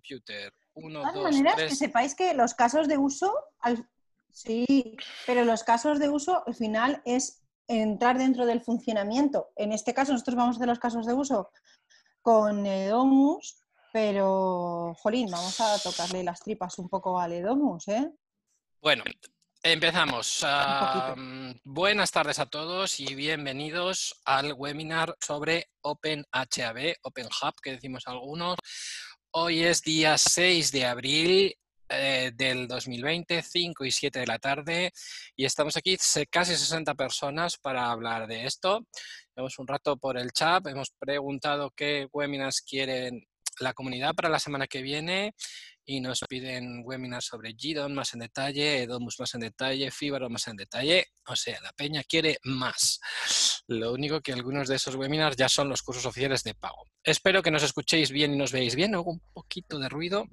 computer. Uno, De todas dos, maneras, tres. que sepáis que los casos de uso, al- sí, pero los casos de uso al final es entrar dentro del funcionamiento. En este caso, nosotros vamos a hacer los casos de uso con Edomus, pero, jolín, vamos a tocarle las tripas un poco al Edomus, ¿eh? Bueno, empezamos. Buenas tardes a todos y bienvenidos al webinar sobre OpenHAB, OpenHub, que decimos algunos. Hoy es día 6 de abril eh, del 2020, 5 y 7 de la tarde, y estamos aquí casi 60 personas para hablar de esto. Llevamos un rato por el chat, hemos preguntado qué webinars quieren la comunidad para la semana que viene y nos piden webinars sobre GDON más en detalle, Edomus más en detalle, Fibaro más en detalle. O sea, la peña quiere más. Lo único que algunos de esos webinars ya son los cursos oficiales de pago. Espero que nos escuchéis bien y nos veáis bien. Hago un poquito de ruido.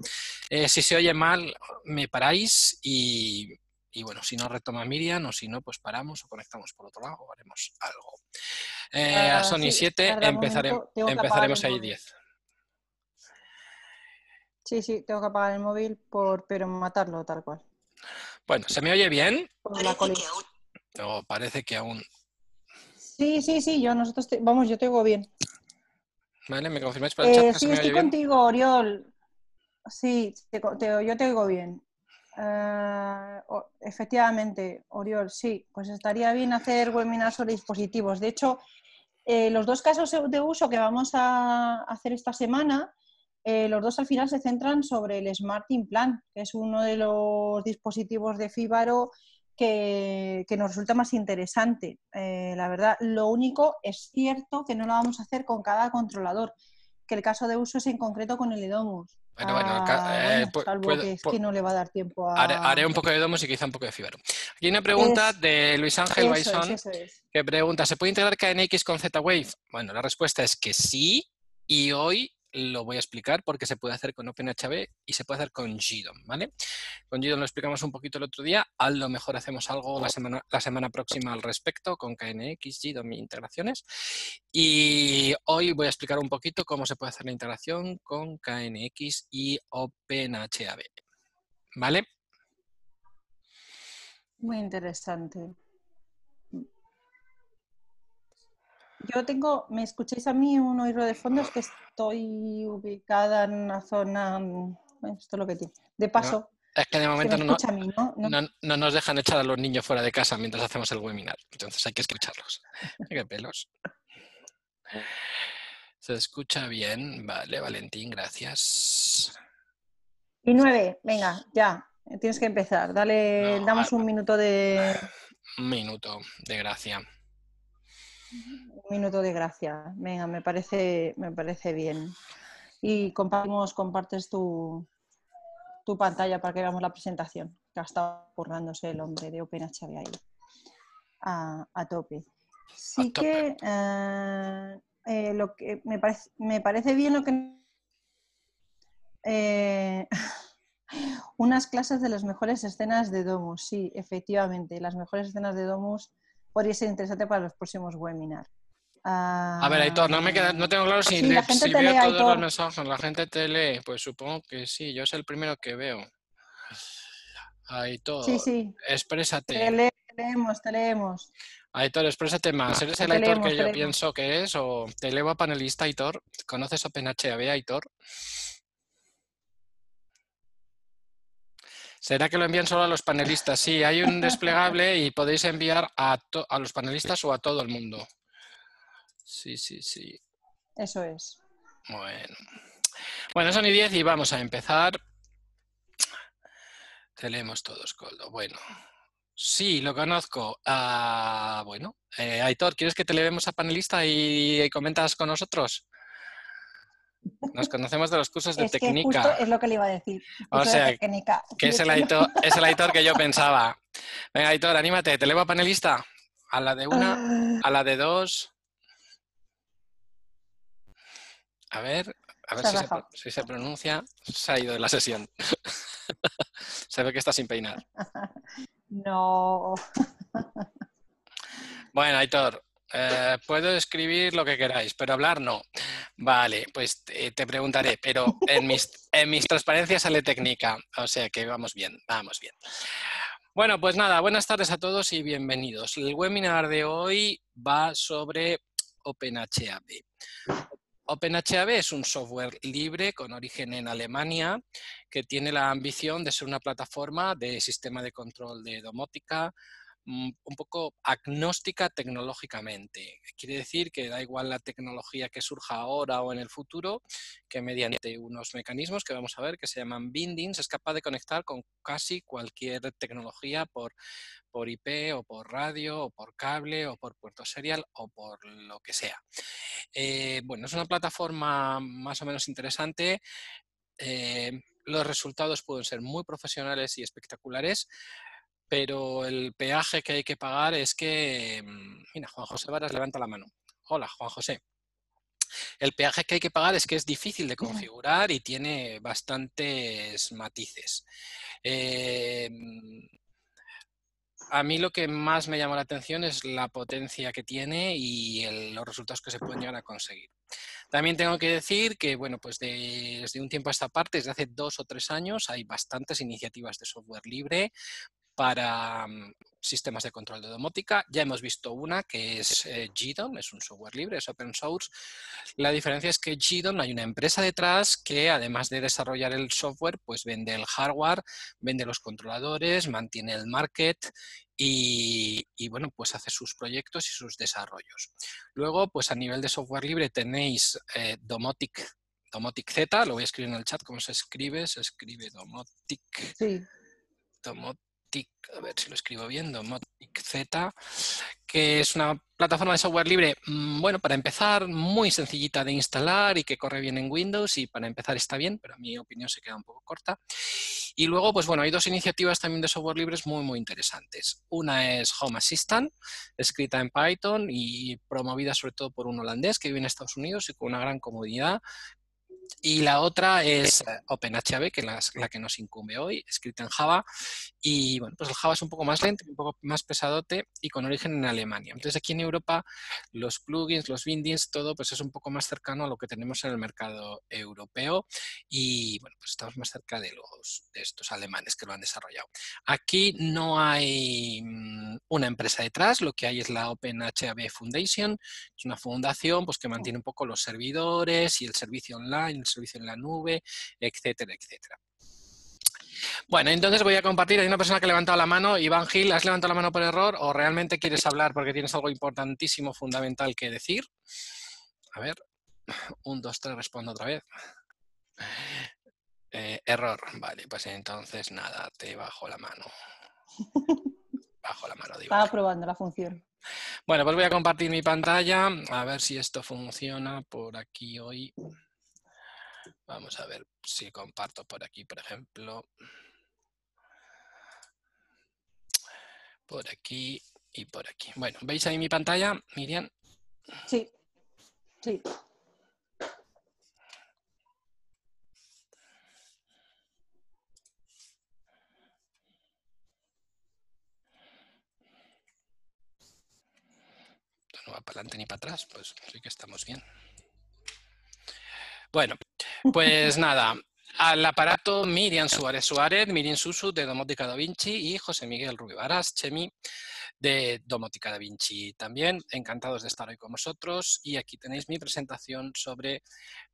Eh, si se oye mal, me paráis y, y bueno, si no retoma Miriam o si no, pues paramos o conectamos por otro lado o haremos algo. Eh, a Ah, Sony sí, 7 espera un empezare- momento, tengo que apagar empezaremos el ahí móvil. 10. Sí, sí, tengo que apagar el móvil, por, pero matarlo tal cual. Bueno, ¿se me oye bien? por la coli. O parece que aún... Sí, sí, sí, yo nosotros, te- vamos, yo te oigo bien. ¿Vale? ¿Me confirmáis por el chat Eh, que se sí, me estoy oye bien? contigo, Oriol. Sí, te te- yo te oigo bien. Eh, efectivamente, Oriol, sí, pues estaría bien hacer webinars sobre dispositivos. De hecho, eh, los dos casos de uso que vamos a hacer esta semana, eh, los dos al final se centran sobre el Smart Implant, que es uno de los dispositivos de Fibaro que, que nos resulta más interesante. Eh, la verdad, lo único es cierto que no lo vamos a hacer con cada controlador, que el caso de uso es en concreto con el Edomus. Bueno, bueno, Ah, eh, bueno, puedo- que es que no le va a dar tiempo a... Haré, haré un poco de Domus y quizá un poco de Fibaro. Aquí hay una pregunta Es- de Luis Ángel es, Baison eso es. que pregunta, ¿se puede integrar KNX con Z-Wave? Bueno, la respuesta es que sí y hoy lo voy a explicar porque se puede hacer con OpenHB y se puede hacer con GDOM, ¿vale? Con GDOM lo explicamos un poquito el otro día, a lo mejor hacemos algo la semana, la semana próxima al respecto con KNX, GDOM y integraciones. Y hoy voy a explicar un poquito cómo se puede hacer la integración con KNX y OpenHAB, ¿vale? Muy interesante. Yo tengo, ¿me escucháis a mí un oído de fondo? Es que estoy ubicada en una zona, mm, esto es lo que tiene, de paso. Es que de momento no, mí, ¿no? No- no, no nos dejan echar a los niños fuera de casa mientras hacemos el webinar. Entonces hay que escucharlos. Qué pelos. Se escucha bien. Vale, Valentín, gracias. Y nueve, venga, ya, tienes que empezar. Dale, No, damos un minuto de Un minuto de gracia. Un minuto de gracia. Venga, me parece, me parece bien. Y compartimos, compartes tu, tu pantalla para que veamos la presentación, que ha estado currándose el hombre de OpenHB ahí. A, a tope. Sí tope. que eh, eh, lo que me parece, me parece bien lo que eh, unas clases de las mejores escenas de Domus, sí, efectivamente, las mejores escenas de Domus podría ser interesante para los próximos webinars. A ver, Aitor, no me queda, no tengo claro si, Sí, le- veo lee, todos los mensajes. La gente te lee. Pues supongo que sí. Yo es el primero que veo. Aitor, Sí, sí, exprésate. te, le- te leemos, te leemos. Aitor, exprésate más. ¿Eres el Te Aitor leemos, que yo leemos. pienso que es? ¿O te elevo a panelista, Aitor? ¿Conoces OpenHAB, Aitor? ¿Será que lo envían solo a los panelistas? Sí, hay un desplegable y podéis enviar a, a los panelistas o a todo el mundo. Sí, sí, sí. Eso es. Bueno. Bueno, son y 10 y vamos a empezar. Te leemos todos, Coldo. Bueno. Sí, lo conozco. Ah, bueno, eh, Aitor, ¿quieres que te levemos a panelista y, y comentas con nosotros? Nos conocemos de los cursos de Es que técnica. justo es lo que le iba a decir. O de sea, técnica. Que es De el, es Aitor que yo pensaba. Venga, Aitor, anímate, te elevo a panelista. A la de una, a la de dos. A ver, a ver Se si se, si se pronuncia. Se ha ido de la sesión. se ve que está sin peinar. No. Bueno, Aitor, eh, puedo escribir lo que queráis, pero hablar no. Vale, pues te, te preguntaré, pero en mis, en mis transparencias sale técnica, o sea que vamos bien, vamos bien. Bueno, pues nada, buenas tardes a todos y bienvenidos. El webinar de hoy va sobre OpenHAB. OpenHAB es un software libre con origen en Alemania que tiene la ambición de ser una plataforma de sistema de control de domótica un poco agnóstica tecnológicamente. Quiere decir que da igual la tecnología que surja ahora o en el futuro, que mediante unos mecanismos que vamos a ver que se llaman bindings es capaz de conectar con casi cualquier tecnología por, por IP o por radio o por cable o por puerto serial o por lo que sea. Eh, bueno, es una plataforma más o menos interesante. Eh, los resultados pueden ser muy profesionales y espectaculares, pero el peaje que hay que pagar es que... Mm, mira, Juan José Varas levanta la mano. Hola, Juan José. El peaje que hay que pagar es que es difícil de configurar y tiene bastantes matices. Eh, a mí lo que más me llama la atención es la potencia que tiene y los resultados que se pueden llegar a conseguir. También tengo que decir que, bueno, pues desde un tiempo a esta parte, desde hace dos o tres años, hay bastantes iniciativas de software libre para mm, sistemas de control de domótica. Ya hemos visto una que es eh, GDOM, es un software libre, es open source. La diferencia es que GDOM hay una empresa detrás que además de desarrollar el software, pues vende el hardware, vende los controladores, mantiene el market y, bueno, pues hace sus proyectos y sus desarrollos. Luego, pues a nivel de software libre tenéis eh, Domotic, Domotic Z, lo voy a escribir en el chat cómo se escribe, se escribe Domotic. Sí. Domotic a ver si lo escribo bien, Domotic Z, que es una plataforma de software libre, mm, bueno, para empezar, muy sencillita de instalar y que corre bien en Windows y para empezar está bien, pero a mi opinión se queda un poco corta. Y luego, pues bueno, hay dos iniciativas también de software libres muy, muy interesantes. Una es Home Assistant, escrita en Python y promovida sobre todo por un holandés que vive en Estados Unidos y con una gran comodidad y la otra es eh, OpenHAB, que es la, que nos incumbe hoy, escrita en Java. Y bueno, pues el Java es un poco más lento, un poco más pesadote y con origen en Alemania. Entonces aquí en Europa los plugins, los bindings, todo pues es un poco más cercano a lo que tenemos en el mercado europeo y bueno, pues estamos más cerca de, los, de estos alemanes que lo han desarrollado. Aquí no hay mm, una empresa detrás, lo que hay es la OpenHAB Foundation, es una fundación pues que mantiene un poco los servidores y el servicio online el servicio en la nube, etcétera, etcétera. Bueno, entonces voy a compartir. Hay una persona que ha levantado la mano. Iván Gil, ¿has levantado la mano por error o realmente quieres hablar porque tienes algo importantísimo, fundamental que decir? A ver, un, dos, tres, respondo otra vez. Eh, error, vale, pues entonces nada, te bajo la mano. Bajo la mano. Estaba probando la función. Bueno, pues voy a compartir mi pantalla, a ver si esto funciona por aquí hoy. Vamos a ver si comparto por aquí, por ejemplo. Por aquí y por aquí. Bueno, ¿veis ahí mi pantalla, Miriam? Sí, sí. No va para adelante ni para atrás, pues sí que estamos bien. Bueno, pues nada, al aparato Miriam Suárez Suárez, Miriam Susu de Domótica Da Vinci y José Miguel Rubivaras, Chemi de Domótica Da Vinci. También encantados de estar hoy con vosotros y aquí tenéis mi presentación sobre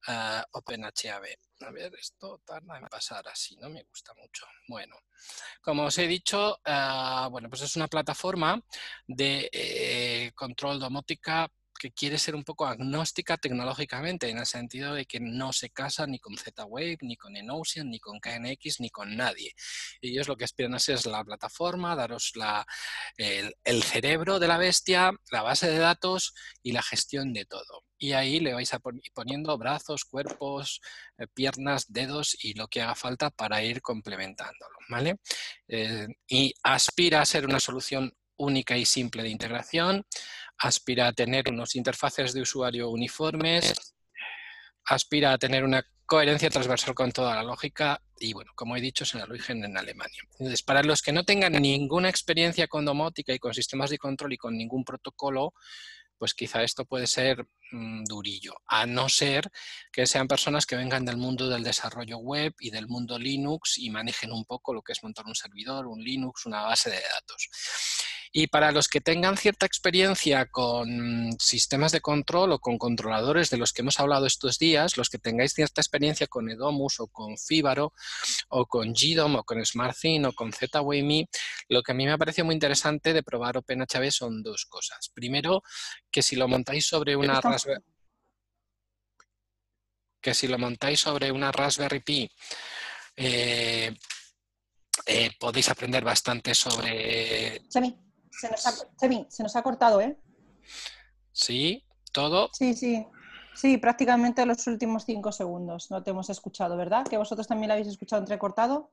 uh, OpenHAB. A ver, esto tarda en pasar así, no me gusta mucho. Bueno, como os he dicho, uh, bueno, pues es una plataforma de eh, control domótica que quiere ser un poco agnóstica tecnológicamente, en el sentido de que no se casa ni con Z-Wave, ni con Enocean, ni con KNX, ni con nadie. Ellos lo que esperan es la plataforma, daros la, el, cerebro de la bestia, la base de datos y la gestión de todo. Y ahí le vais a poniendo brazos, cuerpos, eh, piernas, dedos y lo que haga falta para ir complementándolo. ¿vale? Eh, y aspira a ser una solución única y simple de integración, aspira a tener unos interfaces de usuario uniformes, aspira a tener una coherencia transversal con toda la lógica y, bueno, como he dicho, es en el origen en Alemania. Entonces, para los que no tengan ninguna experiencia con domótica y con sistemas de control y con ningún protocolo, pues quizá esto puede ser mm, durillo, a no ser que sean personas que vengan del mundo del desarrollo web y del mundo Linux y manejen un poco lo que es montar un servidor, un Linux, una base de datos. Y para los que tengan cierta experiencia con sistemas de control o con controladores de los que hemos hablado estos días, los que tengáis cierta experiencia con Edomus o con Fibaro o con GDOM o con SmartThing o con ZWayMe, lo que a mí me ha parecido muy interesante de probar OpenHB son dos cosas. Primero, que si lo montáis sobre una Raspberry que si lo montáis sobre una Raspberry Pi eh, eh, podéis aprender bastante sobre... Se nos ha, se nos ha cortado, ¿eh? Sí, todo. Sí, sí. Sí, prácticamente los últimos cinco segundos no te hemos escuchado, ¿verdad? ¿Que vosotros también lo habéis escuchado entrecortado?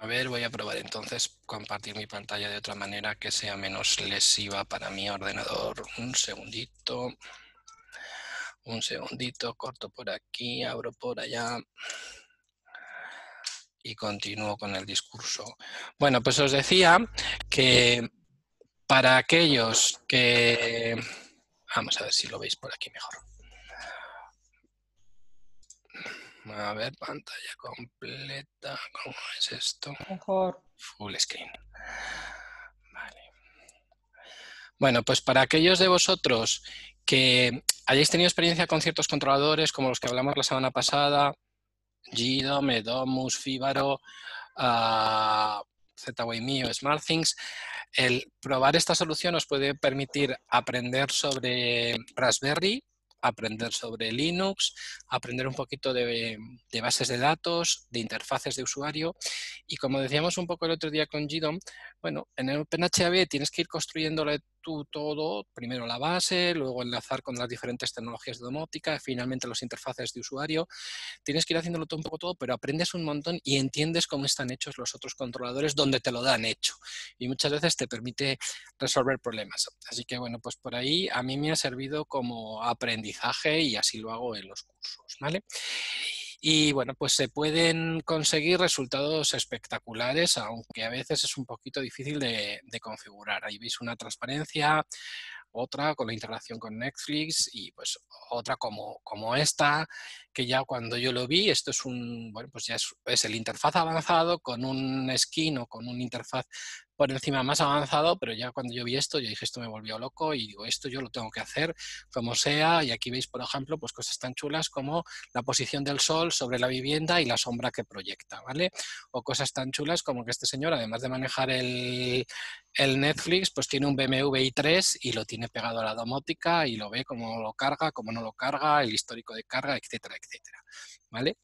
A ver, voy a probar entonces compartir mi pantalla de otra manera que sea menos lesiva para mi ordenador. Un segundito. Un segundito, corto por aquí, abro por allá y continúo con el discurso. Bueno, pues os decía que para aquellos que... Vamos a ver si lo veis por aquí mejor. A ver, pantalla completa. ¿Cómo es esto? Mejor. Full screen. Vale. Bueno, pues para aquellos de vosotros que hayáis tenido experiencia con ciertos controladores, como los que hablamos la semana pasada, Gido, Medomus, Fibaro, uh, ZWayMe SmartThings. El probar esta solución os puede permitir aprender sobre Raspberry, aprender sobre Linux, aprender un poquito de, bases de datos, de interfaces de usuario y como decíamos un poco el otro día con GDOM, bueno, en el OpenHAB tienes que ir construyéndole todo, primero la base, luego enlazar con las diferentes tecnologías de domótica, finalmente los interfaces de usuario. Tienes que ir haciéndolo todo un poco todo, pero aprendes un montón y entiendes cómo están hechos los otros controladores donde te lo dan hecho. Y muchas veces te permite resolver problemas. Así que bueno, pues por ahí a mí me ha servido como aprendizaje y así lo hago en los cursos, ¿vale? Y bueno, pues se pueden conseguir resultados espectaculares, aunque a veces es un poquito difícil de, configurar. Ahí veis una transparencia, otra con la integración con Netflix y pues otra como, como esta, que ya cuando yo lo vi, esto es un, bueno, pues ya es, es el interfaz avanzado con un skin o con un interfaz por encima más avanzado, pero ya cuando yo vi esto, yo dije, esto me volvió loco y digo, esto yo lo tengo que hacer como sea. Y aquí veis, por ejemplo, pues cosas tan chulas como la posición del sol sobre la vivienda y la sombra que proyecta, ¿vale? O cosas tan chulas como que este señor, además de manejar el, el Netflix, pues tiene un BMW i3 y lo tiene pegado a la domótica y lo ve cómo lo carga, cómo no lo carga, el histórico de carga, etcétera, etcétera, ¿vale?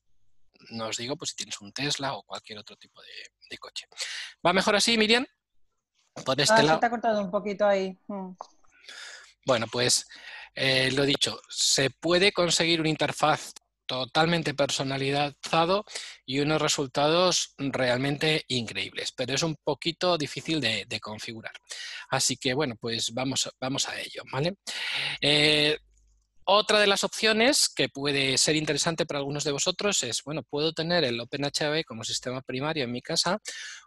No os digo pues si tienes un Tesla o cualquier otro tipo de, de coche. ¿Va mejor así, Miriam? Por este ah, Se te ha cortado un poquito ahí. Mm. Bueno, pues eh, lo dicho, se puede conseguir una interfaz totalmente personalizado y unos resultados realmente increíbles, pero es un poquito difícil de, configurar. Así que bueno, pues vamos, vamos a ello, ¿vale? Eh, otra de las opciones que puede ser interesante para algunos de vosotros es, bueno, puedo tener el OpenHAB como sistema primario en mi casa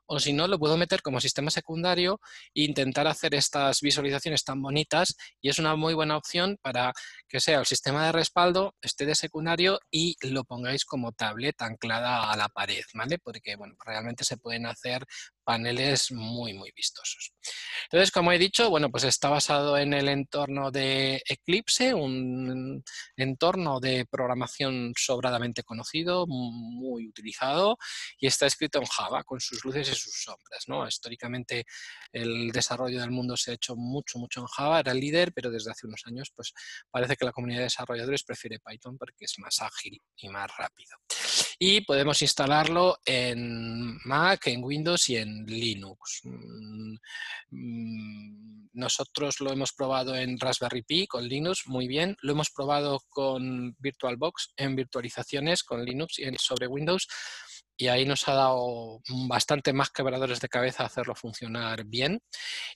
o si no, lo puedo meter como sistema secundario e intentar hacer estas visualizaciones tan bonitas y es una muy buena opción para que sea el sistema de respaldo, esté de secundario y lo pongáis como tablet anclada a la pared, ¿vale? Porque, bueno, realmente se pueden hacer paneles muy, muy vistosos. Entonces, como he dicho, bueno, pues está basado en el entorno de Eclipse, un entorno de programación sobradamente conocido, muy utilizado, y está escrito en Java con sus luces y sus sombras. ¿no? Históricamente el desarrollo del mundo se ha hecho mucho, mucho en Java, era el líder, pero desde hace unos años pues parece que la comunidad de desarrolladores prefiere Python porque es más ágil y más rápido. Y podemos instalarlo en Mac, en Windows y en Linux. Mm, mm, nosotros lo hemos probado en Raspberry Pi con Linux, muy bien. Lo hemos probado con VirtualBox en virtualizaciones con Linux y sobre Windows y ahí nos ha dado bastante más quebradores de cabeza hacerlo funcionar bien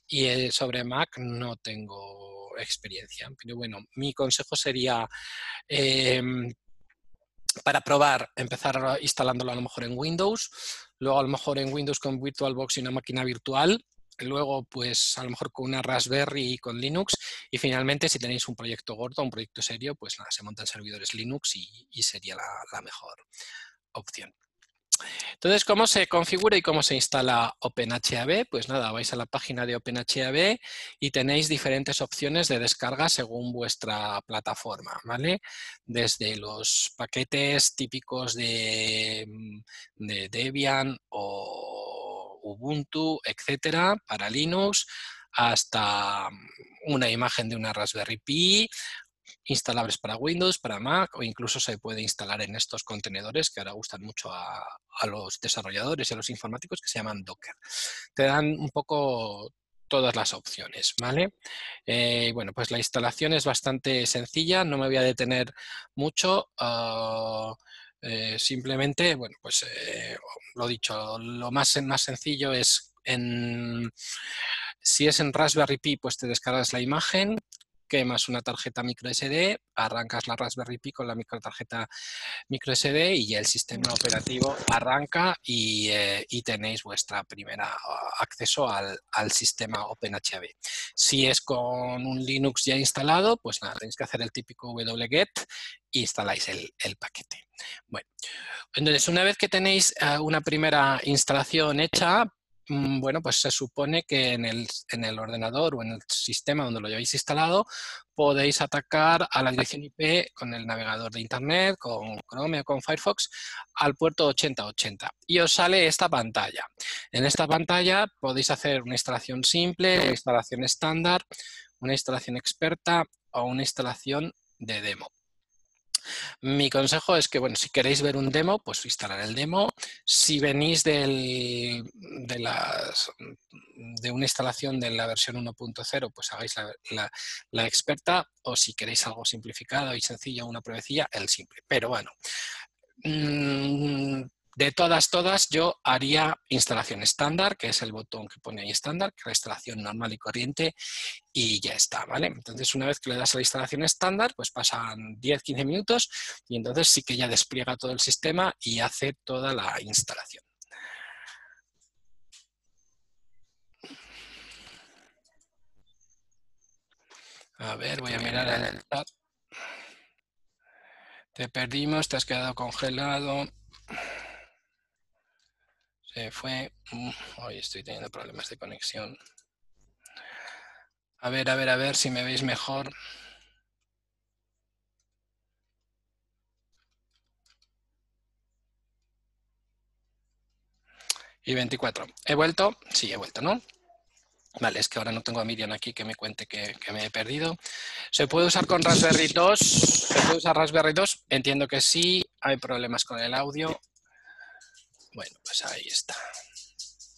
y eh, sobre Mac no tengo experiencia. Pero bueno, mi consejo sería em, para probar empezar instalándolo a lo mejor en Windows, luego a lo mejor en Windows con VirtualBox y una máquina virtual luego pues a lo mejor con una Raspberry y con Linux y finalmente si tenéis un proyecto gordo, un proyecto serio, pues nada, se montan servidores Linux y, sería la mejor opción. Entonces, ¿cómo se configura y cómo se instala OpenHAB? Pues nada, vais a la página de OpenHAB y tenéis diferentes opciones de descarga según vuestra plataforma, ¿vale? Desde los paquetes típicos de, de Debian o Ubuntu, etcétera, para Linux, hasta una imagen de una Raspberry Pi instalables para Windows, para Mac o incluso se puede instalar en estos contenedores que ahora gustan mucho a, los desarrolladores y a los informáticos que se llaman Docker. Te dan un poco todas las opciones, ¿vale? Eh, bueno, pues la instalación es bastante sencilla, no me voy a detener mucho. Ah, eh, simplemente, bueno, pues eh, lo dicho, lo más, más sencillo es en... Si es en Raspberry Pi, pues te descargas la imagen, quemas una tarjeta microSD, arrancas la Raspberry Pi con la microtarjeta microSD y el sistema operativo arranca y, eh, tenéis vuestra primera ah, acceso al, sistema OpenHAB. Si es con un Linux ya instalado, pues nada, tenéis que hacer el típico wget e instaláis el, paquete. Bueno, entonces una vez que tenéis eh, una primera instalación hecha, bueno, pues se supone que en el, en el, ordenador o en el sistema donde lo lleváis instalado podéis atacar a la dirección IP con el navegador de Internet, con Chrome o con Firefox, al puerto 8080 y os sale esta pantalla. En esta pantalla podéis hacer una instalación simple, una instalación estándar, una instalación experta o una instalación de demo. Mi consejo es que, bueno, si queréis ver un demo, pues instalar el demo. Si venís de, de una instalación de la versión 1.0, pues hagáis la, experta. O si queréis algo simplificado y sencillo, una pruebecilla, el simple. Pero bueno, mm, de todas, todas, yo haría instalación estándar, que es el botón que pone ahí estándar, que es la instalación normal y corriente, y ya está, ¿vale? Entonces, una vez que le das a la instalación estándar, pues pasan 10-15 minutos y entonces sí que ya despliega todo el sistema y hace toda la instalación. A ver, voy a mirar el chat. Te perdimos, te has quedado congelado. Se fue. Mm, hoy estoy teniendo problemas de conexión. A ver, a ver, a ver si me veis mejor. Y 24. ¿He vuelto? Sí, he vuelto, ¿no? Vale, es que ahora no tengo a Miriam aquí que me cuente que, que, me he perdido. ¿Se puede usar con Raspberry 2? ¿Se puede usar Raspberry 2? Entiendo que sí. Hay problemas con el audio. Bueno, pues ahí está.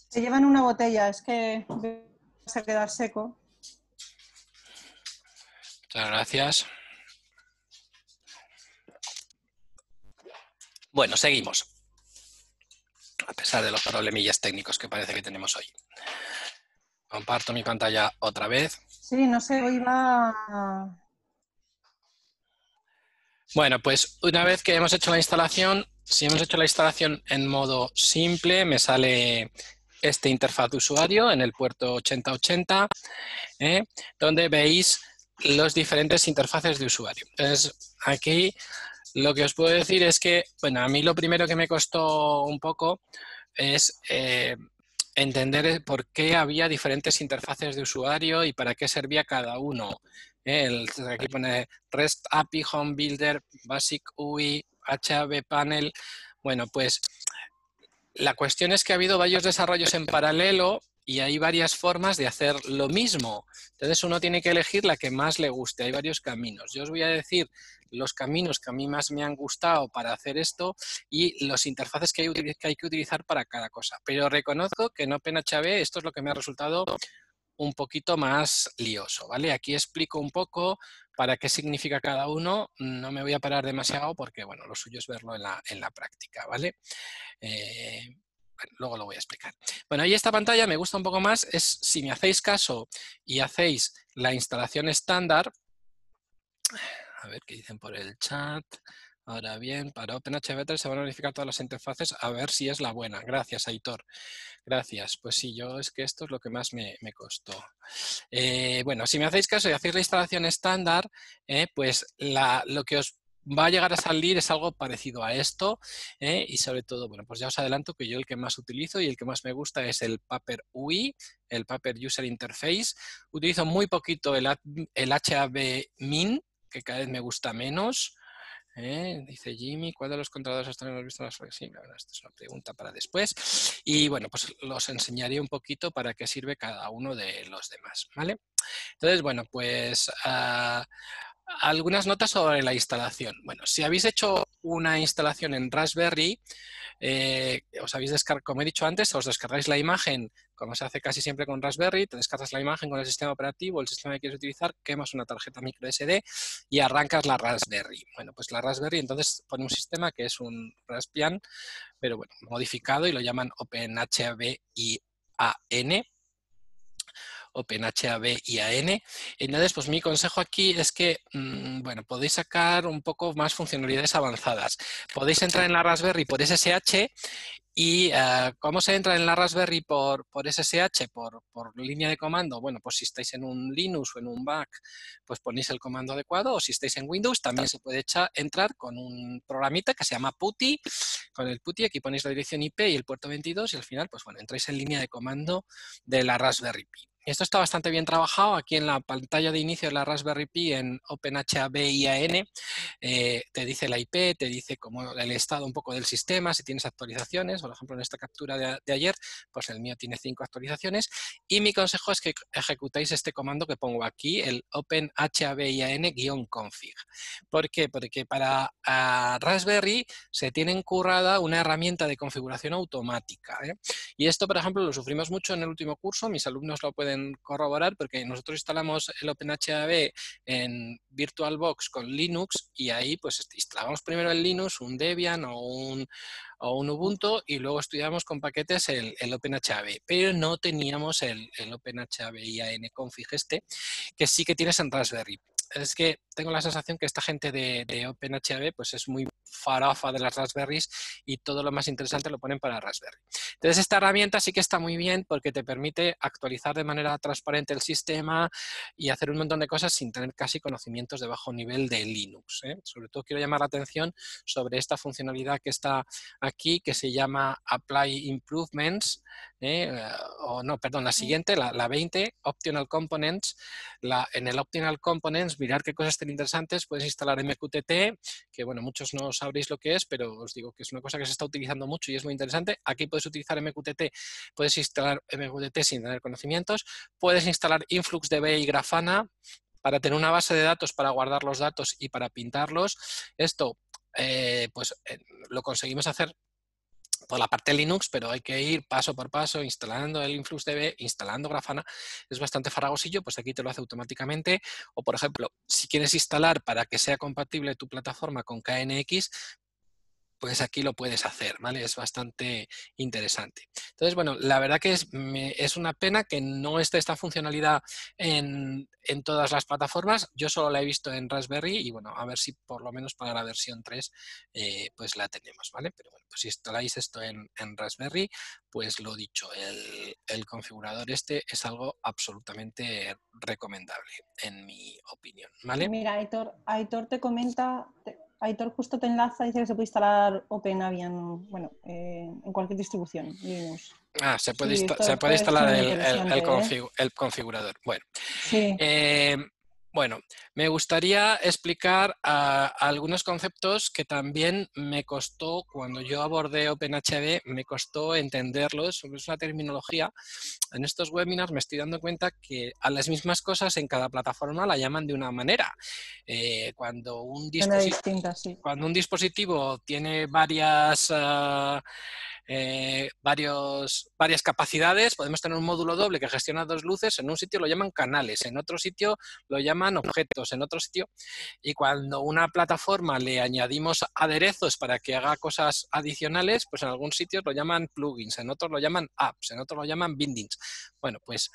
Se llevan una botella, es que se a quedar seco. Muchas gracias. Bueno, seguimos. A pesar de los problemillas técnicos que parece que tenemos hoy. Comparto mi pantalla otra vez. Sí, no sé, hoy va... Bueno, pues una vez que hemos hecho la instalación, si hemos hecho la instalación en modo simple, me sale este interfaz de usuario en el puerto 8080, ¿eh? donde veis los diferentes interfaces de usuario. Entonces, aquí lo que os puedo decir es que, bueno, a mí lo primero que me costó un poco es eh, entender por qué había diferentes interfaces de usuario y para qué servía cada uno. ¿eh? Aquí pone REST API, Home Builder, Basic UI, HAB Panel. Bueno, pues la cuestión es que ha habido varios desarrollos en paralelo y hay varias formas de hacer lo mismo. Entonces uno tiene que elegir la que más le guste. Hay varios caminos. Yo os voy a decir los caminos que a mí más me han gustado para hacer esto y los interfaces que hay, que, hay que utilizar para cada cosa. Pero reconozco que en OpenHB esto es lo que me ha resultado un poquito más lioso, ¿vale? Aquí explico un poco para qué significa cada uno. No me voy a parar demasiado porque, bueno, lo suyo es verlo en la, práctica, ¿vale? Eh, luego lo voy a explicar. Bueno, y esta pantalla me gusta un poco más, es si me hacéis caso y hacéis la instalación estándar, a ver qué dicen por el chat, Ahora bien, para OpenHV3 se van a verificar todas las interfaces a ver si es la buena. Gracias, Aitor. Gracias. Pues sí, yo es que esto es lo que más me, costó. Eh, bueno, si me hacéis caso y hacéis la instalación estándar, eh, pues lo que os va a llegar a salir es algo parecido a esto eh, y sobre todo, bueno, pues ya os adelanto que yo el que más utilizo y el que más me gusta es el Paper UI, el Paper User Interface. Utilizo muy poquito el, el HAB Min, que cada vez me gusta menos. ¿Eh? Dice Jimmy, ¿cuál de los controladores hasta hemos visto las flexibles? Bueno, esta es una pregunta para después. Y bueno, pues los enseñaré un poquito para qué sirve cada uno de los demás, ¿vale? Entonces, bueno, pues ah, algunas notas sobre la instalación. Bueno, si habéis hecho una instalación en Raspberry, eh, os habéis como he dicho antes, os descargáis la imagen, como se hace casi siempre con Raspberry, te descargas la imagen con el sistema operativo, el sistema que quieres utilizar, quemas una tarjeta micro SD y arrancas la Raspberry. Bueno, pues la Raspberry entonces pone un sistema que es un Raspbian, pero bueno, modificado y lo llaman OpenHAB IAN OpenHAB y AN. Entonces, pues mi consejo aquí es que, mm, bueno, podéis sacar un poco más funcionalidades avanzadas. Podéis entrar en la Raspberry por SSH ¿Y eh, cómo se entra en la Raspberry por, por SSH, por, por, línea de comando? Bueno, pues si estáis en un Linux o en un Mac, pues ponéis el comando adecuado, o si estáis en Windows, también se puede entrar con un programita que se llama PuTTY. Con el PuTTY aquí ponéis la dirección IP y el puerto 22 y al final, pues bueno, entráis en línea de comando de la Raspberry Pi. Esto está bastante bien trabajado aquí en la pantalla de inicio de la Raspberry Pi en OpenHAB IAN. Eh, te dice la IP, te dice como el estado un poco del sistema, si tienes actualizaciones. Por ejemplo, en esta captura de, ayer, pues el mío tiene cinco actualizaciones. Y mi consejo es que ejecutéis este comando que pongo aquí, el OpenHAB IAN-config. ¿Por qué? Porque para Raspberry se tiene currada una herramienta de configuración automática. ¿eh? Y esto, por ejemplo, lo sufrimos mucho en el último curso. Mis alumnos lo pueden corroborar porque nosotros instalamos el OpenHAB en VirtualBox con Linux y ahí pues instalamos primero el Linux, un Debian o un, o un Ubuntu y luego estudiamos con paquetes el, el OpenHAB, pero no teníamos el, el OpenHAB IAN config este, que sí que tienes en Raspberry. Es que tengo la sensación que esta gente de, de OpenHAB pues es muy farafa de las Raspberries y todo lo más interesante lo ponen para Raspberry. Entonces esta herramienta sí que está muy bien porque te permite actualizar de manera transparente el sistema y hacer un montón de cosas sin tener casi conocimientos de bajo nivel de Linux. ¿eh? Sobre todo quiero llamar la atención sobre esta funcionalidad que está aquí que se llama Apply Improvements ¿eh? o no, perdón, la siguiente, la, la 20, Optional Components. La, en el Optional Components mirar qué cosas interesantes, puedes instalar MQTT, que bueno, muchos no sabréis lo que es, pero os digo que es una cosa que se está utilizando mucho y es muy interesante. Aquí puedes utilizar MQTT, puedes instalar MQTT sin tener conocimientos, puedes instalar InfluxDB y Grafana para tener una base de datos para guardar los datos y para pintarlos. Esto eh, pues eh, lo conseguimos hacer por la parte de Linux, pero hay que ir paso por paso instalando el InfluxDB, instalando Grafana. Es bastante farragosillo, pues aquí te lo hace automáticamente. O, por ejemplo, si quieres instalar para que sea compatible tu plataforma con KNX, pues aquí lo puedes hacer, ¿vale? Es bastante interesante. Entonces, bueno, la verdad que es, es una pena que no esté esta funcionalidad en, todas las plataformas. Yo solo la he visto en Raspberry y, bueno, a ver si por lo menos para la versión 3 eh, pues la tenemos, ¿vale? Pero bueno, pues si instaláis esto en, Raspberry, pues lo dicho, el, configurador este es algo absolutamente recomendable, en mi opinión, ¿vale? Mira, Aitor, Aitor te comenta... Aitor justo te enlaza dice que se puede instalar OpenAvian bueno, eh, en cualquier distribución Linux. Ah, se puede, se puede instalar el, ¿eh? el, configurador. Bueno, sí. Eh, bueno, me gustaría explicar ah, algunos conceptos que también me costó, cuando yo abordé OpenHB, me costó entenderlos, es una terminología. En estos webinars me estoy dando cuenta que a las mismas cosas en cada plataforma la llaman de una manera. Eh, cuando, un cuando un dispositivo tiene varias... Ah, eh, varios, varias capacidades. Podemos tener un módulo doble que gestiona dos luces. En un sitio lo llaman canales, en otro sitio lo llaman objetos, en otro sitio. Y cuando una plataforma le añadimos aderezos para que haga cosas adicionales, pues en algún sitio lo llaman plugins, en otros lo llaman apps, en otros lo llaman bindings. Bueno, pues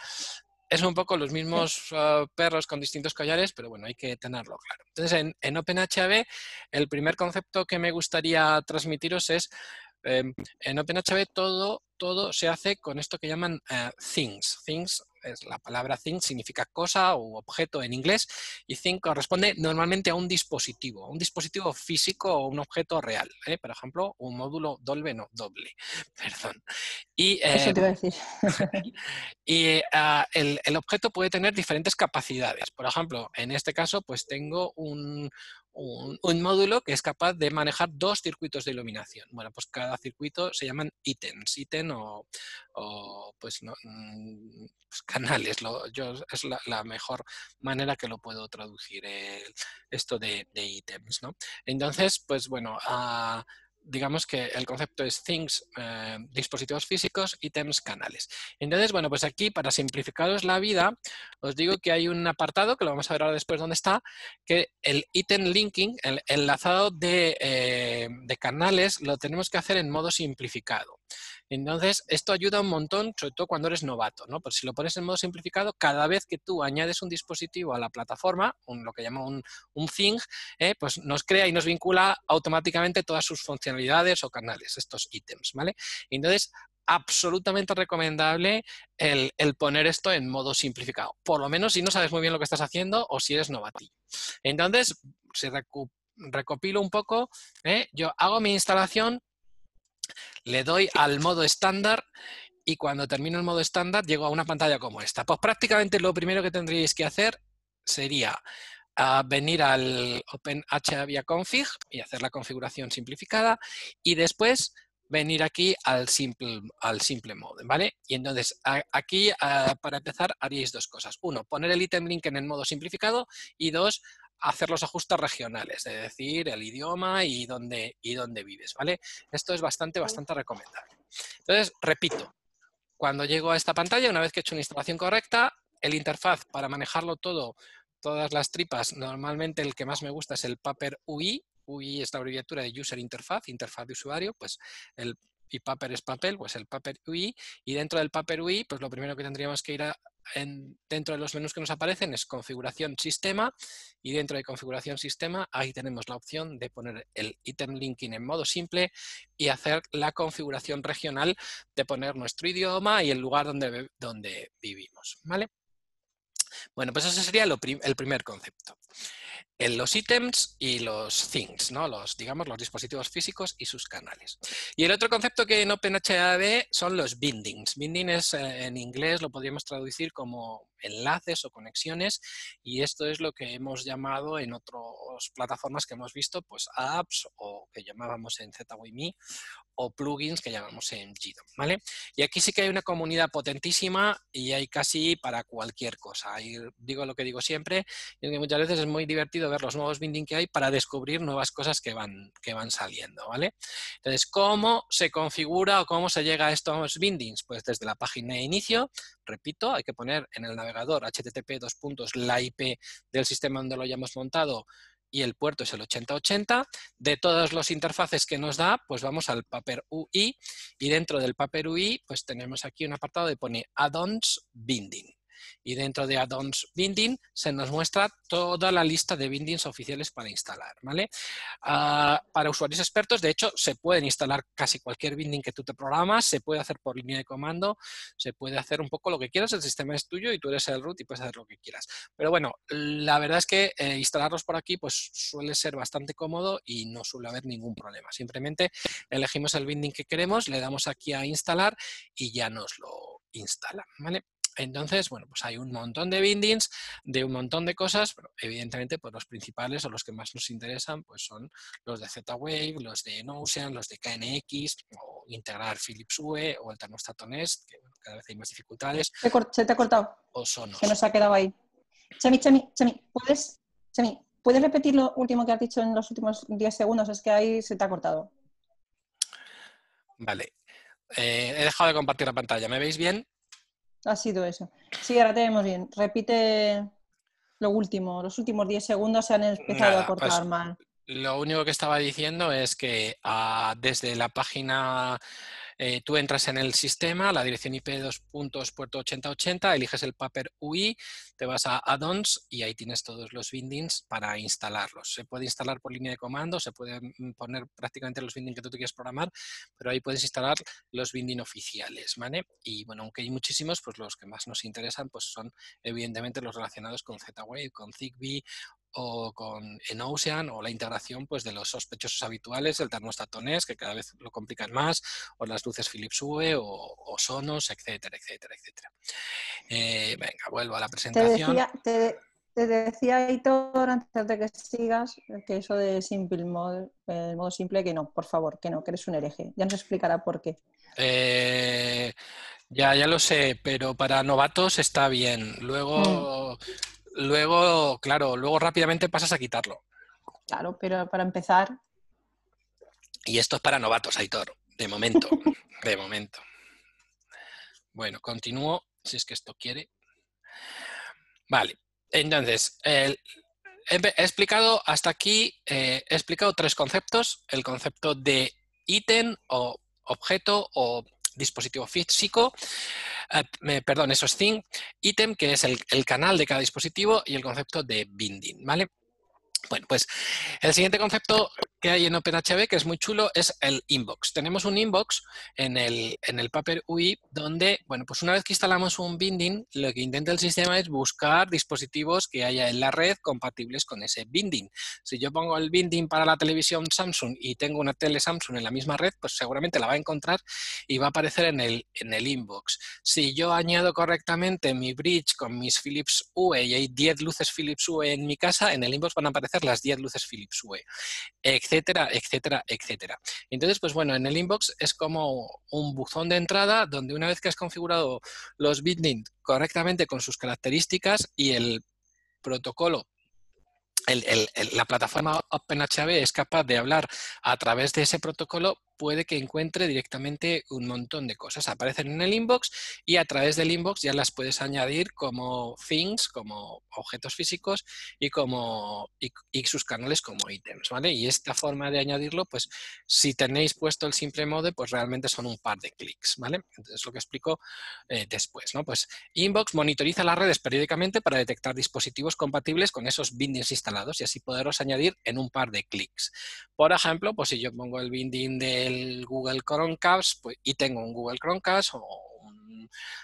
es un poco los mismos ah, perros con distintos collares, pero bueno, hay que tenerlo claro. Entonces, en, en OpenHB, el primer concepto que me gustaría transmitiros es em, en OpenHB todo, todo se hace con esto que llaman eh, things. Things es la palabra thing significa cosa o objeto en inglés y thing corresponde normalmente a un dispositivo, un dispositivo físico o un objeto real. ¿eh? Por ejemplo, un módulo Dolbe, no, doble, perdón. Y, Eso te iba a decir. y ah, el, el, objeto puede tener diferentes capacidades. Por ejemplo, en este caso, pues tengo un, un, módulo que es capaz de manejar dos circuitos de iluminación. Bueno, pues cada circuito se llaman ítems, ítem o, pues, no, mm, pues canales. yo, es la, mejor manera que lo puedo traducir esto de, ítems. ¿no? Entonces, pues bueno, a, digamos que el concepto es things, eh, dispositivos físicos, ítems, canales. Entonces, bueno, pues aquí para simplificaros la vida, os digo que hay un apartado, que lo vamos a ver ahora después dónde está, que el item linking, el enlazado de, eh, de canales, lo tenemos que hacer en modo simplificado. Entonces, esto ayuda un montón, sobre todo cuando eres novato, ¿no? Pues si lo pones en modo simplificado, cada vez que tú añades un dispositivo a la plataforma, lo que llama un, un thing, ¿eh? pues nos crea y nos vincula automáticamente todas sus funcionalidades o canales, estos ítems, ¿vale? Entonces, absolutamente recomendable el, poner esto en modo simplificado, por lo menos si no sabes muy bien lo que estás haciendo o si eres novatillo. Entonces, si recopilo un poco, ¿eh? yo hago mi instalación, le doy al modo estándar y cuando termino el modo estándar llego a una pantalla como esta. Pues prácticamente lo primero que tendríais que hacer sería ah, venir al OpenHAVIA config y hacer la configuración simplificada y después venir aquí al simple, al simple mode, ¿vale? Y entonces aquí ah, para empezar haríais dos cosas. Uno, poner el item link en el modo simplificado y dos, hacer los ajustes regionales, es decir, el idioma y dónde, y dónde vives, ¿vale? Esto es bastante, bastante recomendable. Entonces, repito, cuando llego a esta pantalla, una vez que he hecho una instalación correcta, el interfaz para manejarlo todo, todas las tripas, normalmente el que más me gusta es el Paper UI, UI es la abreviatura de User Interface, interfaz de usuario, pues el y Paper es papel, pues el Paper UI, y dentro del Paper UI, pues lo primero que tendríamos que ir a, dentro de los menús que nos aparecen es configuración sistema y dentro de configuración sistema ahí tenemos la opción de poner el item linking en modo simple y hacer la configuración regional de poner nuestro idioma y el lugar donde, donde vivimos. ¿vale? Bueno, pues ese sería el primer concepto en los ítems y los things, ¿no? los, digamos, los dispositivos físicos y sus canales. Y el otro concepto que en OpenHAB son los bindings. Binding es, eh, en inglés lo podríamos traducir como enlaces o conexiones y esto es lo que hemos llamado en otras plataformas que hemos visto, pues apps o que llamábamos en ZWME o plugins que llamamos en GDOM, ¿vale? Y aquí sí que hay una comunidad potentísima y hay casi para cualquier cosa. Y digo lo que digo siempre, y que muchas veces es muy divertido ver los nuevos binding que hay para descubrir nuevas cosas que van, que van saliendo, ¿vale? Entonces, ¿cómo se configura o cómo se llega a estos bindings? Pues desde la página de inicio, repito, hay que poner en el navegador http dos puntos la IP del sistema donde lo hayamos montado y el puerto es el 8080. De todas las interfaces que nos da, pues vamos al Paper UI y dentro del Paper UI pues tenemos aquí un apartado de pone Add-ons Binding y dentro de Add-ons Binding se nos muestra toda la lista de bindings oficiales para instalar. ¿vale? Ah, para usuarios expertos, de hecho, se pueden instalar casi cualquier binding que tú te programas, se puede hacer por línea de comando, se puede hacer un poco lo que quieras, el sistema es tuyo y tú eres el root y puedes hacer lo que quieras. Pero bueno, la verdad es que eh, instalarlos por aquí pues suele ser bastante cómodo y no suele haber ningún problema. Simplemente elegimos el binding que queremos, le damos aquí a instalar y ya nos lo instala. ¿vale? Entonces, bueno, pues hay un montón de bindings de un montón de cosas, pero evidentemente pues los principales o los que más nos interesan pues son los de Z-Wave, los de Notion, los de KNX, o integrar Philips UE o el termostato Nest, que cada vez hay más dificultades. Se te ha cortado. O Sonos. Se nos ha quedado ahí. Chemi, Chemi, Chemi, ¿puedes, Chemi, ¿puedes repetir lo último que has dicho en los últimos 10 segundos? Es que ahí se te ha cortado. Vale. Eh, he dejado de compartir la pantalla. ¿Me veis bien? Ha sido eso. Sí, ahora te vemos bien. Repite lo último. Los últimos 10 segundos se han empezado a cortar pues, mal. Lo único que estaba diciendo es que ah, desde la página eh, tú entras en el sistema, la dirección IP 2 puntos puerto 8080, eliges el paper UI, te vas a add-ons y ahí tienes todos los bindings para instalarlos. Se puede instalar por línea de comando, se pueden poner prácticamente los bindings que tú te quieres programar, pero ahí puedes instalar los bindings oficiales, ¿vale? Y bueno, aunque hay muchísimos, pues los que más nos interesan pues son evidentemente los relacionados con Z-Wave, con Zigbee o con en Ocean o la integración pues, de los sospechosos habituales, el termostato que cada vez lo complican más, o las luces Philips Hue o, Sonos, etcétera, etcétera, etcétera. Eh, venga, vuelvo a la presentación. Te decía, te, Hitor, antes de que sigas, que eso de simple mode, el modo simple, que no, por favor, que no, que eres un hereje. Ya nos explicará por qué. Eh, ya, ya lo sé, pero para novatos está bien. Luego... Mm luego, claro, luego rápidamente pasas a quitarlo. Claro, pero para empezar. Y esto es para novatos, Aitor, de momento, de momento. Bueno, continúo, si es que esto quiere. Vale, entonces, he, explicado hasta aquí, eh, he explicado tres conceptos. El concepto de ítem o objeto o dispositivo físico, eh, perdón, eso es thing, item, que es el, el, canal de cada dispositivo, y el concepto de binding, ¿vale? Bueno, pues el siguiente concepto que hay en OpenHB, que es muy chulo, es el inbox. Tenemos un inbox en el, en el Paper UI donde, bueno, pues una vez que instalamos un binding, lo que intenta el sistema es buscar dispositivos que haya en la red compatibles con ese binding. Si yo pongo el binding para la televisión Samsung y tengo una tele Samsung en la misma red, pues seguramente la va a encontrar y va a aparecer en el, en el inbox. Si yo añado correctamente mi bridge con mis Philips UE y hay 10 luces Philips UE en mi casa, en el inbox van a aparecer las 10 luces Philips Hue, etcétera, etcétera, etcétera. Entonces, pues bueno, en el inbox es como un buzón de entrada donde una vez que has configurado los bitlinks correctamente con sus características y el protocolo la plataforma OpenHAB es capaz de hablar a través de ese protocolo puede que encuentre directamente un montón de cosas. Aparecen en el inbox y a través del inbox ya las puedes añadir como things, como objetos físicos y, como, y, sus canales como ítems. ¿vale? Y esta forma de añadirlo, pues si tenéis puesto el simple mode, pues realmente son un par de clics. ¿vale? Entonces lo que explico eh, después. ¿no? Pues inbox monitoriza las redes periódicamente para detectar dispositivos compatibles con esos bindings instalados y así poderos añadir en un par de clics. Por ejemplo, pues si yo pongo el binding de el Google Chromecast pues, y tengo un Google Chromecast o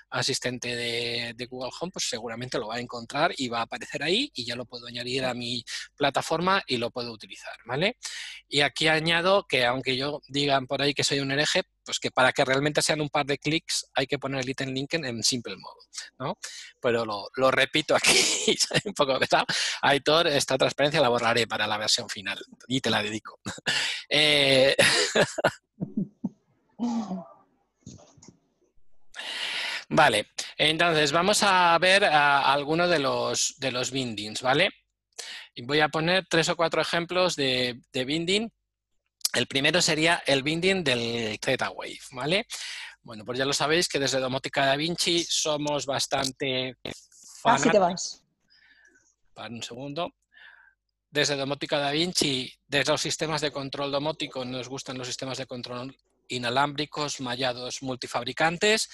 asistente de, Google Home, pues seguramente lo va a encontrar y va a aparecer ahí y ya lo puedo añadir a mi plataforma y lo puedo utilizar, ¿vale? Y aquí añado que aunque yo digan por ahí que soy un hereje, pues que para que realmente sean un par de clics hay que poner el item linken en simple modo, ¿no? Pero lo, repito aquí, un poco pesado. Aitor, esta transparencia la borraré para la versión final y te la dedico. eh... Vale, entonces vamos a ver algunos de los, de los bindings, ¿vale? Y voy a poner tres o cuatro ejemplos de, de binding. El primero sería el binding del Z-Wave, ¿vale? Bueno, pues ya lo sabéis que desde Domótica Da Vinci somos bastante Así te vas. Para un segundo. Desde Domótica Da Vinci, desde los sistemas de control domótico, nos gustan los sistemas de control inalámbricos, mallados, multifabricantes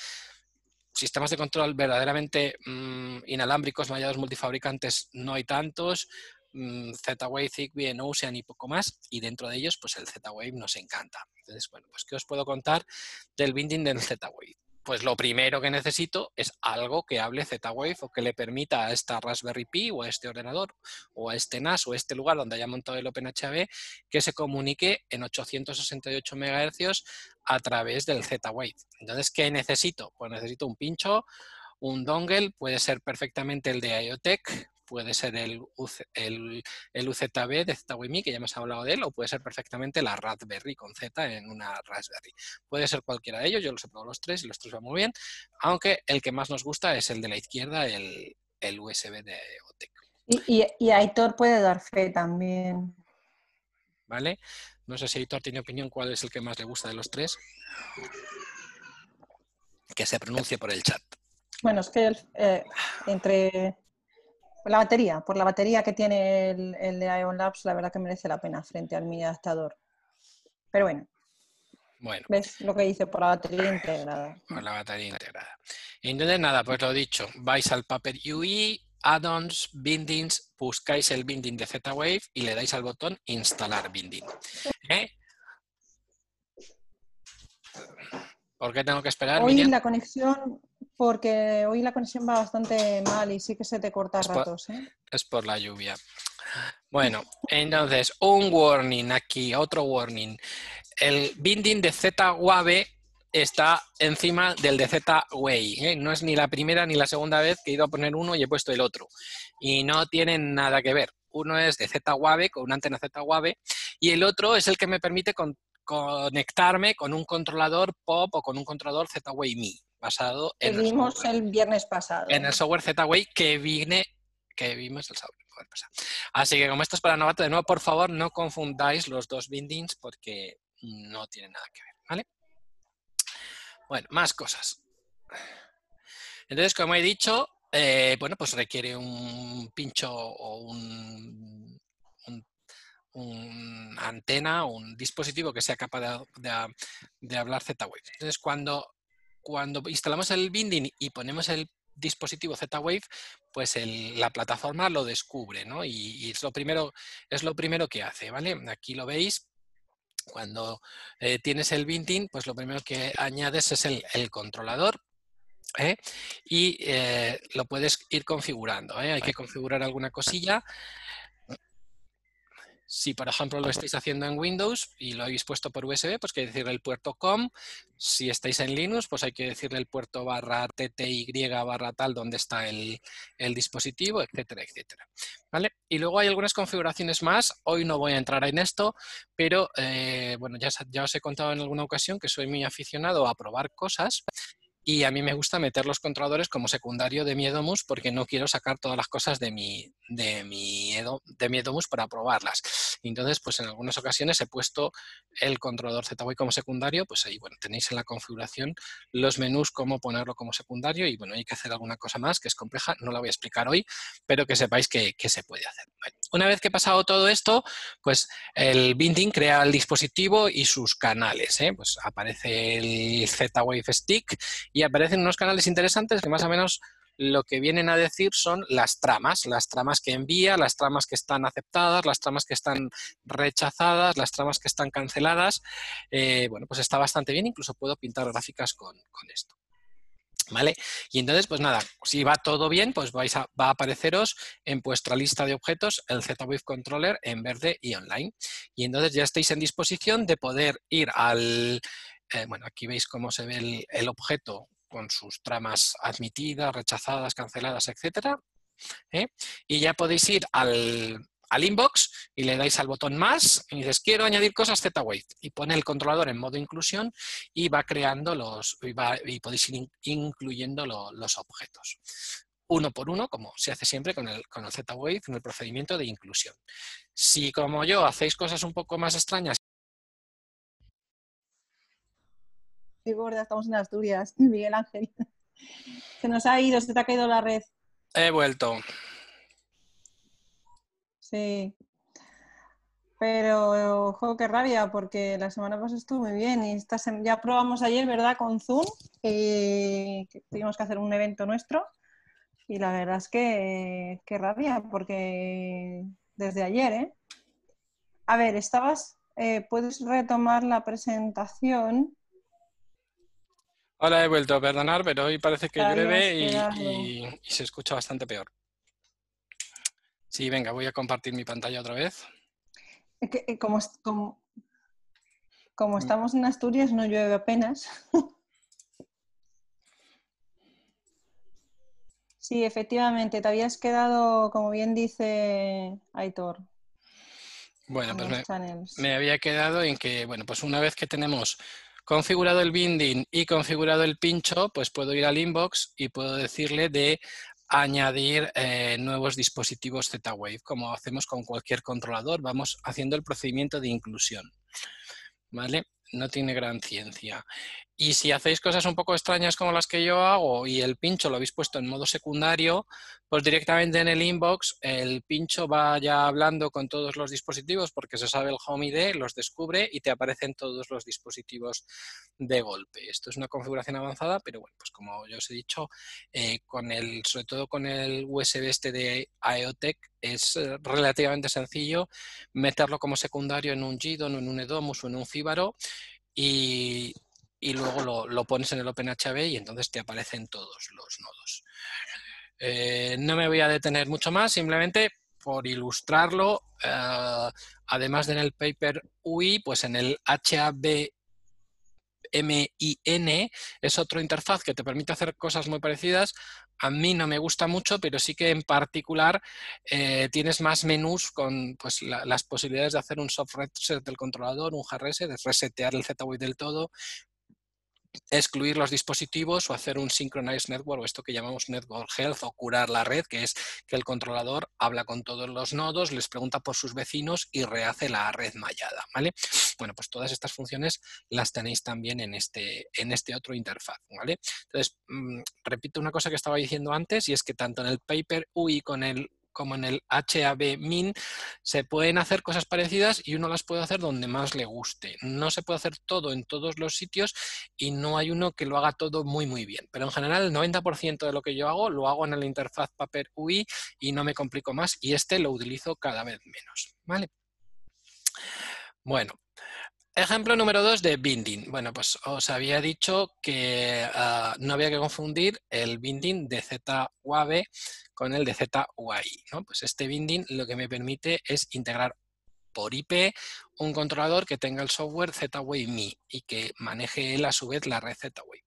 sistemas de control verdaderamente mm, inalámbricos, mallados multifabricantes, no hay tantos. Mm, Z-Wave, Zigbee, Ocean y poco más. Y dentro de ellos, pues el Z-Wave nos encanta. Entonces, bueno, pues ¿qué os puedo contar del binding del Z-Wave? Pues lo primero que necesito es algo que hable Z-Wave o que le permita a esta Raspberry Pi o a este ordenador o a este NAS o a este lugar donde haya montado el OpenHB que se comunique en 868 MHz a través del Z-Wave. Entonces, ¿qué necesito? Pues necesito un pincho, un dongle, puede ser perfectamente el de IoTech, puede ser el, el, el UZB de ZWMI, que ya hemos hablado de él, o puede ser perfectamente la Raspberry con Z en una Raspberry. Puede ser cualquiera de ellos, yo los he probado los tres y los tres van muy bien, aunque el que más nos gusta es el de la izquierda, el, USB de OTEC. Y, y, Aitor puede dar fe también. ¿Vale? No sé si Aitor tiene opinión cuál es el que más le gusta de los tres. Que se pronuncie por el chat. Bueno, es que eh, entre la batería, por la batería que tiene el, de Ion Labs, la verdad que merece la pena frente al mini adaptador. Pero bueno. Bueno. ¿Ves lo que dice por la batería integrada? Por la batería integrada. Entonces, nada, pues lo dicho, vais al Paper UI, Add-ons, Bindings, buscáis el binding de Z-Wave y le dais al botón Instalar binding. ¿Eh? ¿Por qué tengo que esperar? Hoy la conexión, porque hoy la conexión va bastante mal y sí que se te corta a ratos. ¿eh? Es por la lluvia. Bueno, entonces, un warning aquí, otro warning. El binding de Z-Wave está encima del de Z-Way. ¿eh? No es ni la primera ni la segunda vez que he ido a poner uno y he puesto el otro. Y no tienen nada que ver. Uno es de Z-Wave, con una antena Z-Wave, y el otro es el que me permite conectarme con un controlador POP o con un controlador Z-Way Mi, basado en el, vimos el viernes pasado. En el software Z-Way que vine que vimos el software. Así que como esto es para novato, de nuevo, por favor, no confundáis los dos bindings porque no tienen nada que ver, ¿vale? Bueno, más cosas. Entonces, como he dicho, eh, bueno, pues requiere un pincho o un, antena, un dispositivo que sea capaz de, hablar Z-Wave. Entonces, cuando, cuando instalamos el binding y ponemos el dispositivo Z-Wave, pues la plataforma lo descubre, ¿no? Y, es, lo primero, es lo primero que hace, ¿vale? Aquí lo veis, cuando eh, tienes el binting, pues lo primero que añades es el, controlador ¿eh? y eh, lo puedes ir configurando. Hay que configurar alguna cosilla si, por ejemplo, lo estáis haciendo en Windows y lo habéis puesto por USB, pues hay que decirle el puerto COM. Si estáis en Linux, pues hay que decirle el puerto barra TTY barra tal donde está el, dispositivo, etcétera, etcétera. ¿Vale? Y luego hay algunas configuraciones más. Hoy no voy a entrar en esto, pero eh, bueno, ya, ya os he contado en alguna ocasión que soy muy aficionado a probar cosas y a mí me gusta meter los controladores como secundario de mi Edomus porque no quiero sacar todas las cosas de mi, de mi, de mi Edomus para probarlas. Entonces, pues en algunas ocasiones he puesto el controlador ZWay como secundario, pues ahí, bueno, tenéis en la configuración los menús cómo ponerlo como secundario y bueno, hay que hacer alguna cosa más que es compleja, no la voy a explicar hoy, pero que sepáis que, se puede hacer. Una vez que he pasado todo esto, pues el binding crea el dispositivo y sus canales, ¿eh? pues aparece el Z-Wave Stick y aparecen unos canales interesantes que más o menos lo que vienen a decir son las tramas, las tramas que envía, las tramas que están aceptadas, las tramas que están rechazadas, las tramas que están canceladas. Eh, bueno, pues está bastante bien, incluso puedo pintar gráficas con, esto. ¿Vale? Y entonces, pues nada, si va todo bien, pues vais a, va a apareceros en vuestra lista de objetos el Z-Wave Controller en verde y online. Y entonces ya estáis en disposición de poder ir al, eh, bueno, aquí veis cómo se ve el, objeto con sus tramas admitidas, rechazadas, canceladas, etcétera. ¿eh? Y ya podéis ir al, inbox y le dais al botón más y dices quiero añadir cosas Z-Wave y pone el controlador en modo inclusión y va creando los y, podéis ir incluyendo los objetos uno por uno, como se hace siempre con el, con el Z-Wave, en el procedimiento de inclusión. Si como yo hacéis cosas un poco más extrañas gorda, estamos en Asturias, Miguel Ángel. Se nos ha ido, se te ha caído la red. He vuelto. Sí. Pero, ojo, qué rabia, porque la semana pasada estuvo muy bien y esta ya probamos ayer, ¿verdad? Con Zoom, que tuvimos que hacer un evento nuestro y la verdad es que qué rabia, porque desde ayer, ¿eh? A ver, estabas, eh, puedes retomar la presentación Ahora he vuelto a perdonar, pero hoy parece que llueve y, se escucha bastante peor. Sí, venga, voy a compartir mi pantalla otra vez. Eh, como, como, mm. estamos en Asturias, no llueve apenas. Sí, efectivamente, te habías quedado, como bien dice Aitor. Bueno, pues me, me, había quedado en que, bueno, pues una vez que tenemos configurado el binding y configurado el pincho, pues puedo ir al inbox y puedo decirle de añadir eh, nuevos dispositivos Z-Wave, como hacemos con cualquier controlador, vamos haciendo el procedimiento de inclusión. ¿Vale? No tiene gran ciencia. Y si hacéis cosas un poco extrañas como las que yo hago y el pincho lo habéis puesto en modo secundario, pues directamente en el inbox el pincho va ya hablando con todos los dispositivos porque se sabe el Home ID, los descubre y te aparecen todos los dispositivos de golpe. Esto es una configuración avanzada, pero bueno, pues como ya os he dicho, eh, con el, sobre todo con el USB este de IoTech es eh, relativamente sencillo meterlo como secundario en un GDON, en un EDOMUS o en un Fibaro y y luego lo, pones en el OpenHB y entonces te aparecen todos los nodos. Eh, no me voy a detener mucho más, simplemente por ilustrarlo, eh, además de en el paper UI, pues en el HAB MIN es otro interfaz que te permite hacer cosas muy parecidas. A mí no me gusta mucho, pero sí que en particular eh, tienes más menús con pues, las posibilidades de hacer un soft reset del controlador, un hard reset, de resetear el Z-Wave del todo, excluir los dispositivos o hacer un synchronized network o esto que llamamos network health o curar la red, que es que el controlador habla con todos los nodos, les pregunta por sus vecinos y rehace la red mallada, ¿vale? Bueno, pues todas estas funciones las tenéis también en este, en este otro interfaz, ¿vale? Entonces, mm, repito una cosa que estaba diciendo antes y es que tanto en el paper UI con el como en el HAB min, se pueden hacer cosas parecidas y uno las puede hacer donde más le guste. No se puede hacer todo en todos los sitios y no hay uno que lo haga todo muy muy bien. Pero en general el 90% de lo que yo hago lo hago en la interfaz Paper UI y no me complico más y este lo utilizo cada vez menos. ¿vale? Bueno, Ejemplo número 2 de binding. Bueno, pues os había dicho que ah, no había que confundir el binding de ZUAV con el de ZUAI. ¿no? Pues este binding lo que me permite es integrar por IP un controlador que tenga el software Z-Wave y que maneje él a su vez la red Z-Wave.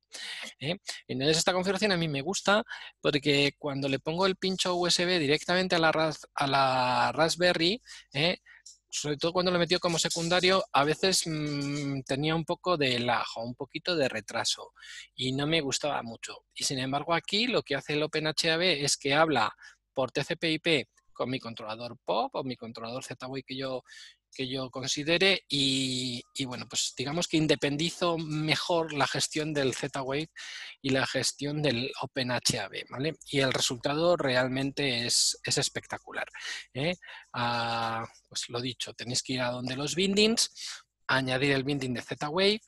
¿eh? Entonces esta configuración a mí me gusta porque cuando le pongo el pincho USB directamente a la, a la Raspberry, ¿eh? Sobre todo cuando lo metió como secundario, a veces mm, tenía un poco de lajo, un poquito de retraso y no me gustaba mucho. Y sin embargo aquí lo que hace el OpenHAB es que habla por TCP/IP con mi controlador POP o mi controlador Z-Wave que yo, que yo considere y, bueno, pues digamos que independizo mejor la gestión del Z-Wave y la gestión del OpenHAB, ¿vale? Y el resultado realmente es, espectacular. ¿eh? Ah, pues lo dicho, tenéis que ir a donde los bindings, añadir el binding de Z-Wave,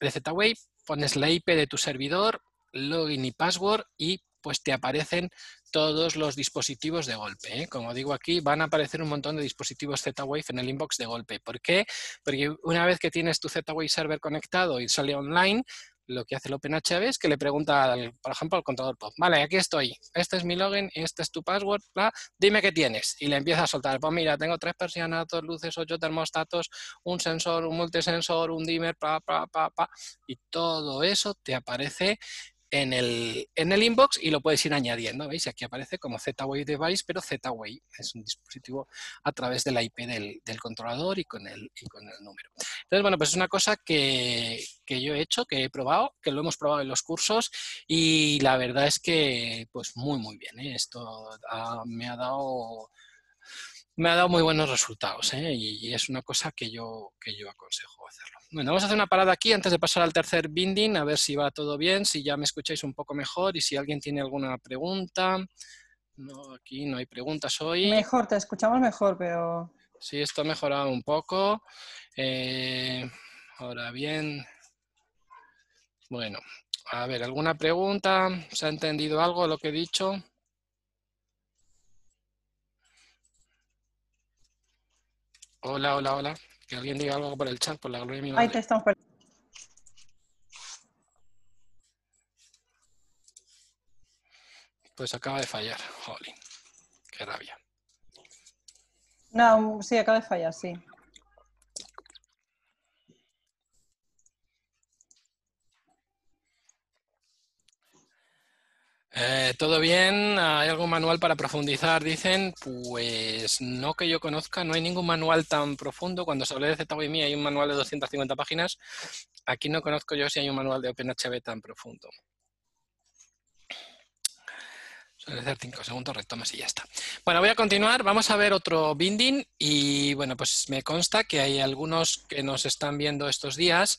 de Z-Wave, pones la IP de tu servidor, login y password y pues te aparecen todos los dispositivos de golpe. ¿eh? Como digo aquí, van a aparecer un montón de dispositivos Z-Wave en el inbox de golpe. ¿Por qué? Porque una vez que tienes tu Z-Wave server conectado y sale online, lo que hace el OpenHB es que le pregunta, por ejemplo, al contador POP, vale, aquí estoy, este es mi login, este es tu password, dime qué tienes. Y le empieza a soltar, pues mira, tengo tres persianas, dos luces, ocho termostatos, un sensor, un multisensor, un dimmer, pa, pa, pa, pa, y todo eso te aparece en el, en el inbox y lo puedes ir añadiendo. ¿Veis? Aquí aparece como Z-Wave Device, pero Z-Wave es un dispositivo a través de la IP del, controlador y con, el, y con el número. Entonces, bueno, pues es una cosa que, yo he hecho, que he probado, que lo hemos probado en los cursos y la verdad es que, pues muy, muy bien. ¿eh? Esto me ha dado me ha dado muy buenos resultados ¿eh? y, es una cosa que yo, que yo aconsejo hacerlo. Bueno, vamos a hacer una parada aquí antes de pasar al tercer binding, a ver si va todo bien, si ya me escucháis un poco mejor y si alguien tiene alguna pregunta. No, aquí no hay preguntas hoy. Mejor, te escuchamos mejor, pero... Sí, esto ha mejorado un poco. Eh, ahora bien, bueno, a ver, ¿alguna pregunta? ¿Se ha entendido algo de lo que he dicho? Hola, hola, hola. Que alguien diga algo por el chat, por la gloria de mi madre. Ahí te estamos Pues acaba de fallar. Jolín. Qué rabia. No, sí, acaba de fallar, sí. Eh, ¿Todo bien? ¿Hay algún manual para profundizar? Dicen, pues no que yo conozca, no hay ningún manual tan profundo. Cuando se habla de ZWMI hay un manual de 250 páginas. Aquí no conozco yo si hay un manual de OpenHB tan profundo. Suele hacer 5 segundos, retomas y ya está. Bueno, voy a continuar. Vamos a ver otro binding y bueno, pues me consta que hay algunos que nos están viendo estos días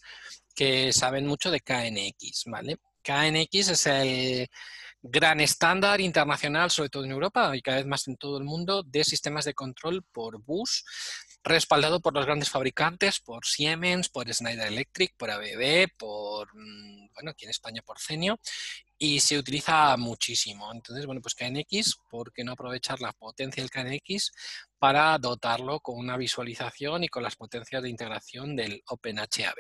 que saben mucho de KNX, ¿vale? KNX es el gran estándar internacional, sobre todo en Europa y cada vez más en todo el mundo, de sistemas de control por bus, respaldado por los grandes fabricantes, por Siemens, por Schneider Electric, por ABB, por, mm, bueno, aquí en España por Cenio, y se utiliza muchísimo. Entonces, bueno, pues KNX, ¿por qué no aprovechar la potencia del KNX para dotarlo con una visualización y con las potencias de integración del OpenHAB?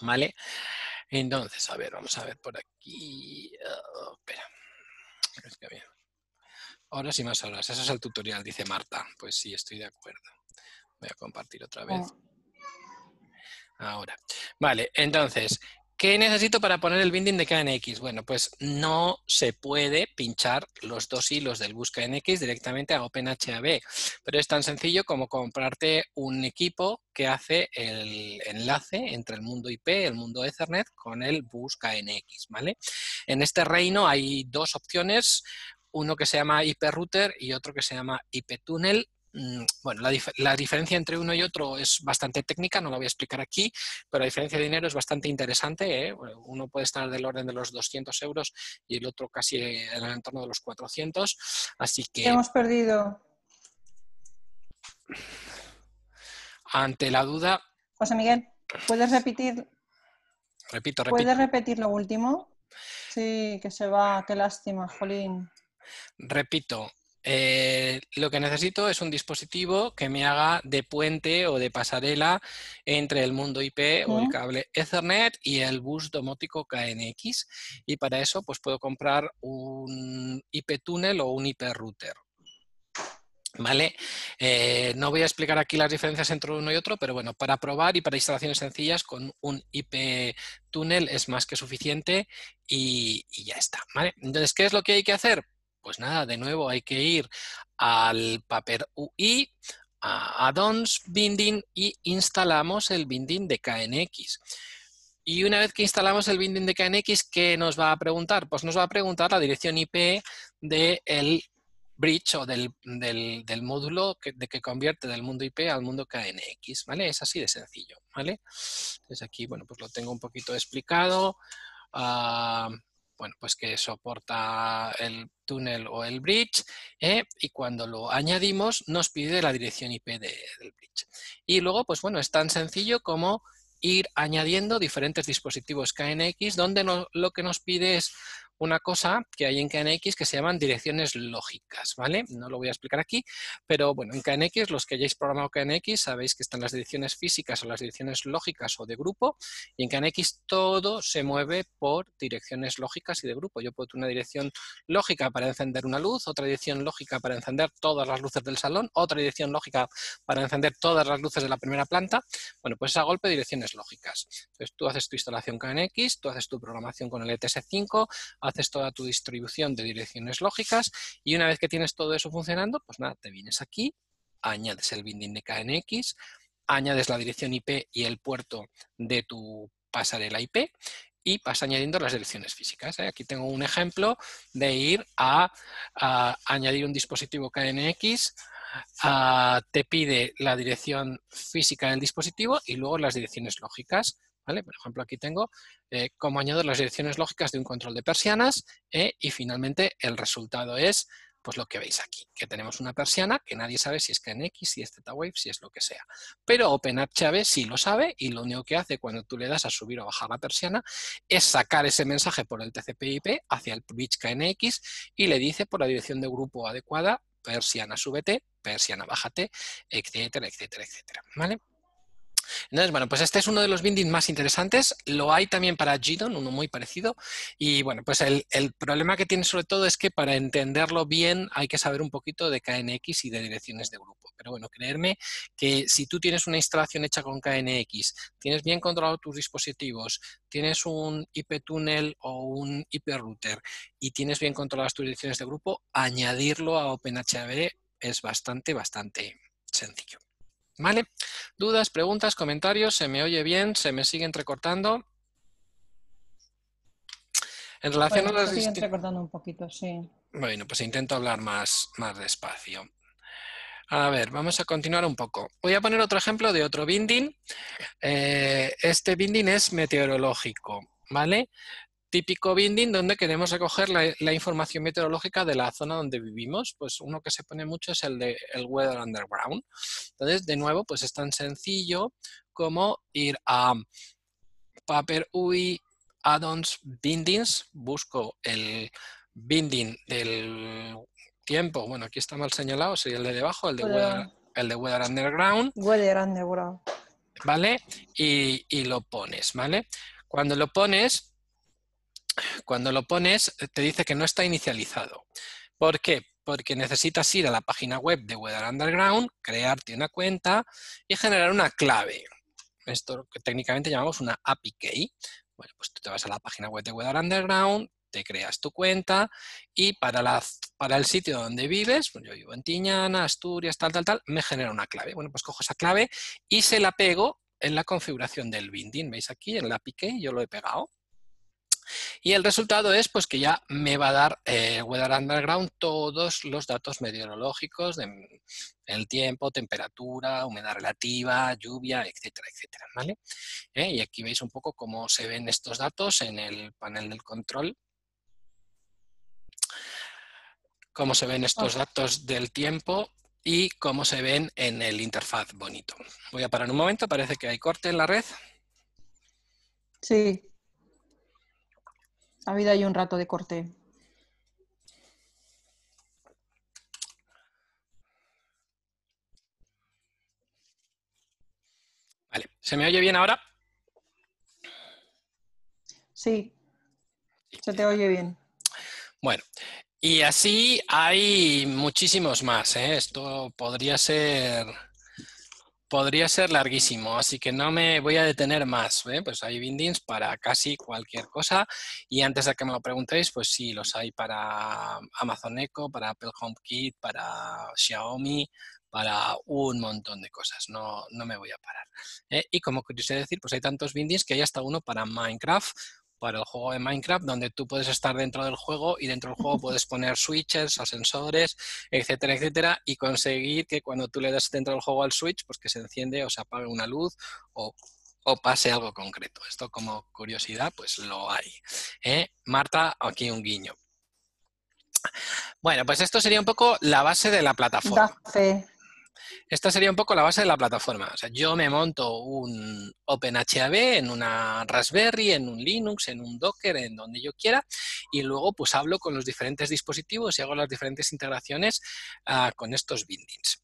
¿Vale? Entonces, a ver, vamos a ver por aquí. Oh, espera. Ahora sí más horas. Eso es el tutorial, dice Marta. Pues sí, estoy de acuerdo. Voy a compartir otra vez. Oh. Ahora. Vale, entonces, ¿Qué necesito para poner el binding de KNX? Bueno, pues no se puede pinchar los dos hilos del bus KNX directamente a OpenHAB, pero es tan sencillo como comprarte un equipo que hace el enlace entre el mundo IP, el mundo Ethernet, con el bus KNX, ¿vale? En este reino hay dos opciones, uno que se llama IP Router y otro que se llama IP Tunnel bueno, la, diferencia entre uno y otro es bastante técnica, no la voy a explicar aquí, pero la diferencia de dinero es bastante interesante. ¿eh? Uno puede estar del orden de los 200 euros y el otro casi en el entorno de los 400. Así que... hemos perdido? Ante la duda... José Miguel, ¿puedes repetir? Repito, repito. ¿Puedes repetir lo último? Sí, que se va, qué lástima, Jolín. Repito, eh, lo que necesito es un dispositivo que me haga de puente o de pasarela entre el mundo IP o el cable Ethernet y el bus domótico KNX. Y para eso pues puedo comprar un IP túnel o un IP router. ¿Vale? Eh, no voy a explicar aquí las diferencias entre uno y otro, pero bueno, para probar y para instalaciones sencillas con un IP túnel es más que suficiente y, y ya está. ¿vale? Entonces, ¿qué es lo que hay que hacer? Pues nada, de nuevo hay que ir al Paper UI, a Addons Binding y instalamos el binding de KNX. Y una vez que instalamos el binding de KNX, ¿qué nos va a preguntar? Pues nos va a preguntar la dirección IP del bridge o del, módulo que, de que convierte del mundo IP al mundo KNX, ¿vale? Es así de sencillo, ¿vale? Entonces aquí, bueno, pues lo tengo un poquito explicado. Ah, bueno, pues que soporta el túnel o el bridge ¿eh? y cuando lo añadimos nos pide la dirección IP del bridge. Y luego, pues bueno, es tan sencillo como ir añadiendo diferentes dispositivos KNX donde lo que nos pide es una cosa que hay en KNX que se llaman direcciones lógicas, ¿vale? No lo voy a explicar aquí, pero bueno, en KNX, los que hayáis programado KNX, sabéis que están las direcciones físicas o las direcciones lógicas o de grupo, y en KNX todo se mueve por direcciones lógicas y de grupo. Yo puedo tener una dirección lógica para encender una luz, otra dirección lógica para encender todas las luces del salón, otra dirección lógica para encender todas las luces de la primera planta. Bueno, pues a golpe direcciones lógicas. Entonces tú haces tu instalación KNX, tú haces tu programación con el ETS5, haces toda tu distribución de direcciones lógicas y una vez que tienes todo eso funcionando, pues nada, te vienes aquí, añades el binding de KNX, añades la dirección IP y el puerto de tu pasarela IP y vas añadiendo las direcciones físicas. ¿eh? Aquí tengo un ejemplo de ir a, añadir un dispositivo KNX, te pide la dirección física del dispositivo y luego las direcciones lógicas. Por ejemplo, aquí tengo eh, cómo añado las direcciones lógicas de un control de persianas eh, y finalmente el resultado es pues lo que veis aquí, que tenemos una persiana que nadie sabe si es KNX, si es Z-Wave, si es lo que sea. Pero OpenHAB sí lo sabe y lo único que hace cuando tú le das a subir o bajar la persiana es sacar ese mensaje por el TCP/IP hacia el bridge KNX y le dice por la dirección de grupo adecuada persiana súbete, persiana bájate, etcétera, etcétera, etcétera. ¿Vale? Entonces, bueno, pues este es uno de los bindings más interesantes. Lo hay también para GDON, uno muy parecido. Y bueno, pues el, problema que tiene sobre todo es que para entenderlo bien hay que saber un poquito de KNX y de direcciones de grupo. Pero bueno, creerme que si tú tienes una instalación hecha con KNX, tienes bien controlado tus dispositivos, tienes un IP túnel o un IP router y tienes bien controladas tus direcciones de grupo, añadirlo a OpenHAB es bastante, bastante sencillo. ¿Vale? ¿Dudas, preguntas, comentarios? ¿Se me oye bien? ¿Se me sigue entrecortando? En relación a las... Sigue entrecortando un poquito, sí. Bueno, pues intento hablar más, más despacio. A ver, vamos a continuar un poco. Voy a poner otro ejemplo de otro binding. Eh, este binding es meteorológico, ¿vale? Típico binding donde queremos recoger la, información meteorológica de la zona donde vivimos. Pues uno que se pone mucho es el de el Weather Underground. Entonces, de nuevo, pues es tan sencillo como ir a Paper UI Addons Bindings, busco el binding del tiempo, bueno, aquí está mal señalado, sería el de debajo, el de, weather, el de weather Underground. Weather Underground. ¿Vale? Y, lo pones, ¿vale? Cuando lo pones, cuando lo pones, te dice que no está inicializado. ¿Por qué? Porque necesitas ir a la página web de Weather Underground, crearte una cuenta y generar una clave. Esto técnicamente llamamos una API key. Bueno, pues tú te vas a la página web de Weather Underground, te creas tu cuenta y para, el sitio donde vives, pues yo vivo en Tiñana, Asturias, tal, tal, tal, me genera una clave. Bueno, pues cojo esa clave y se la pego en la configuración del binding. ¿Veis aquí? En la piqué yo lo he pegado. Y el resultado es pues, que ya me va a dar eh, Weather Underground todos los datos meteorológicos del tiempo, temperatura, humedad relativa, lluvia, etcétera, etcétera. ¿vale? Eh, y aquí veis un poco cómo se ven estos datos en el panel del control cómo se ven estos datos del tiempo y cómo se ven en el interfaz bonito. Voy a parar un momento, parece que hay corte en la red. Sí. Ha habido ahí un rato de corte. Vale, ¿se me oye bien ahora? Sí, se te oye bien. Bueno, y así hay muchísimos más. ¿eh? Esto podría ser, podría ser larguísimo, así que no me voy a detener más. ¿eh? Pues hay bindings para casi cualquier cosa. Y antes de que me lo preguntéis, pues sí, los hay para Amazon Echo, para Apple HomeKit, para Xiaomi, para un montón de cosas. No, no me voy a parar. ¿eh? Y como quería decir, pues hay tantos bindings que hay hasta uno para Minecraft para el juego de Minecraft, donde tú puedes estar dentro del juego y dentro del juego puedes poner switches, ascensores, etcétera, etcétera, y conseguir que cuando tú le das dentro del juego al switch, pues que se enciende o se apague una luz o, pase algo concreto. Esto como curiosidad, pues lo hay. ¿eh? Marta, aquí un guiño. Bueno, pues esto sería un poco la base de la plataforma. Esta sería un poco la base de la plataforma. O sea, yo me monto un OpenHAB en una Raspberry, en un Linux, en un Docker, en donde yo quiera, y luego pues hablo con los diferentes dispositivos y hago las diferentes integraciones ah, con estos bindings.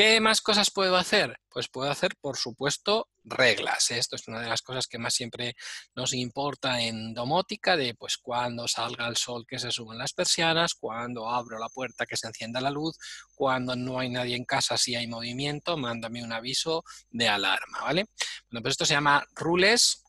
¿Qué más cosas puedo hacer? Pues puedo hacer, por supuesto, reglas. Esto es una de las cosas que más siempre nos importa en domótica, de pues cuando salga el sol que se suban las persianas, cuando abro la puerta que se encienda la luz, cuando no hay nadie en casa, si hay movimiento, mándame un aviso de alarma, ¿vale? Bueno, pues esto se llama rules,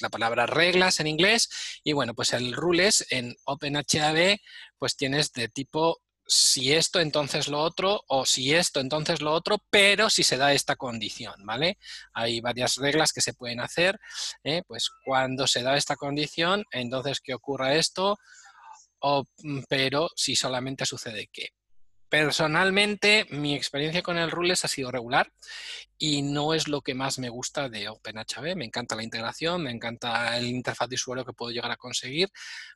la palabra reglas en inglés, y bueno, pues el rules en OpenHAB pues tienes de tipo si esto, entonces lo otro, o si esto, entonces lo otro, pero si se da esta condición, ¿vale? Hay varias reglas que se pueden hacer, ¿eh? pues cuando se da esta condición, entonces que ocurra esto, o, mm, pero si solamente sucede que. Personalmente, mi experiencia con el Rules ha sido regular y no es lo que más me gusta de OpenHB. Me encanta la integración, me encanta el interfaz de usuario que puedo llegar a conseguir,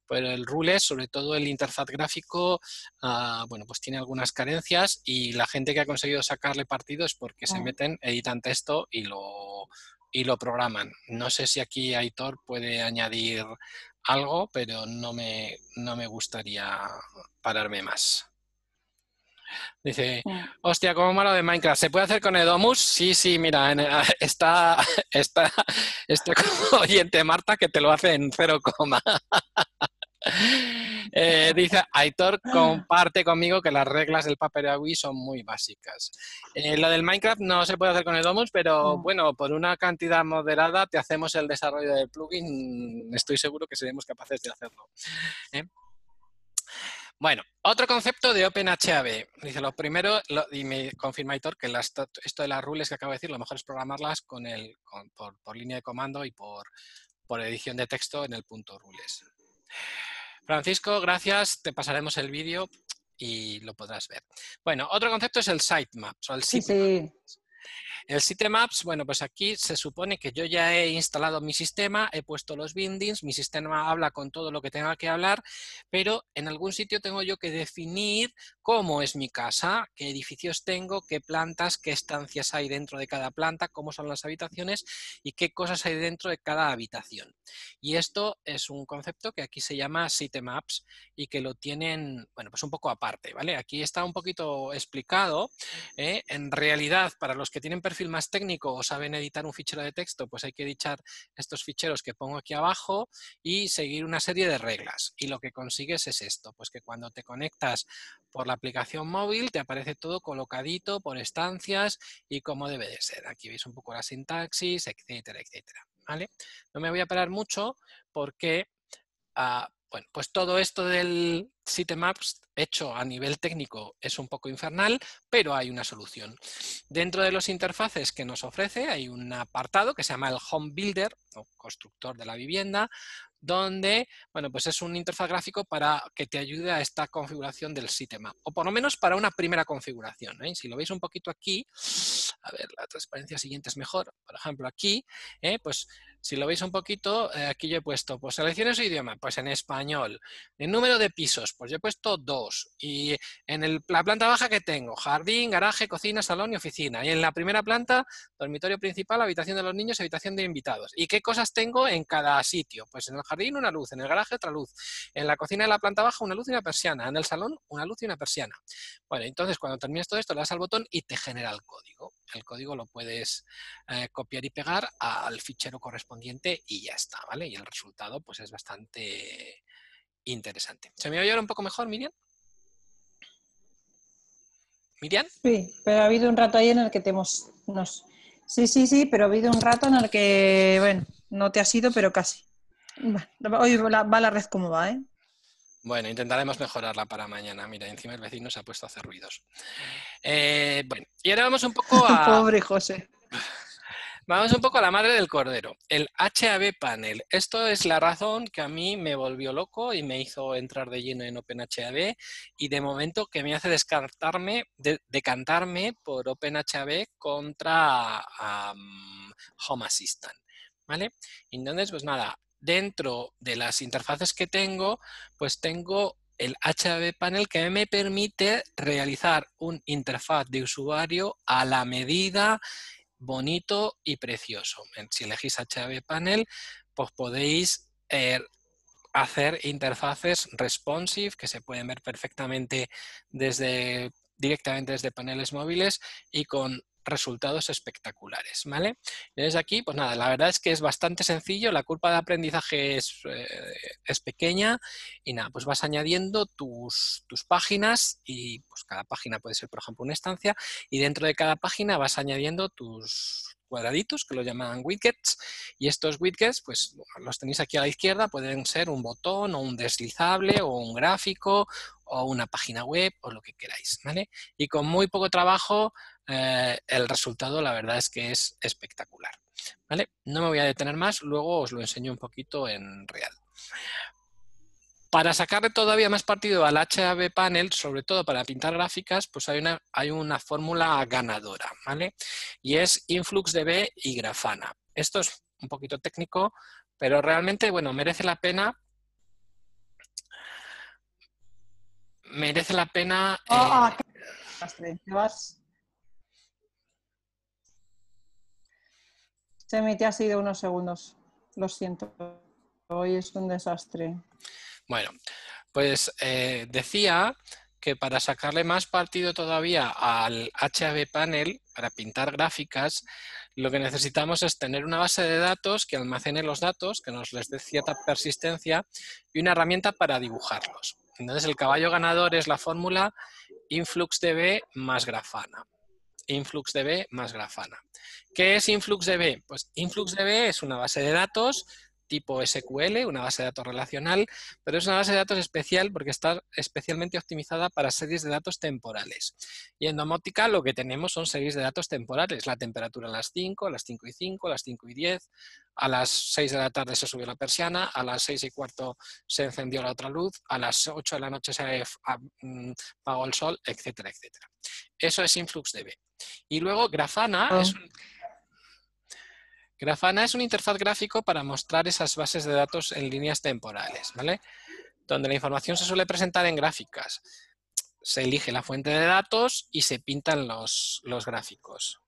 pero el Rules, sobre todo el interfaz gráfico, ah, bueno, pues tiene algunas carencias y la gente que ha conseguido sacarle partido es porque se meten, editan texto y lo, y lo programan. No sé si aquí Aitor puede añadir algo, pero no me, no me gustaría pararme más. Dice, hostia, como malo de Minecraft. ¿Se puede hacer con Edomus? Sí, sí, mira, está, está, está como oyente Marta que te lo hace en cero coma. Eh, dice, Aitor comparte conmigo que las reglas del Paperagui son muy básicas. Eh, lo del Minecraft no se puede hacer con Edomus, pero bueno, por una cantidad moderada te hacemos el desarrollo del plugin. Estoy seguro que seremos capaces de hacerlo. ¿eh? Bueno, otro concepto de OpenHAB. Dice, lo primero, y me confirma Hitor que esto de las rules que acabo de decir, lo mejor es programarlas con el, por, línea de comando y por, edición de texto en el punto rules. Francisco, gracias. Te pasaremos el vídeo. y lo podrás ver. Bueno, otro concepto es el sitemaps o el Sí, sí. El sitemaps, bueno, pues aquí se supone que yo ya he instalado mi sistema, he puesto los bindings, mi sistema habla con todo lo que tenga que hablar, pero en algún sitio tengo yo que definir cómo es mi casa, qué edificios tengo, qué plantas, qué estancias hay dentro de cada planta, cómo son las habitaciones y qué cosas hay dentro de cada habitación. Y esto es un concepto que aquí se llama sitemaps y que lo tienen, bueno, pues un poco aparte, ¿vale? Aquí está un poquito explicado. ¿eh? En realidad, para los que tienen perfil más técnico o saben editar un fichero de texto, pues hay que editar estos ficheros que pongo aquí abajo y seguir una serie de reglas. Y lo que consigues es esto, pues que cuando te conectas por la aplicación móvil te aparece todo colocadito por estancias y como debe de ser. Aquí veis un poco la sintaxis, etcétera, etcétera. ¿vale? No me voy a parar mucho porque ah, bueno, pues todo esto del sitemaps hecho a nivel técnico es un poco infernal, pero hay una solución. Dentro de los interfaces que nos ofrece hay un apartado que se llama el Home Builder, o constructor de la vivienda, donde, bueno, pues es un interfaz gráfico para que te ayude a esta configuración del sitemap, o por lo menos para una primera configuración. ¿eh? Si lo veis un poquito aquí, a ver, la transparencia siguiente es mejor, por ejemplo aquí, ¿eh? pues si lo veis un poquito, eh, aquí yo he puesto, pues selecciones su idioma, pues en español. El número de pisos, pues yo he puesto dos. Y en la planta baja que tengo, jardín, garaje, cocina, salón y oficina. Y en la primera planta, dormitorio principal, habitación de los niños, habitación de invitados. ¿Y qué cosas tengo en cada sitio? Pues en el jardín una luz, en el garaje otra luz, en la cocina de la planta baja una luz y una persiana, en el salón una luz y una persiana. Bueno, entonces cuando terminas todo esto le das al botón y te genera el código. El código lo puedes eh, copiar y pegar al fichero correspondiente y ya está, ¿vale? Y el resultado pues es bastante interesante. ¿Se me oye ahora un poco mejor, Miriam? ¿Miriam? Sí, pero ha habido un rato ahí en el que te hemos... Nos... Sí, sí, sí, pero ha habido un rato en el que, bueno, no te ha sido, pero casi. Hoy va la red como va, ¿eh? Bueno, intentaremos mejorarla para mañana. Mira, encima el vecino se ha puesto a hacer ruidos. Eh, bueno, y ahora vamos un poco a... Pobre José. Vamos un poco a la madre del cordero, el HAB Panel. Esto es la razón que a mí me volvió loco y me hizo entrar de lleno en OpenHAB y de momento que me hace descartarme, decantarme por OpenHAB contra Home Assistant. ¿Vale? Entonces, pues nada, dentro de las interfaces que tengo, pues tengo el HAB Panel que me permite realizar un interfaz de usuario a la medida, bonito y precioso. Si elegís HAB Panel, pues podéis eh, hacer interfaces responsive que se pueden ver perfectamente desde directamente desde paneles móviles y con resultados espectaculares, ¿vale? Desde aquí, pues nada, la verdad es que es bastante sencillo, la curva de aprendizaje es, eh, es pequeña y nada, pues vas añadiendo tus, tus, páginas y pues cada página puede ser, por ejemplo, una estancia y dentro de cada página vas añadiendo tus cuadraditos que lo llaman widgets y estos widgets pues los tenéis aquí a la izquierda, pueden ser un botón o un deslizable o un gráfico o una página web o lo que queráis, ¿vale? Y con muy poco trabajo eh, el resultado la verdad es que es espectacular. ¿vale? No me voy a detener más, luego os lo enseño un poquito en real. Para sacarle todavía más partido al HAB panel, sobre todo para pintar gráficas, pues hay una, hay una fórmula ganadora, ¿vale? Y es InfluxDB y Grafana. Esto es un poquito técnico, pero realmente, bueno, merece la pena merece la pena... Ah, eh, Se me ha sido unos segundos. Lo siento. Hoy es un desastre. Bueno, pues eh, decía que para sacarle más partido todavía al HAB panel, para pintar gráficas, lo que necesitamos es tener una base de datos que almacene los datos, que nos les dé cierta persistencia y una herramienta para dibujarlos. Entonces el caballo ganador es la fórmula InfluxDB más Grafana. InfluxDB más Grafana. ¿Qué es InfluxDB? Pues InfluxDB es una base de datos tipo SQL, una base de datos relacional, pero es una base de datos especial porque está especialmente optimizada para series de datos temporales. Y en domótica lo que tenemos son series de datos temporales, la temperatura a las 5, a las 5 y 5, a las 5 y 10, a las 6 de la tarde se subió la persiana, a las 6 y cuarto se encendió la otra luz, a las 8 de la noche se mm, apagó el sol, etcétera, etcétera. Eso es InfluxDB. Y luego Grafana es oh. un Grafana es un interfaz gráfico para mostrar esas bases de datos en líneas temporales, ¿vale? Donde la información se suele presentar en gráficas. Se elige la fuente de datos y se pintan los, los gráficos.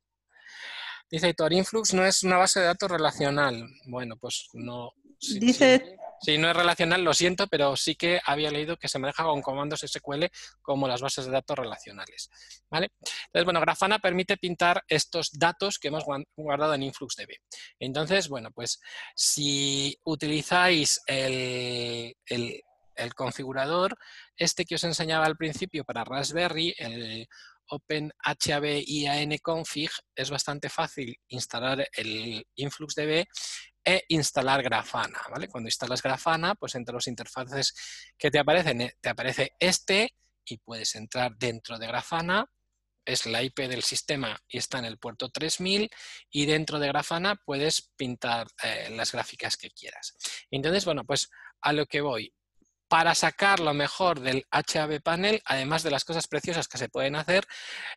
Dice Hitor, Influx no es una base de datos relacional. Bueno, pues no. Dice si no es relacional, lo siento, pero sí que había leído que se maneja con comandos SQL como las bases de datos relacionales. ¿vale? Entonces, bueno, Grafana permite pintar estos datos que hemos guardado en InfluxDB. Entonces, bueno, pues si utilizáis el, el configurador, este que os enseñaba al principio para Raspberry, el OpenHAB config, es bastante fácil instalar el InfluxDB e instalar Grafana. ¿vale? Cuando instalas Grafana, pues entre los interfaces que te aparecen, eh, te aparece este y puedes entrar dentro de Grafana, es la IP del sistema y está en el puerto 3000 y dentro de Grafana puedes pintar eh, las gráficas que quieras. Entonces, bueno, pues a lo que voy, para sacar lo mejor del HAB panel, además de las cosas preciosas que se pueden hacer,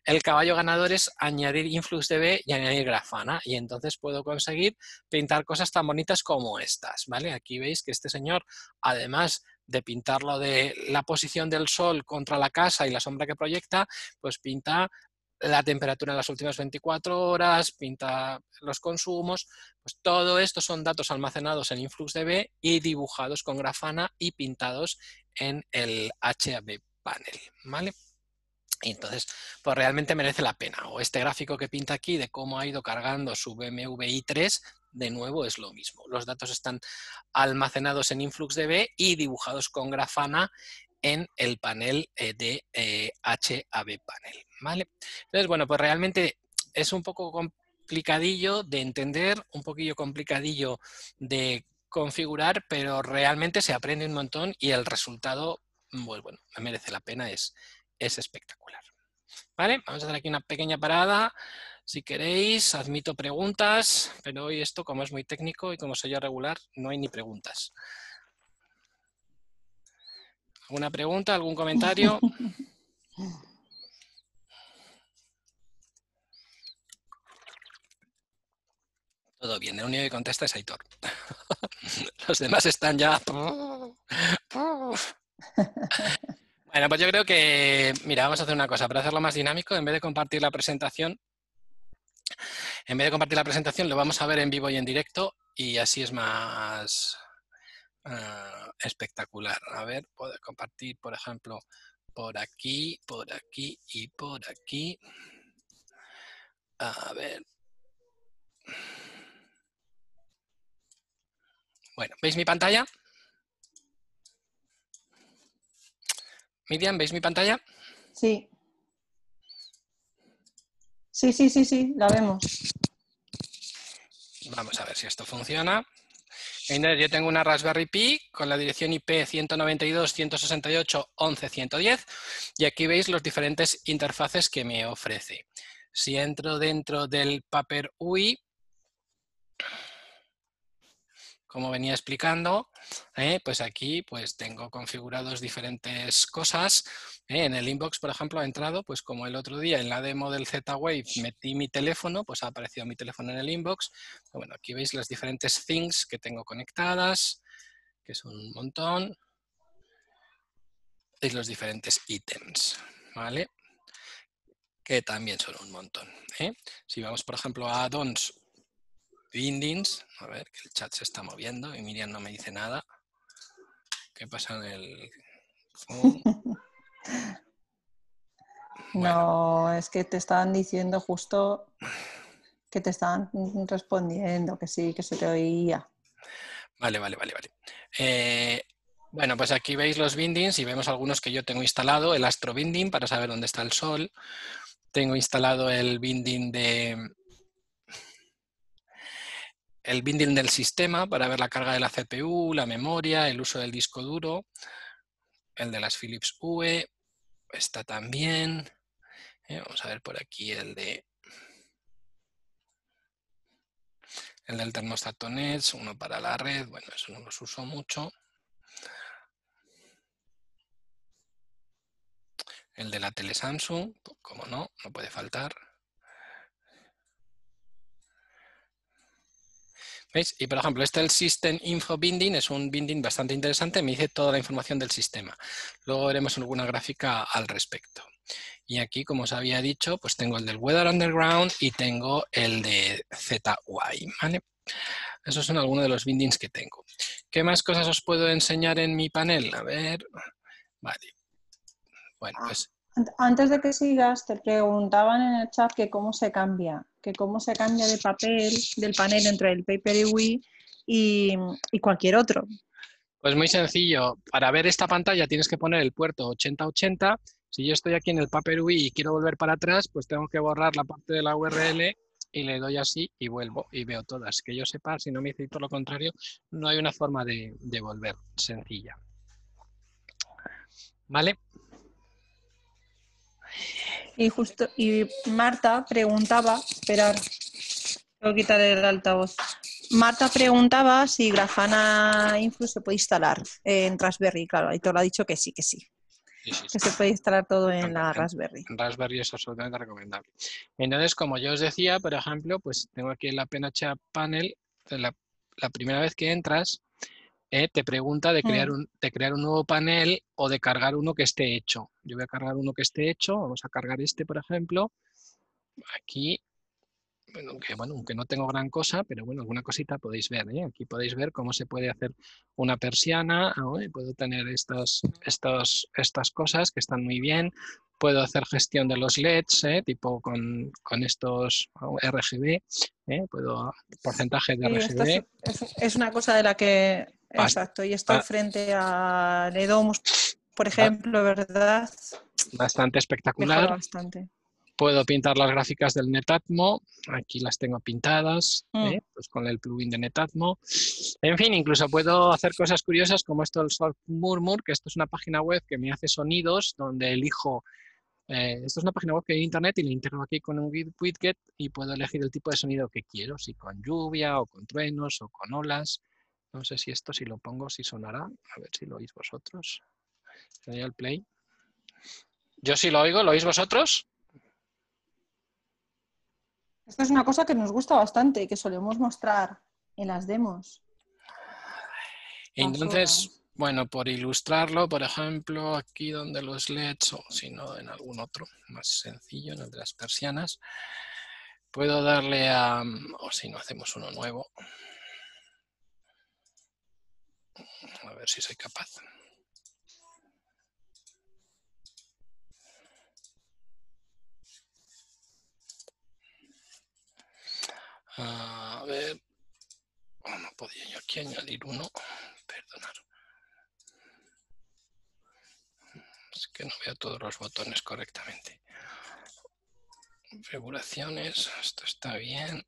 el caballo ganador es añadir InfluxDB y añadir Grafana. Y entonces puedo conseguir pintar cosas tan bonitas como estas. ¿vale? Aquí veis que este señor, además de pintarlo de la posición del sol contra la casa y la sombra que proyecta, pues pinta la temperatura en las últimas 24 horas, pinta los consumos, pues todo esto son datos almacenados en InfluxDB y dibujados con Grafana y pintados en el HAB panel, ¿vale? entonces, pues realmente merece la pena. O este gráfico que pinta aquí de cómo ha ido cargando su BMW i3, de nuevo es lo mismo. Los datos están almacenados en InfluxDB y dibujados con Grafana en el panel eh, de HAB eh, panel. ¿vale? Entonces, bueno, pues realmente es un poco complicadillo de entender, un poquillo complicadillo de configurar, pero realmente se aprende un montón y el resultado, pues bueno, me merece la pena, es, es espectacular. ¿Vale? Vamos a hacer aquí una pequeña parada. Si queréis, admito preguntas, pero hoy esto, como es muy técnico y como soy yo regular, no hay ni preguntas. ¿Alguna pregunta? ¿Algún comentario? Todo bien, el único que contesta es Aitor. Los demás están ya... Bueno, pues yo creo que, mira, vamos a hacer una cosa, para hacerlo más dinámico, en vez de compartir la presentación, en vez de compartir la presentación, lo vamos a ver en vivo y en directo y así es más, Ah, espectacular. A ver, puedo compartir, por ejemplo, por aquí, por aquí y por aquí. A ver. Bueno, ¿veis mi pantalla? Miriam, ¿veis mi pantalla? Sí. Sí, sí, sí, sí, la vemos. Vamos a ver si esto funciona yo tengo una Raspberry Pi con la dirección IP 192.168.11.110 y aquí veis los diferentes interfaces que me ofrece. Si entro dentro del Paper UI, como venía explicando, ¿eh? pues aquí pues tengo configurados diferentes cosas. ¿eh? En el inbox, por ejemplo, ha entrado, pues como el otro día en la demo del Z-Wave metí mi teléfono, pues ha aparecido mi teléfono en el inbox. Bueno, aquí veis las diferentes things que tengo conectadas, que son un montón. Y los diferentes ítems, ¿vale? Que también son un montón. ¿eh? Si vamos, por ejemplo, a addons bindings. A ver, que el chat se está moviendo y Miriam no me dice nada. ¿Qué pasa en el No, es que te estaban diciendo justo que te estaban respondiendo, que sí, que se te oía. Vale, vale, vale, vale. Eh, bueno, pues aquí veis los bindings y vemos algunos que yo tengo instalado. El Astro Binding para saber dónde está el sol. Tengo instalado el binding de, el binding del sistema para ver la carga de la CPU, la memoria, el uso del disco duro, el de las Philips UE, está también. Eh, vamos a ver por aquí el de el del termostato NETS, uno para la red, bueno, eso no los uso mucho. El de la tele Samsung, como no, no puede faltar. ¿Veis? Y por ejemplo, este el System Info Binding es un binding bastante interesante, me dice toda la información del sistema. Luego veremos alguna gráfica al respecto. Y aquí, como os había dicho, pues tengo el del Weather Underground y tengo el de ZY. ¿vale? Esos son algunos de los bindings que tengo. ¿Qué más cosas os puedo enseñar en mi panel? A ver, vale. Bueno, pues Antes de que sigas, te preguntaban en el chat que cómo se cambia, que cómo se cambia de papel, del panel entre el Paper UI y, cualquier otro. Pues muy sencillo, para ver esta pantalla tienes que poner el puerto 8080. Si yo estoy aquí en el Paper UI y quiero volver para atrás, pues tengo que borrar la parte de la URL y le doy así y vuelvo y veo todas. Que yo sepa, si no me dice todo lo contrario, no hay una forma de volver sencilla. ¿Vale? Y justo, y Marta preguntaba, esperar, tengo que quitar el altavoz. Marta preguntaba si Grafana Influ se puede instalar en Raspberry, claro, y te lo ha dicho que sí, que sí, Sí, sí, que se puede instalar todo en la. Raspberry. En Raspberry es absolutamente recomendable. Entonces, como yo os decía, por ejemplo, pues tengo aquí el PNH Panel, la, la primera vez que entras, eh, te pregunta de crear, Mm. un, de crear un nuevo panel o de cargar uno que esté hecho. Yo voy a cargar uno que esté hecho, vamos a cargar este, por ejemplo, aquí, bueno, aunque, bueno, aunque no tengo gran cosa, pero bueno, alguna cosita podéis ver. ¿eh? Aquí podéis ver cómo se puede hacer una persiana, ¿no? Y puedo tener estas, estos, estas cosas que están muy bien. Puedo hacer gestión de los LEDs, ¿eh? tipo con, con estos oh, RGB, ¿eh? puedo porcentaje de RGB. es, es- es una cosa de la que... Bast- Exacto, y esto ah. frente a Ledomus, por ejemplo, ¿verdad? bastante Mejora espectacular. bastante. Puedo pintar las gráficas del Netatmo, aquí las tengo pintadas, Mm. ¿eh? pues con el plugin de Netatmo. En fin, incluso puedo hacer cosas curiosas como esto del Soft Murmur, que esto es una página web que me hace sonidos donde elijo, eh, esto es una página web que hay en internet y la integro aquí con un wid- widget y puedo elegir el tipo de sonido que quiero, si con lluvia o con truenos o con olas. No sé si esto, si lo pongo, si sonará. A ver si lo oís vosotros. Le doy al play. Yo sí lo oigo, ¿lo oís vosotros? Esto es una cosa que nos gusta bastante y que solemos mostrar en las demos. Entonces, bueno, por ilustrarlo, por ejemplo, aquí donde los LEDs, o si no, en algún otro más sencillo, en el de las persianas, puedo darle a, o si no, hacemos uno nuevo. A ver si soy capaz. A ver, oh, no podía yo aquí añadir uno, perdonar. Es que no veo todos los botones correctamente. Configuraciones, esto está bien.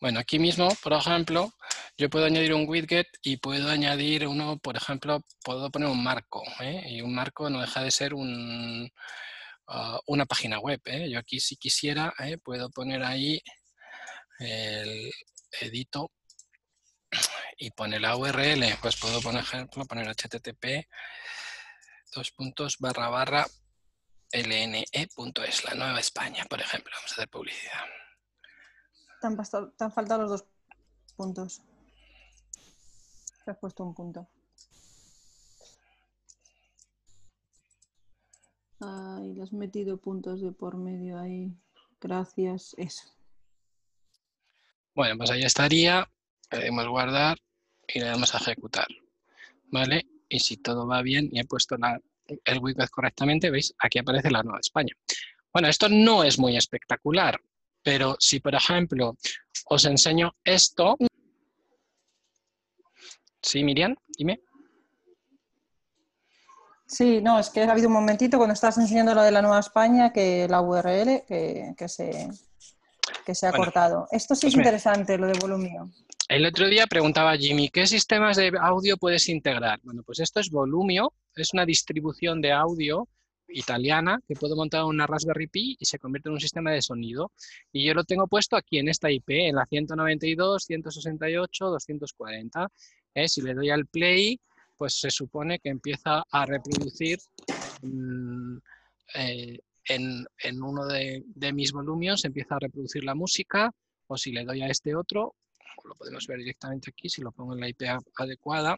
Bueno, aquí mismo, por ejemplo, yo puedo añadir un widget y puedo añadir uno, por ejemplo, puedo poner un marco. ¿eh? Y un marco no deja de ser un, ah, una página web. ¿eh? Yo aquí si quisiera, ¿eh? puedo poner ahí el edito y pone la URL, pues puedo poner ejemplo, poner http dos puntos barra barra lne.es, la Nueva España, por ejemplo. Vamos a hacer publicidad. Te han, los dos puntos. Te has puesto un punto. Ay, le has metido puntos de por medio ahí. Gracias. Eso. Bueno, pues ahí estaría. Le damos guardar y le damos a ejecutar. ¿Vale? Y si todo va bien y he puesto la- el widget correctamente, ¿veis? Aquí aparece la Nueva España. Bueno, esto no es muy espectacular, pero si, por ejemplo, os enseño esto. ¿Sí, Miriam? Dime. Sí, no, es que ha habido un momentito cuando estás enseñando lo de la Nueva España que la URL que, que se, que se ha cortado. Esto sí pues es interesante, lo de Volumio. El otro día preguntaba Jimmy, ¿qué sistemas de audio puedes integrar? Bueno, pues esto es Volumio, es una distribución de audio italiana que puedo montar en una Raspberry Pi y se convierte en un sistema de sonido. Y yo lo tengo puesto aquí en esta IP, en la 192, 168, 240. Si le doy al play, pues se supone que empieza a reproducir mm, eh, en, uno de, mis volumios, empieza a reproducir la música, o si le doy a este otro, lo podemos ver directamente aquí, si lo pongo en la IP adecuada,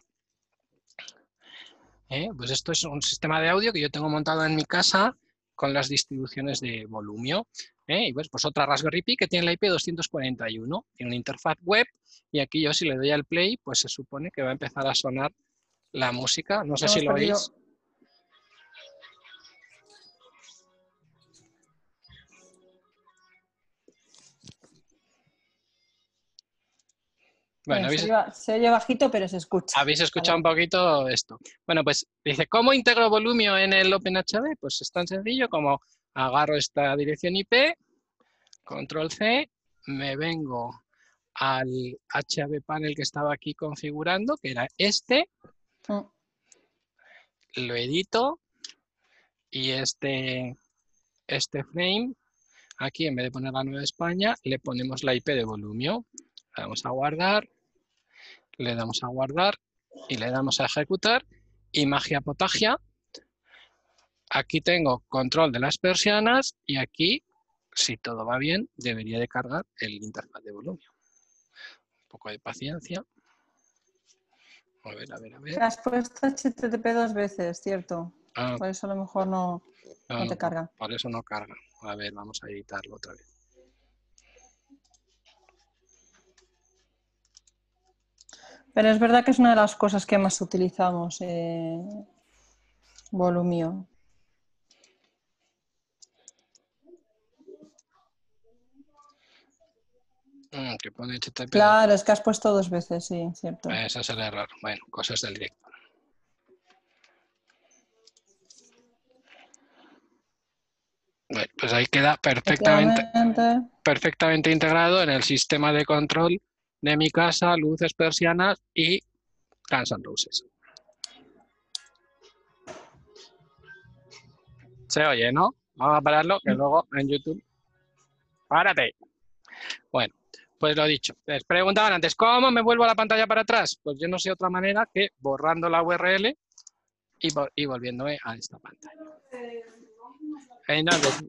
¿eh? Pues esto es un sistema de audio que yo tengo montado en mi casa con las distribuciones de volumio. ¿eh? Y pues, pues, otra Raspberry Pi que tiene la IP 241, tiene una interfaz web y aquí yo si le doy al play, pues se supone que va a empezar a sonar la música. No sé si lo oís. Bueno, se, oye bajito, pero se escucha. Habéis escuchado un poquito esto. Bueno, pues dice, ¿cómo integro Volumio en el OpenHB? Pues es tan sencillo como agarro esta dirección IP, control C, me vengo al HAB panel que estaba aquí configurando, que era este, mm. lo edito y este, este frame, aquí en vez de poner la Nueva España, le ponemos la IP de Volumio. Vamos a guardar le damos a guardar y le damos a ejecutar y magia potagia. Aquí tengo control de las persianas y aquí, si todo va bien, debería de cargar el interfaz de volumen. Un poco de paciencia. A ver, a ver, a ver. Has puesto HTTP dos veces, ¿cierto? Ah. por eso a lo mejor no, no te carga. Por eso no carga. A ver, vamos a editarlo otra vez. Pero es verdad que es una de las cosas que más utilizamos, eh, volumio. Mm, claro, es que has puesto dos veces, sí, cierto. Ese es el error. Bueno, cosas del directo. Bueno, pues ahí queda perfectamente, perfectamente integrado en el sistema de control de mi casa, luces persianas y Guns N' Roses. Se oye, ¿no? Vamos a pararlo, que luego en YouTube... ¡Párate! Bueno, pues lo dicho. Les preguntaban antes, ¿cómo me vuelvo a la pantalla para atrás? Pues yo no sé otra manera que borrando la URL y, volviéndome a esta pantalla. Entonces,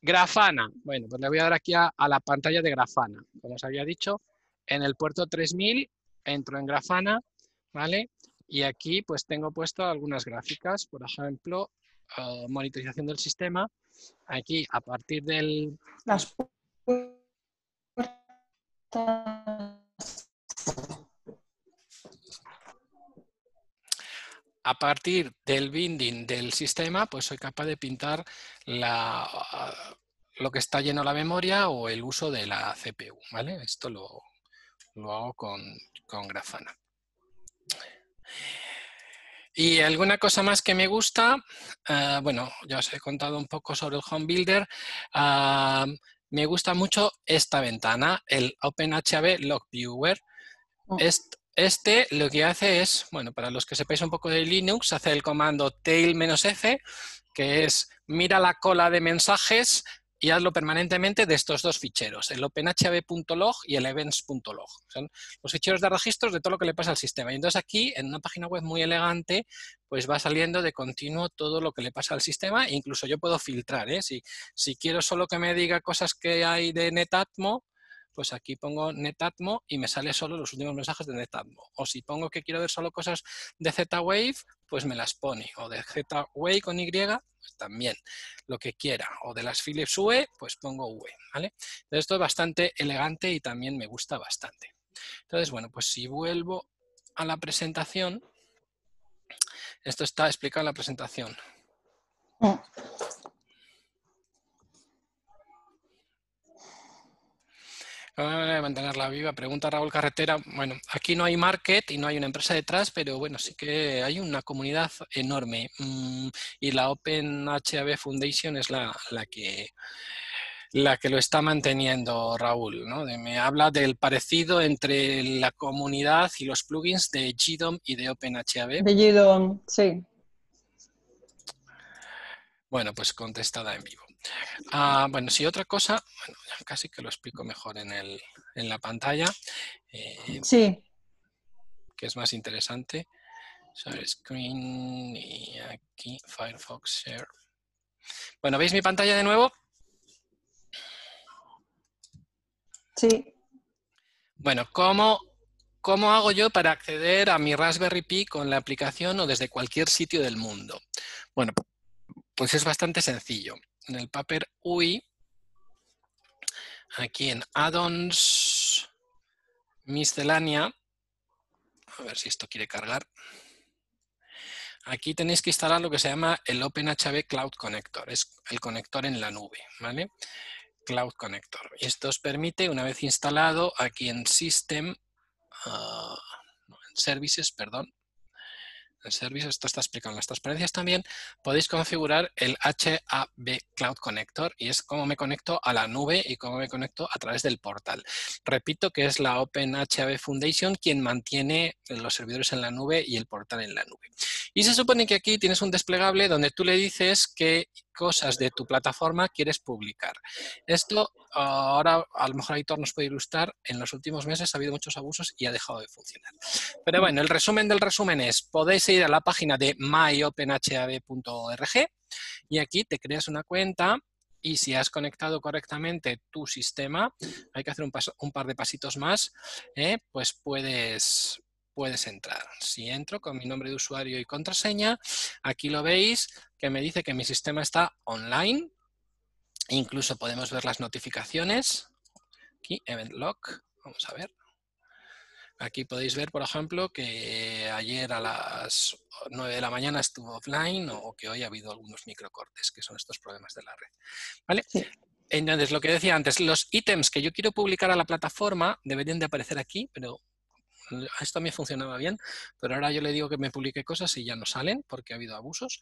Grafana. Bueno, pues le voy a dar aquí a, a la pantalla de Grafana. Como os había dicho, en el puerto 3000 entro en Grafana, ¿vale? Y aquí pues tengo puesto algunas gráficas, por ejemplo, uh, monitorización del sistema. Aquí a partir del... Las a partir del binding del sistema, pues soy capaz de pintar la, lo que está lleno la memoria o el uso de la CPU, ¿vale? Esto lo, lo hago con, Grafana. Y alguna cosa más que me gusta, ah, bueno, ya os he contado un poco sobre el Home Builder. Ah, me gusta mucho esta ventana, el OpenHAB Log Viewer. Oh. Este, lo que hace es, bueno, para los que sepáis un poco de Linux, hace el comando tail-f, que es mira la cola de mensajes y hazlo permanentemente de estos dos ficheros, el openhb.log y el events.log. Son los ficheros de registros de todo lo que le pasa al sistema. Y entonces aquí, en una página web muy elegante, pues va saliendo de continuo todo lo que le pasa al sistema. E incluso yo puedo filtrar. ¿eh? Si, si quiero solo que me diga cosas que hay de Netatmo, pues aquí pongo Netatmo y me sale solo los últimos mensajes de Netatmo. O si pongo que quiero ver solo cosas de Z-Wave, pues me las pone. O de Z-Wave con Y, pues también lo que quiera. O de las Philips UE, pues pongo UE. ¿vale? esto es bastante elegante y también me gusta bastante. Entonces, bueno, pues si vuelvo a la presentación, esto está explicado en la presentación. Mantenerla viva. Pregunta Raúl Carretera. Bueno, aquí no hay market y no hay una empresa detrás, pero bueno, sí que hay una comunidad enorme. Mm, y la Open HAB Foundation es la, que la que lo está manteniendo Raúl. ¿no? me habla del parecido entre la comunidad y los plugins de GDOM y de OpenHAB. De GDOM, sí. Bueno, pues contestada en vivo. Ah, bueno, si otra cosa, bueno, casi que lo explico mejor en, el, en la pantalla. Eh, sí. Que es más interesante. Share screen y aquí Firefox Share. Bueno, ¿veis mi pantalla de nuevo? Sí. Bueno, ¿cómo, ¿cómo hago yo para acceder a mi Raspberry Pi con la aplicación o desde cualquier sitio del mundo? Bueno, pues es bastante sencillo. En el Paper UI, aquí en Addons, Miscelánea, a ver si esto quiere cargar. Aquí tenéis que instalar lo que se llama el OpenHB Cloud Connector, es el conector en la nube, ¿vale? Cloud Connector. Y esto os permite, una vez instalado, aquí en System, ah, en Services, perdón, el servicio, esto está explicado en las transparencias también, podéis configurar el HAB Cloud Connector y es cómo me conecto a la nube y cómo me conecto a través del portal. Repito que es la Open HAB Foundation quien mantiene los servidores en la nube y el portal en la nube. Y se supone que aquí tienes un desplegable donde tú le dices qué cosas de tu plataforma quieres publicar. Esto ahora a lo mejor Aitor nos puede ilustrar, en los últimos meses ha habido muchos abusos y ha dejado de funcionar. Pero bueno, el resumen del resumen es, podéis ir a la página de myopenhab.org y aquí te creas una cuenta y si has conectado correctamente tu sistema, hay que hacer un, un par de pasitos más, ¿eh? pues puedes, puedes entrar. Si entro con mi nombre de usuario y contraseña, aquí lo veis que me dice que mi sistema está online, Incluso podemos ver las notificaciones. Aquí, Event Log. Vamos a ver. Aquí podéis ver, por ejemplo, que ayer a las 9 de la mañana estuvo offline o que hoy ha habido algunos microcortes, que son estos problemas de la red. ¿Vale? Entonces, lo que decía antes, los ítems que yo quiero publicar a la plataforma deberían de aparecer aquí, pero esto mí funcionaba bien, pero ahora yo le digo que me publique cosas y ya no salen porque ha habido abusos.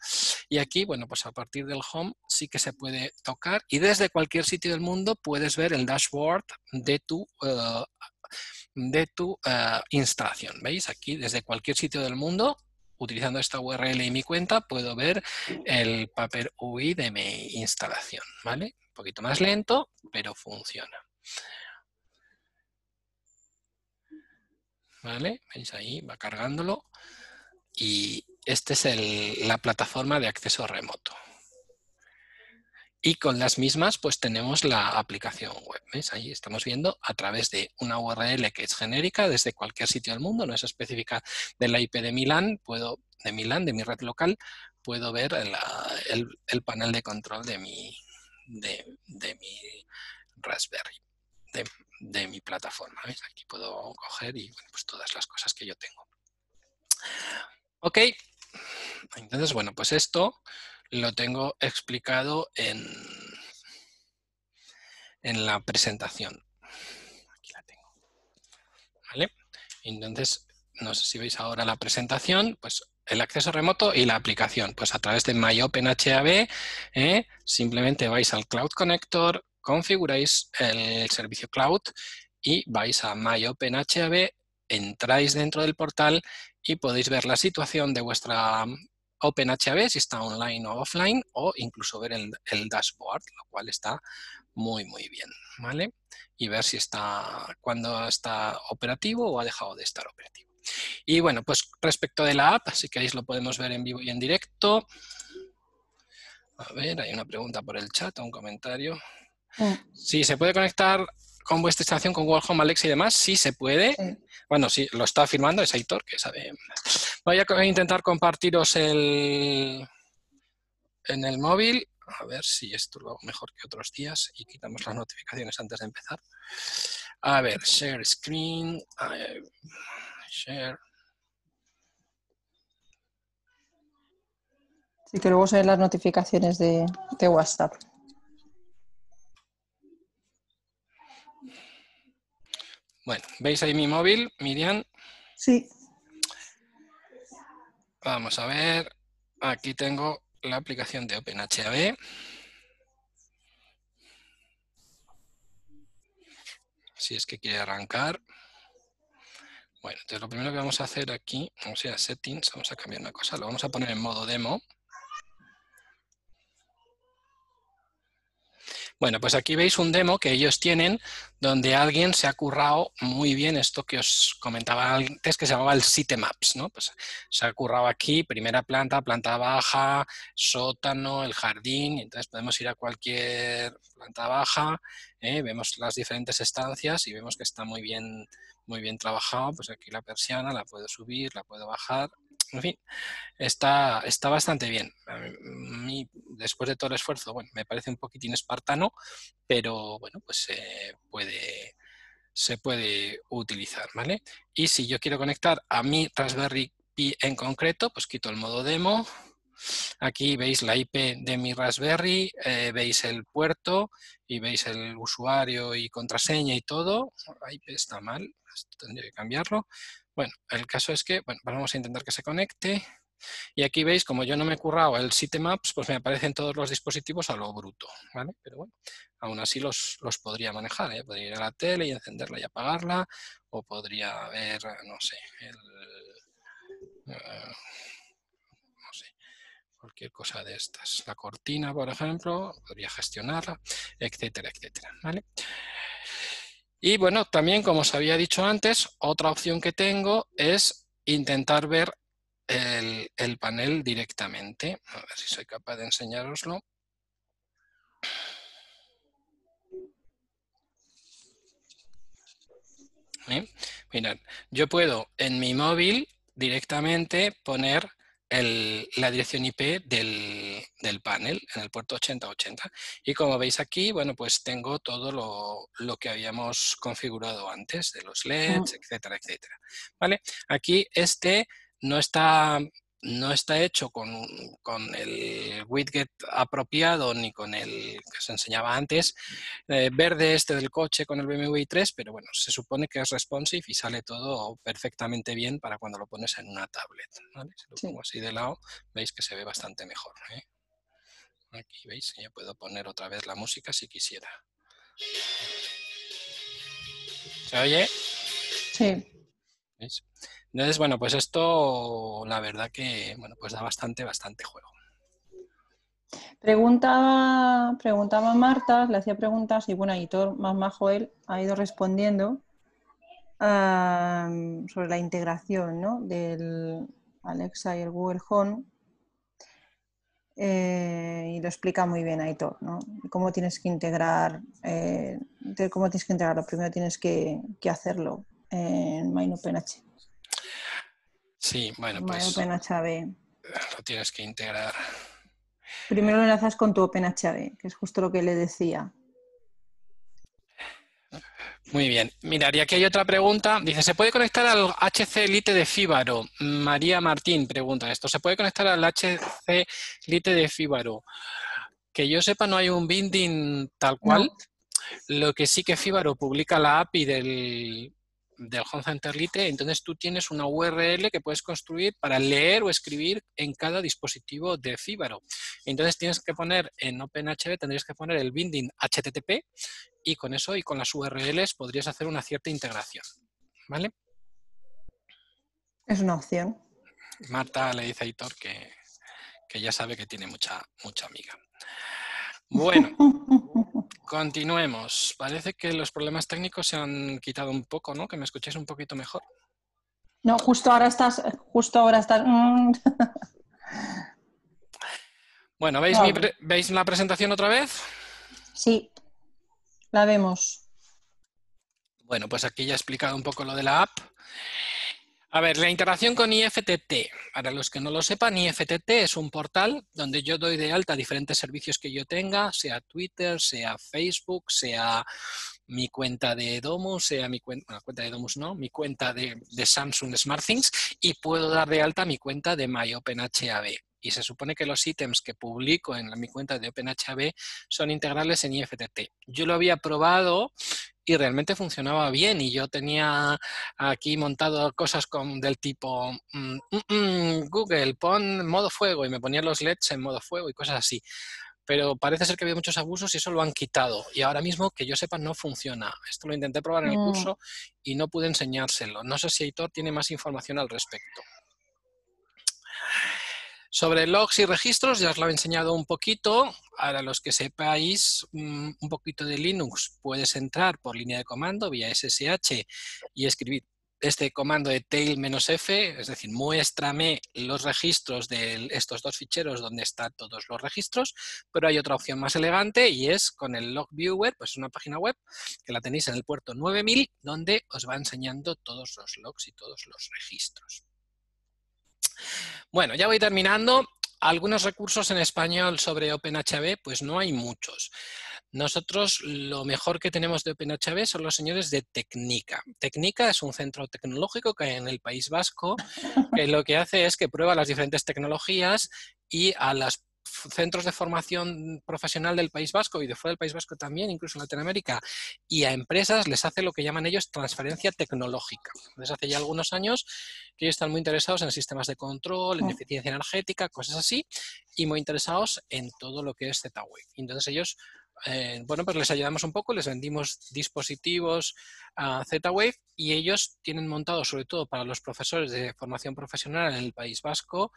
Y aquí, bueno, pues a partir del home sí que se puede tocar y desde cualquier sitio del mundo puedes ver el dashboard de tu, eh, de tu eh, instalación. ¿Veis? Aquí desde cualquier sitio del mundo utilizando esta URL y mi cuenta, puedo ver el Paper UI de mi instalación, ¿vale? Un poquito más lento, pero funciona. ¿Vale? ¿Veis ahí? Va cargándolo. Y esta es la plataforma de acceso remoto. Y con las mismas, pues tenemos la aplicación web. ¿Veis? Ahí estamos viendo a través de una URL que es genérica desde cualquier sitio del mundo, no es específica de la IP de Milán, puedo, de Milán, de mi red local, puedo ver el, panel de control de mi, de, de mi Raspberry, de, de mi plataforma. Aquí puedo coger y pues todas las cosas que yo tengo. Ok, entonces, bueno, pues esto lo tengo explicado en, en la presentación. Aquí la tengo. ¿Vale? Entonces, no sé si veis ahora la presentación, pues el acceso remoto y la aplicación. Pues a través de MyOpenHAB, ¿eh? simplemente vais al Cloud Connector, configuráis el servicio cloud y vais a MyOpenHAB, entráis dentro del portal y podéis ver la situación de vuestra OpenHAB, si está online o offline, o incluso ver el, dashboard, lo cual está muy, muy bien, ¿vale? Y ver si está, cuando está operativo o ha dejado de estar operativo. Y bueno, pues respecto de la app, si queréis lo podemos ver en vivo y en directo. A ver, hay una pregunta por el chat, un comentario. Mm. Sí, se puede conectar con vuestra instalación con Google Home, Alexa y demás, sí se puede. Bueno, sí, lo está afirmando, es Aitor, que sabe. Voy a intentar compartiros el en el móvil. A ver si esto lo hago mejor que otros días y quitamos las notificaciones antes de empezar. A ver, share screen, share. Sí, que luego se las notificaciones de WhatsApp. Bueno, ¿veis ahí mi móvil, Miriam? Sí. Vamos a ver. Aquí tengo la aplicación de OpenHAB. Si es que quiere arrancar. Bueno, entonces lo primero que vamos a hacer aquí, vamos a ir a Settings, vamos a cambiar una cosa, lo vamos a poner en modo demo. Bueno, pues aquí veis un demo que ellos tienen donde alguien se ha currado muy bien esto que os comentaba antes que se llamaba el sitemaps, ¿no? Pues se ha currado aquí, primera planta, planta baja, sótano, el jardín, entonces podemos ir a cualquier planta baja, ¿eh? vemos las diferentes estancias y vemos que está muy bien, muy bien trabajado, pues aquí la persiana la puedo subir, la puedo bajar, en fin, está, está bastante bien. después de todo el esfuerzo, bueno, me parece un poquitín espartano, pero bueno, pues se puede, se puede utilizar, ¿vale? Y si yo quiero conectar a mi Raspberry Pi en concreto, pues quito el modo demo. Aquí veis la IP de mi Raspberry, eh, veis el puerto y veis el usuario y contraseña y todo. La IP está mal, tendría que cambiarlo. Bueno, el caso es que, bueno, vamos a intentar que se conecte. Y aquí veis, como yo no me he currado el sitemaps, pues me aparecen todos los dispositivos a lo bruto, ¿vale? Pero bueno, aún así los, los podría manejar, ¿eh? Podría ir a la tele y encenderla y apagarla, o podría ver, no sé, eh, no sé, cualquier cosa de estas. La cortina, por ejemplo, podría gestionarla, etcétera, etcétera, ¿vale? Y bueno, también como os había dicho antes, otra opción que tengo es intentar ver el, panel directamente. A ver si soy capaz de enseñaroslo. ¿Eh? Mirad, yo puedo en mi móvil directamente poner la dirección IP del, panel en el puerto 8080. Y como veis aquí, bueno, pues tengo todo lo, que habíamos configurado antes, de los LEDs, etcétera, etcétera. ¿Vale? Aquí este no está no está hecho con, el widget apropiado ni con el que se enseñaba antes, eh, verde este del coche con el BMW i3, pero bueno, se supone que es responsive y sale todo perfectamente bien para cuando lo pones en una tablet. Si lo pongo así de lado, veis que se ve bastante mejor. ¿eh? Aquí veis, ya puedo poner otra vez la música si quisiera. ¿Se oye? Sí. ¿Veis? Entonces, bueno, pues esto la verdad que bueno, pues da bastante, bastante juego. Preguntaba, preguntaba Marta, le hacía preguntas y bueno, Hitor más majo él ha ido respondiendo sobre la integración ¿no? del Alexa y el Google Home. Eh, y lo explica muy bien Aitor, ¿no? Cómo tienes que integrar, eh, cómo tienes que integrarlo. Primero tienes que, que hacerlo en MineOpenH. Sí, bueno, pues lo tienes que integrar. Primero lo enlazas con tu OpenHB, que es justo lo que le decía. Muy bien. Mira, y aquí hay otra pregunta. Dice, ¿se puede conectar al HC Lite de Fíbaro? María Martín pregunta esto. ¿Se puede conectar al HC Lite de Fíbaro? Que yo sepa, no hay un binding tal cual. Lo que sí que Fíbaro publica la API del, del Home Center Lite, entonces tú tienes una URL que puedes construir para leer o escribir en cada dispositivo de Fibaro. Entonces tienes que poner en OpenHB, tendrías que poner el binding HTTP y con eso y con las URLs podrías hacer una cierta integración. ¿Vale? Es una opción. Marta le dice a Hitor que, que ya sabe que tiene mucha, mucha amiga. Bueno, continuemos. Parece que los problemas técnicos se han quitado un poco, ¿no? Que me escuchéis un poquito mejor. No, justo ahora estás, justo ahora estás. Mm. bueno, ¿veis, ¿veis la presentación otra vez? Sí, la vemos. Bueno, pues aquí ya he explicado un poco lo de la app. A ver, la integración con IFTT. Para los que no lo sepan, IFTT es un portal donde yo doy de alta diferentes servicios que yo tenga, sea Twitter, sea Facebook, sea mi cuenta de Domus, sea mi cuenta, cuenta de Domus no, mi cuenta de, Samsung SmartThings y puedo dar de alta mi cuenta de MyOpenHAB y se supone que los ítems que publico en mi cuenta de OpenHB son integrales en IFTT. Yo lo había probado y realmente funcionaba bien y yo tenía aquí montado cosas con, del tipo mm, mm, mm, Google, pon modo fuego y me ponía los LEDs en modo fuego y cosas así. Pero parece ser que había muchos abusos y eso lo han quitado. Y ahora mismo, que yo sepa, no funciona. Esto lo intenté probar en el curso y no pude enseñárselo. No sé si Aitor tiene más información al respecto. Sobre logs y registros ya os lo he enseñado un poquito. Para los que sepáis mm, un poquito de Linux, puedes entrar por línea de comando vía SSH y escribir este comando de tail-f, es decir, muéstrame los registros de estos dos ficheros donde están todos los registros, pero hay otra opción más elegante y es con el log viewer, pues una página web que la tenéis en el puerto 9000, donde os va enseñando todos los logs y todos los registros. Bueno, ya voy terminando. Algunos recursos en español sobre OpenHB, pues no hay muchos. Nosotros lo mejor que tenemos de OpenHB son los señores de Tecnica. Tecnica es un centro tecnológico que hay en el País Vasco, que lo que hace es que prueba las diferentes tecnologías y a las centros de formación profesional del País Vasco y de fuera del País Vasco también, incluso en Latinoamérica, y a empresas les hace lo que llaman ellos transferencia tecnológica. Desde hace ya algunos años que ellos están muy interesados en sistemas de control, en mm. eficiencia energética, cosas así, y muy interesados en todo lo que es Z-Wave. Entonces ellos eh, bueno, pues les ayudamos un poco, les vendimos dispositivos a Z-Wave y ellos tienen montado, sobre todo para los profesores de formación profesional en el País Vasco,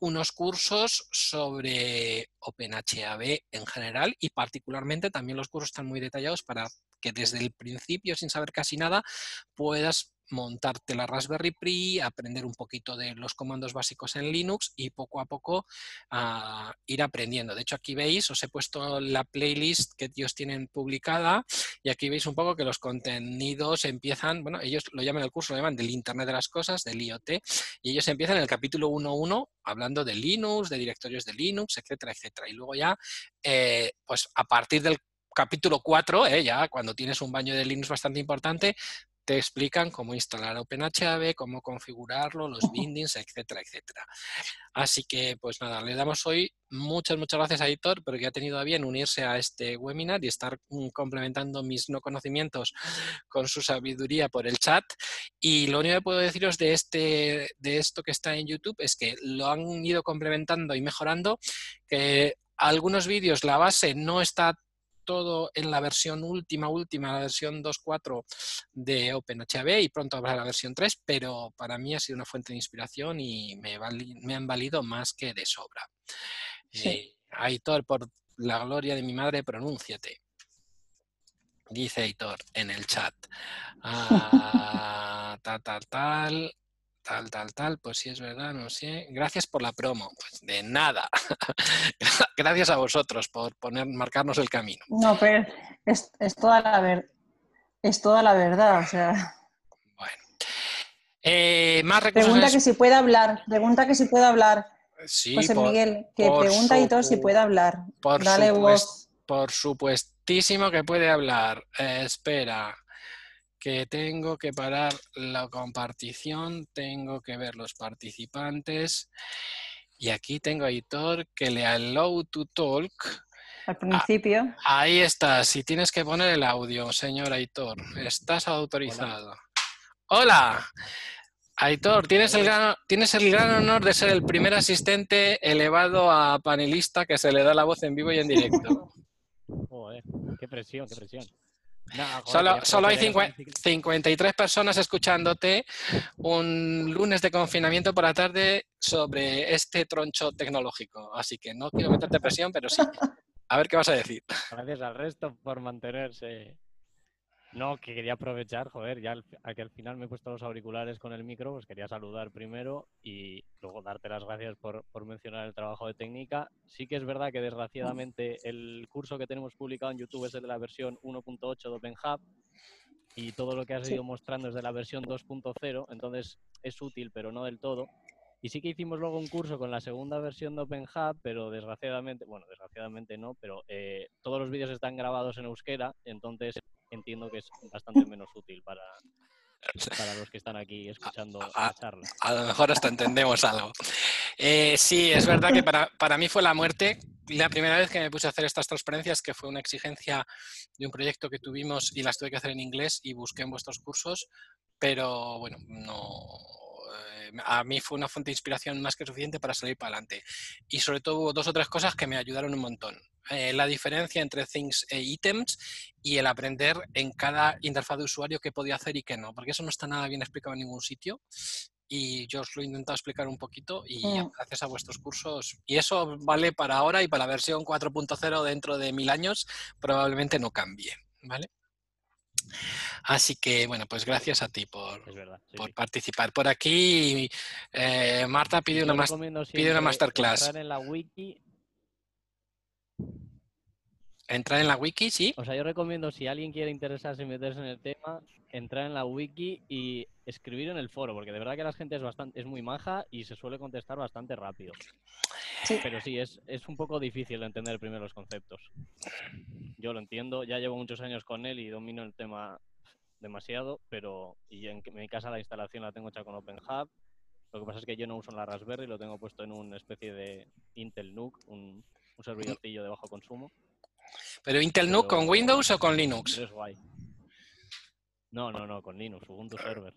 unos cursos sobre OpenHAB en general y particularmente también los cursos están muy detallados para que desde el principio, sin saber casi nada, puedas montarte la Raspberry Pi, aprender un poquito de los comandos básicos en Linux y poco a poco ah, ir aprendiendo. De hecho, aquí veis, os he puesto la playlist que ellos tienen publicada y aquí veis un poco que los contenidos empiezan, bueno, ellos lo llaman el curso, lo llaman del Internet de las Cosas, del IoT, y ellos empiezan en el capítulo 1.1 hablando de Linux, de directorios de Linux, etcétera, etcétera. Y luego ya, eh, pues a partir del capítulo 4, eh, ya cuando tienes un baño de Linux bastante importante, te explican cómo instalar OpenHAB, cómo configurarlo, los bindings, etcétera, etcétera. Así que, pues nada, le damos hoy muchas, muchas gracias a Hitor, porque ha tenido a bien unirse a este webinar y estar mm, complementando mis no conocimientos con su sabiduría por el chat. Y lo único que puedo deciros de, este, de esto que está en YouTube es que lo han ido complementando y mejorando, que algunos vídeos la base no está todo en la versión última, última, la versión 2.4 de OpenHB y pronto habrá la versión 3, pero para mí ha sido una fuente de inspiración y me, me han valido más que de sobra. Sí. Eh, Aitor, por la gloria de mi madre, pronúnciate. Dice Aitor en el chat. Ah, tal, tal, tal tal, tal, tal, pues sí es verdad, no sé. Gracias por la promo. Pues de nada. Gracias a vosotros por poner, marcarnos el camino. No, pero es, toda la ver, es toda la verdad, o sea. Bueno. Eh, más recursos Pregunta que si puede hablar, pregunta que si puede hablar. Sí, José Miguel, que pregunta y todo si puede hablar. Por Dale voz. Por supuestísimo que puede hablar. Eh, espera que tengo que parar la compartición, tengo que ver los participantes. Y aquí tengo a Hitor que le allow to talk. Al principio. ahí está, si tienes que poner el audio, señor Aitor. Estás autorizado. Hola. Aitor, tienes el, gran, tienes el gran honor de ser el primer asistente elevado a panelista que se le da la voz en vivo y en directo. Joder, qué presión, qué presión solo, hay 53 personas escuchándote un lunes de confinamiento por la tarde sobre este troncho tecnológico. Así que no quiero meterte presión, pero sí. A ver qué vas a decir. Gracias al resto por mantenerse no, que quería aprovechar, joder, ya al, que al final me he puesto los auriculares con el micro, pues quería saludar primero y luego darte las gracias por, mencionar el trabajo de técnica. Sí que es verdad que desgraciadamente el curso que tenemos publicado en YouTube es el de la versión 1.8 de OpenHub y todo lo que has ido mostrando es de la versión 2.0, entonces es útil, pero no del todo. Y sí que hicimos luego un curso con la segunda versión de OpenHub, pero desgraciadamente, bueno, desgraciadamente no, pero eh, todos los vídeos están grabados en euskera, entonces entiendo que es bastante menos útil para, para los que están aquí escuchando la charla. A lo mejor hasta entendemos algo. Eh, sí, es verdad que para, para, mí fue la muerte la primera vez que me puse a hacer estas transparencias, que fue una exigencia de un proyecto que tuvimos y las tuve que hacer en inglés y busqué en vuestros cursos, pero bueno, no, a mí fue una fuente de inspiración más que suficiente para salir para adelante. Y sobre todo hubo dos o tres cosas que me ayudaron un montón. Eh, la diferencia entre things e items y el aprender en cada interfaz de usuario qué podía hacer y qué no, porque eso no está nada bien explicado en ningún sitio y yo os lo he intentado explicar un poquito y Mm. gracias a vuestros cursos. Y eso vale para ahora y para la versión 4.0 dentro de mil años probablemente no cambie, ¿vale? Así que, bueno, pues gracias a ti por, Es verdad. sí, por sí. participar. Por aquí, eh, Marta pide Yo una, pide una masterclass. En la wiki. Entrar en la wiki, ¿sí? O sea, yo recomiendo si alguien quiere interesarse y meterse en el tema, entrar en la wiki y escribir en el foro, porque de verdad que la gente es bastante, es muy maja y se suele contestar bastante rápido. Sí. Pero sí, es, es un poco difícil de entender primero los conceptos. Yo lo entiendo, ya llevo muchos años con él y domino el tema demasiado, pero y en mi casa la instalación la tengo hecha con OpenHub. Lo que pasa es que yo no uso la Raspberry, lo tengo puesto en una especie de Intel NUC, un, un servidorcillo de bajo consumo. Pero Intel NUC con Windows o con Linux? Es guay. No, no, no, con Linux, Ubuntu Server.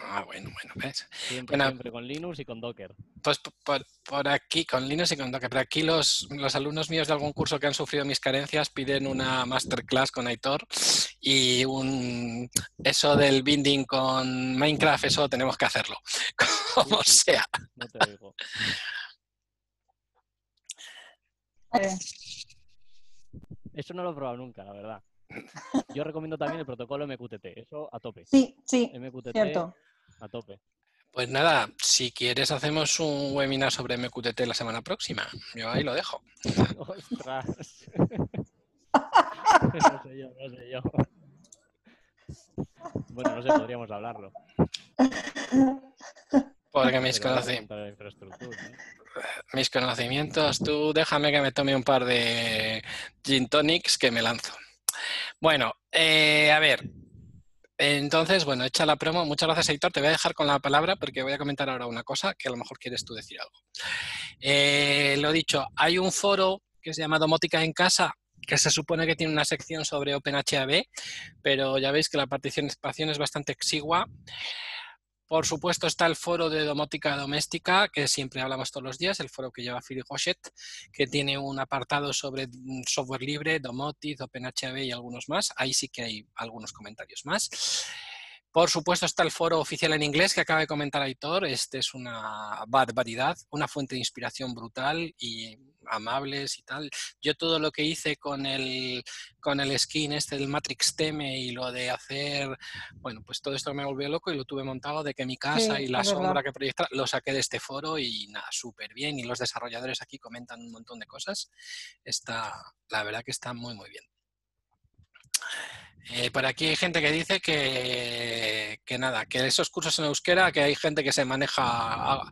Ah, bueno, bueno, ¿ves? Siempre, Bueno. siempre con Linux y con Docker. Pues por, por aquí, con Linux y con Docker, pero aquí los, los alumnos míos de algún curso que han sufrido mis carencias piden una masterclass con Aitor y un eso del binding con Minecraft, eso tenemos que hacerlo, como Sí, sí. sea. No te digo. Eso no lo he probado nunca, la verdad. Yo recomiendo también el protocolo MQTT. Eso a tope. sí, sí, MQTT cierto. a tope. Pues nada, si quieres hacemos un webinar sobre MQTT la semana próxima. Yo ahí lo dejo. ¡Ostras! no sé yo, no sé yo. Bueno, no sé, podríamos hablarlo. Porque mis, Pero mis conocimientos, tú déjame que me tome un par de gin tonics que me lanzo. Bueno, eh, a ver. Entonces, bueno, hecha la promo. Muchas gracias, Héctor. Te voy a dejar con la palabra porque voy a comentar ahora una cosa que a lo mejor quieres tú decir algo. Eh, lo dicho, hay un foro que se llama Domótica en Casa que se supone que tiene una sección sobre OpenHAB, pero ya veis que la participación es bastante exigua. Por supuesto está el foro de domótica doméstica, que siempre hablamos todos los días, el foro que lleva Philip Hochet, que tiene un apartado sobre mm, software libre, Domotic, OpenHAB y algunos más. Ahí sí que hay algunos comentarios más. Por supuesto está el foro oficial en inglés que acaba de comentar Aitor. Este es una barbaridad, una fuente de inspiración brutal y amables y tal. Yo todo lo que hice con el, con el skin este del Matrix Teme y lo de hacer, bueno, pues todo esto me volvió loco y lo tuve montado de que mi casa Sí, y la verdad. sombra que proyecta lo saqué de este foro y nada, súper bien. Y los desarrolladores aquí comentan un montón de cosas. Está, la verdad que está muy, muy bien. Eh, por aquí hay gente que dice que, que nada, que esos cursos en euskera, que hay gente que se maneja a,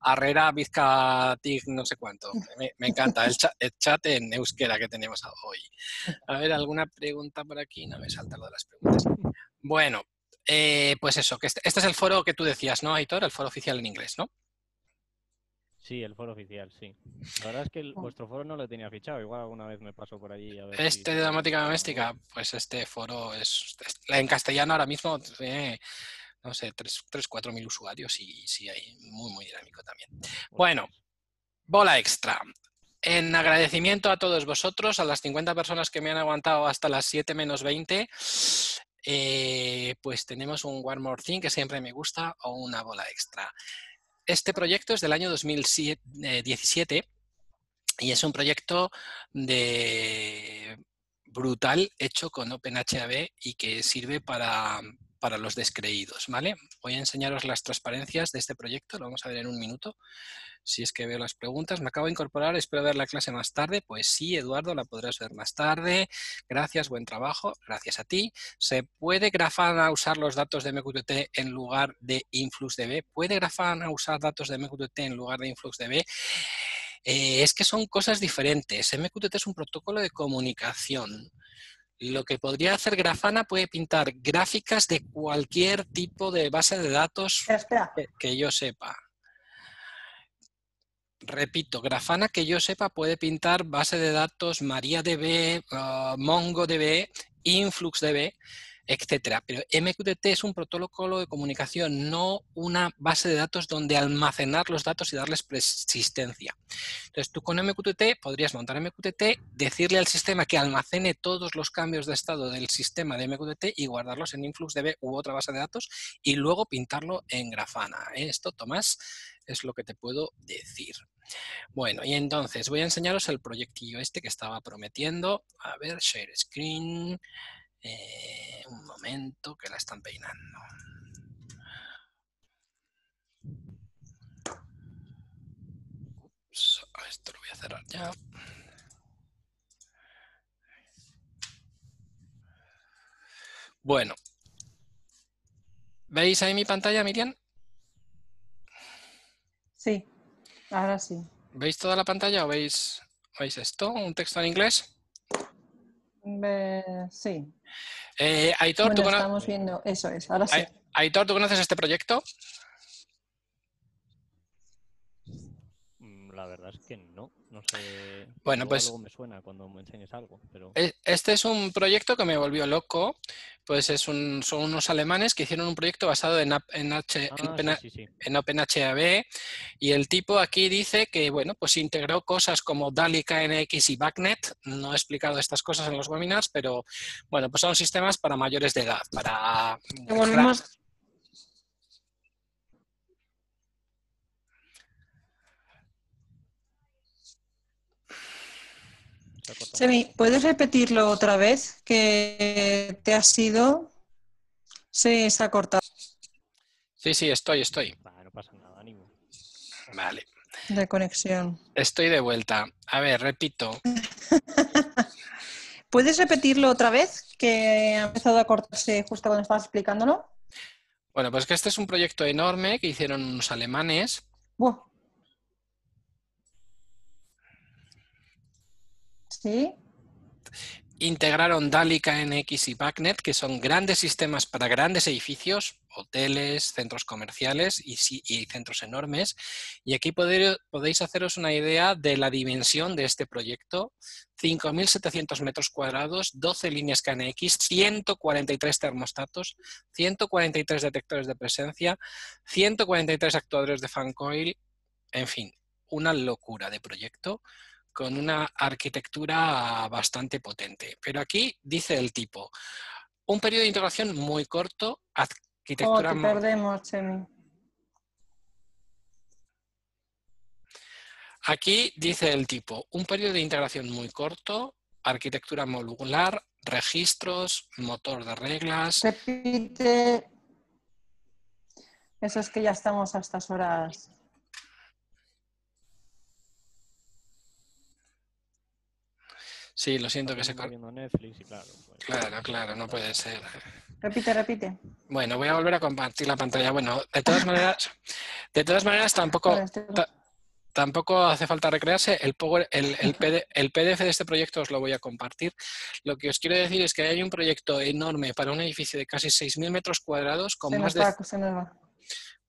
a, Vizca, Tig, no sé cuánto. Me, me encanta el chat, el chat en euskera que tenemos hoy. A ver, ¿alguna pregunta por aquí? No me salta lo de las preguntas. Bueno, eh, pues eso, que este, este, es el foro que tú decías, ¿no, Aitor? El foro oficial en inglés, ¿no? Sí, el foro oficial, sí. La verdad es que el, vuestro foro no lo tenía fichado. Igual alguna vez me paso por allí. A ver este si de domótica doméstica, pues este foro es, es, en castellano ahora mismo tiene, no sé, 3, 4 mil usuarios y sí, hay muy, muy dinámico también. Bueno, bola extra. En agradecimiento a todos vosotros, a las 50 personas que me han aguantado hasta las 7 menos 20, eh, pues tenemos un One More Thing que siempre me gusta o una bola extra. Este proyecto es del año 2017 y es un proyecto de brutal hecho con OpenHAB y que sirve para, para los descreídos, ¿vale? Voy a enseñaros las transparencias de este proyecto, lo vamos a ver en un minuto. Si es que veo las preguntas, me acabo de incorporar, espero ver la clase más tarde. Pues sí, Eduardo, la podrás ver más tarde. Gracias, buen trabajo, gracias a ti. ¿Se puede Grafana usar los datos de MQTT en lugar de InfluxDB? ¿Puede Grafana usar datos de MQTT en lugar de InfluxDB? Eh, es que son cosas diferentes. MQTT es un protocolo de comunicación. Lo que podría hacer Grafana puede pintar gráficas de cualquier tipo de base de datos espera, que yo sepa. repito, Grafana que yo sepa puede pintar base de datos MariaDB, uh, MongoDB, InfluxDB, etcétera. Pero MQTT es un protocolo de comunicación, no una base de datos donde almacenar los datos y darles persistencia. Entonces, tú con MQTT podrías montar MQTT, decirle al sistema que almacene todos los cambios de estado del sistema de MQTT y guardarlos en InfluxDB u otra base de datos y luego pintarlo en Grafana. Esto, Tomás, es lo que te puedo decir. Bueno, y entonces voy a enseñaros el proyectillo este que estaba prometiendo. A ver, share screen. Eh, un momento que la están peinando. esto lo voy a cerrar ya. Bueno. ¿Veis ahí mi pantalla, Miriam? Sí, ahora sí. ¿Veis toda la pantalla o veis, veis esto? ¿Un texto en inglés? Sí. Eh, Aitor, ¿tú estamos viendo, eso es, ahora sí. Aitor, ¿tú conoces este proyecto? Mm, la verdad es que no. No sé. Bueno, pues. me suena cuando me enseñes algo. Pero... E, este es un proyecto que me volvió loco. Pues es un, son unos alemanes que hicieron un proyecto basado en, en, H, en, OpenHAB. Y el tipo aquí dice que, bueno, pues integró cosas como DALI, KNX y BACnet. No he explicado estas cosas en los webinars, pero bueno, pues son sistemas para mayores de edad. Para. Semi, ¿puedes repetirlo otra vez? Que te ha sido. Sí, se ha cortado. Sí, sí, estoy, estoy. no pasa nada, ánimo. Vale. De conexión. Estoy de vuelta. A ver, repito. ¿Puedes repetirlo otra vez? Que ha empezado a cortarse justo cuando estabas explicándolo. Bueno, pues que este es un proyecto enorme que hicieron unos alemanes. Integraron DALI, KNX y BACnet, que son grandes sistemas para grandes edificios, hoteles, centros comerciales y, centros enormes. Y aquí podéis haceros una idea de la dimensión de este proyecto. 5.700 metros cuadrados, 12 líneas KNX, 143 termostatos, 143 detectores de presencia, 143 actuadores de fan coil, en fin, una locura de proyecto con una arquitectura bastante potente. Pero aquí dice el tipo, un periodo de integración muy corto, arquitectura... Oh, te perdemos, Chemi. Aquí dice el tipo, un periodo de integración muy corto, arquitectura modular, registros, motor de reglas... Repite... Eso es que ya estamos a estas horas. Sí, lo siento que se corta. Claro, claro, claro, no puede ser. Repite, repite. Bueno, voy a volver a compartir la pantalla. Bueno, de todas maneras, de todas maneras tampoco, tampoco hace falta recrearse. El, el, el, PDF de este proyecto os lo voy a compartir. Lo que os quiero decir es que hay un proyecto enorme para un edificio de casi 6.000 metros cuadrados con más, de,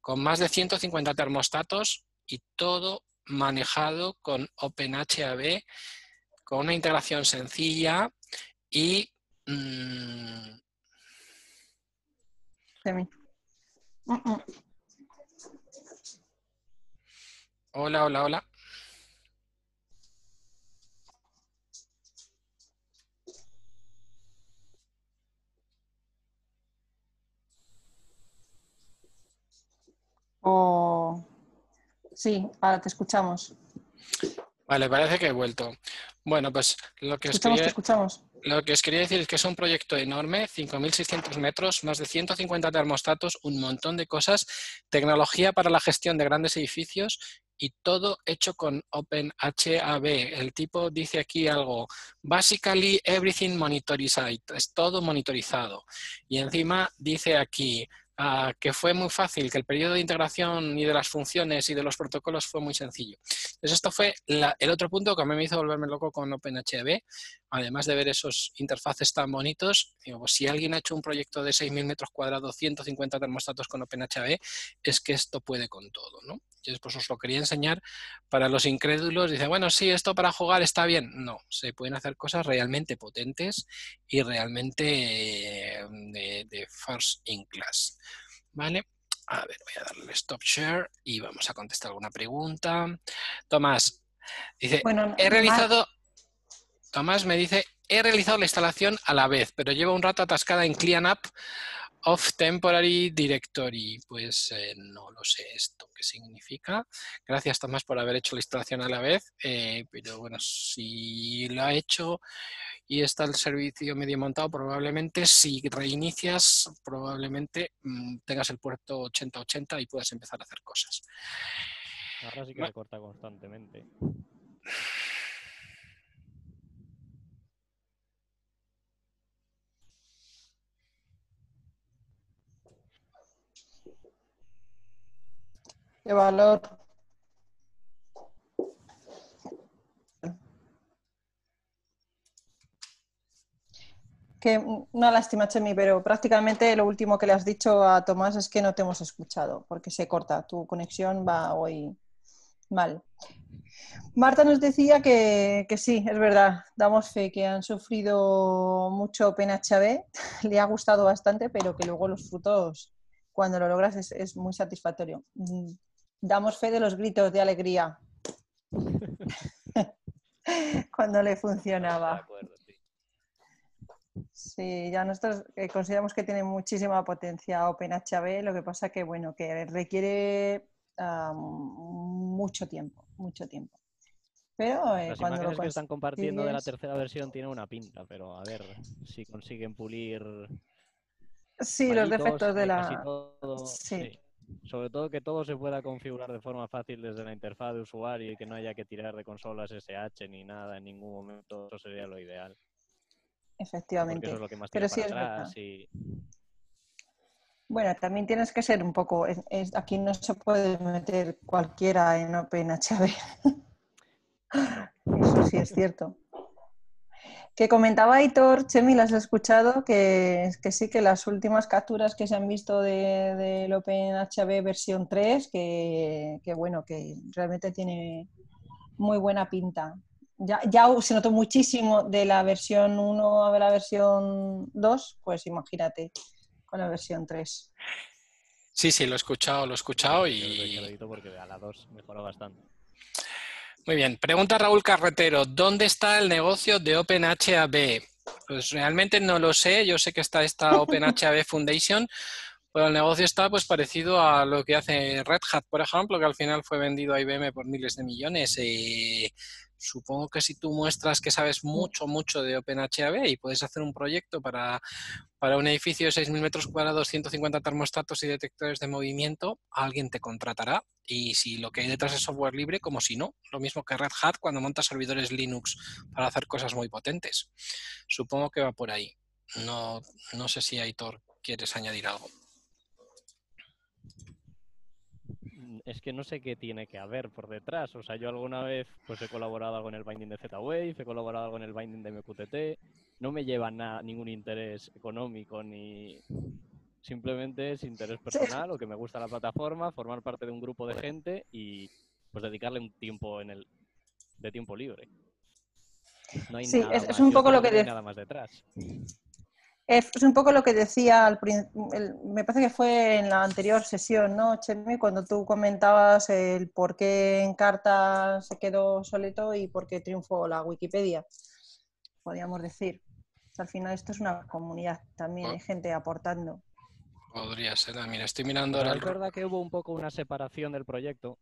con más de 150 termostatos y todo manejado con OpenHAB con una integración sencilla y... Mm, hola, hola, hola. Oh, sí, ahora te escuchamos. Vale, parece que he vuelto. Bueno, pues lo que, os quería, lo que os quería decir es que es un proyecto enorme, 5.600 metros, más de 150 termostatos, un montón de cosas, tecnología para la gestión de grandes edificios y todo hecho con OpenHAB. El tipo dice aquí algo, basically everything monitorized, es todo monitorizado. Y encima dice aquí, que fue muy fácil, que el periodo de integración y de las funciones y de los protocolos fue muy sencillo. Entonces esto fue el otro punto que a mí me hizo volverme loco con OpenHB, además de ver esos interfaces tan bonitos, digo, pues si alguien ha hecho un proyecto de 6.000 metros cuadrados, 150 termostatos con OpenHB, es que esto puede con todo, ¿no? Yo después os lo quería enseñar para los incrédulos. Dice, bueno, sí, esto para jugar está bien. No, se pueden hacer cosas realmente potentes y realmente eh, de, de first in class. ¿Vale? A ver, voy a darle stop share y vamos a contestar alguna pregunta. Tomás, dice, Bueno, he realizado... Tomás me dice, he realizado la instalación a la vez, pero llevo un rato atascada en CleanUp of Temporary Directory. Pues eh, no lo sé esto significa. Gracias Tomás por haber hecho la instalación a la vez, eh, pero bueno, si lo ha hecho y está el servicio medio montado, probablemente si reinicias, probablemente mm, tengas el puerto 8080 y puedas empezar a hacer cosas. Ahora sí que se corta constantemente. Qué valor. Que una lástima, Chemi, pero prácticamente lo último que le has dicho a Tomás es que no te hemos escuchado, porque se corta. Tu conexión va hoy mal. Marta nos decía que, que sí, es verdad, damos fe que han sufrido mucho OpenHB, le ha gustado bastante, pero que luego los frutos, cuando lo logras, es, es muy satisfactorio. Damos fe de los gritos de alegría cuando le funcionaba. sí. Ya nosotros eh, consideramos que tiene muchísima potencia OpenHB, lo que pasa que bueno, que requiere mucho tiempo, mucho tiempo. Pero eh, Las cuando lo imágenes que están compartiendo de la tercera versión tienen una pinta, pero a ver si consiguen pulir Sí, los defectos de la... todo, sí. sí. Sobre todo que todo se pueda configurar de forma fácil desde la interfaz de usuario y que no haya que tirar de consolas SH ni nada en ningún momento. Eso sería lo ideal. Efectivamente. eso es lo que más Pero sí para es y Bueno, también tienes que ser un poco... es- es- aquí no se puede meter cualquiera en OpenHB. Eso sí es cierto. Que comentaba Aitor, Chemi, ¿las has escuchado? Que, que sí, que las últimas capturas que se han visto de- del OpenHB versión 3, que, que bueno, que realmente tiene muy buena pinta. Ya, ya se notó muchísimo de la versión 1 a la versión 2, pues imagínate, con la versión 3. Sí, sí, lo he escuchado, lo he escuchado yo y... crédito porque a la 2 mejoró bastante. Muy bien. Pregunta Raúl Carretero, ¿dónde está el negocio de OpenHAB? Pues realmente no lo sé. Yo sé que está esta OpenHAB Foundation, pero el negocio está pues parecido a lo que hace Red Hat, por ejemplo, que al final fue vendido a IBM por miles de millones. Eh, supongo que si tú muestras que sabes mucho, mucho de OpenHAB y puedes hacer un proyecto para, para un edificio de 6.000 metros cuadrados, 150 termostatos y detectores de movimiento, alguien te contratará. Y si lo que hay detrás es software libre, como si no, lo mismo que Red Hat cuando monta servidores Linux para hacer cosas muy potentes. Supongo que va por ahí. No, no sé si Aitor quieres añadir algo. Mm, Es que no sé qué tiene que haber por detrás. O sea, yo alguna vez pues he colaborado algo en el binding de Z-Wave, he colaborado algo en el binding de MQTT. No me lleva nada, ningún interés económico ni simplemente es interés personal o que me gusta la plataforma, formar parte de un grupo de gente y pues dedicarle un tiempo en el de tiempo libre. No hay Sí, nada es- es más. un Yo poco lo que no hay dec- nada más detrás. Es un poco lo que decía al el- me parece que fue en la anterior sesión, ¿no, Chemi? Cuando tú comentabas el por qué Encarta se quedó soleto y por qué triunfó la Wikipedia, podríamos decir. Al final esto es una comunidad, también hay gente aportando. Podría ser. ah, Mira, estoy mirando ahora es verdad que hubo un poco una separación del proyecto,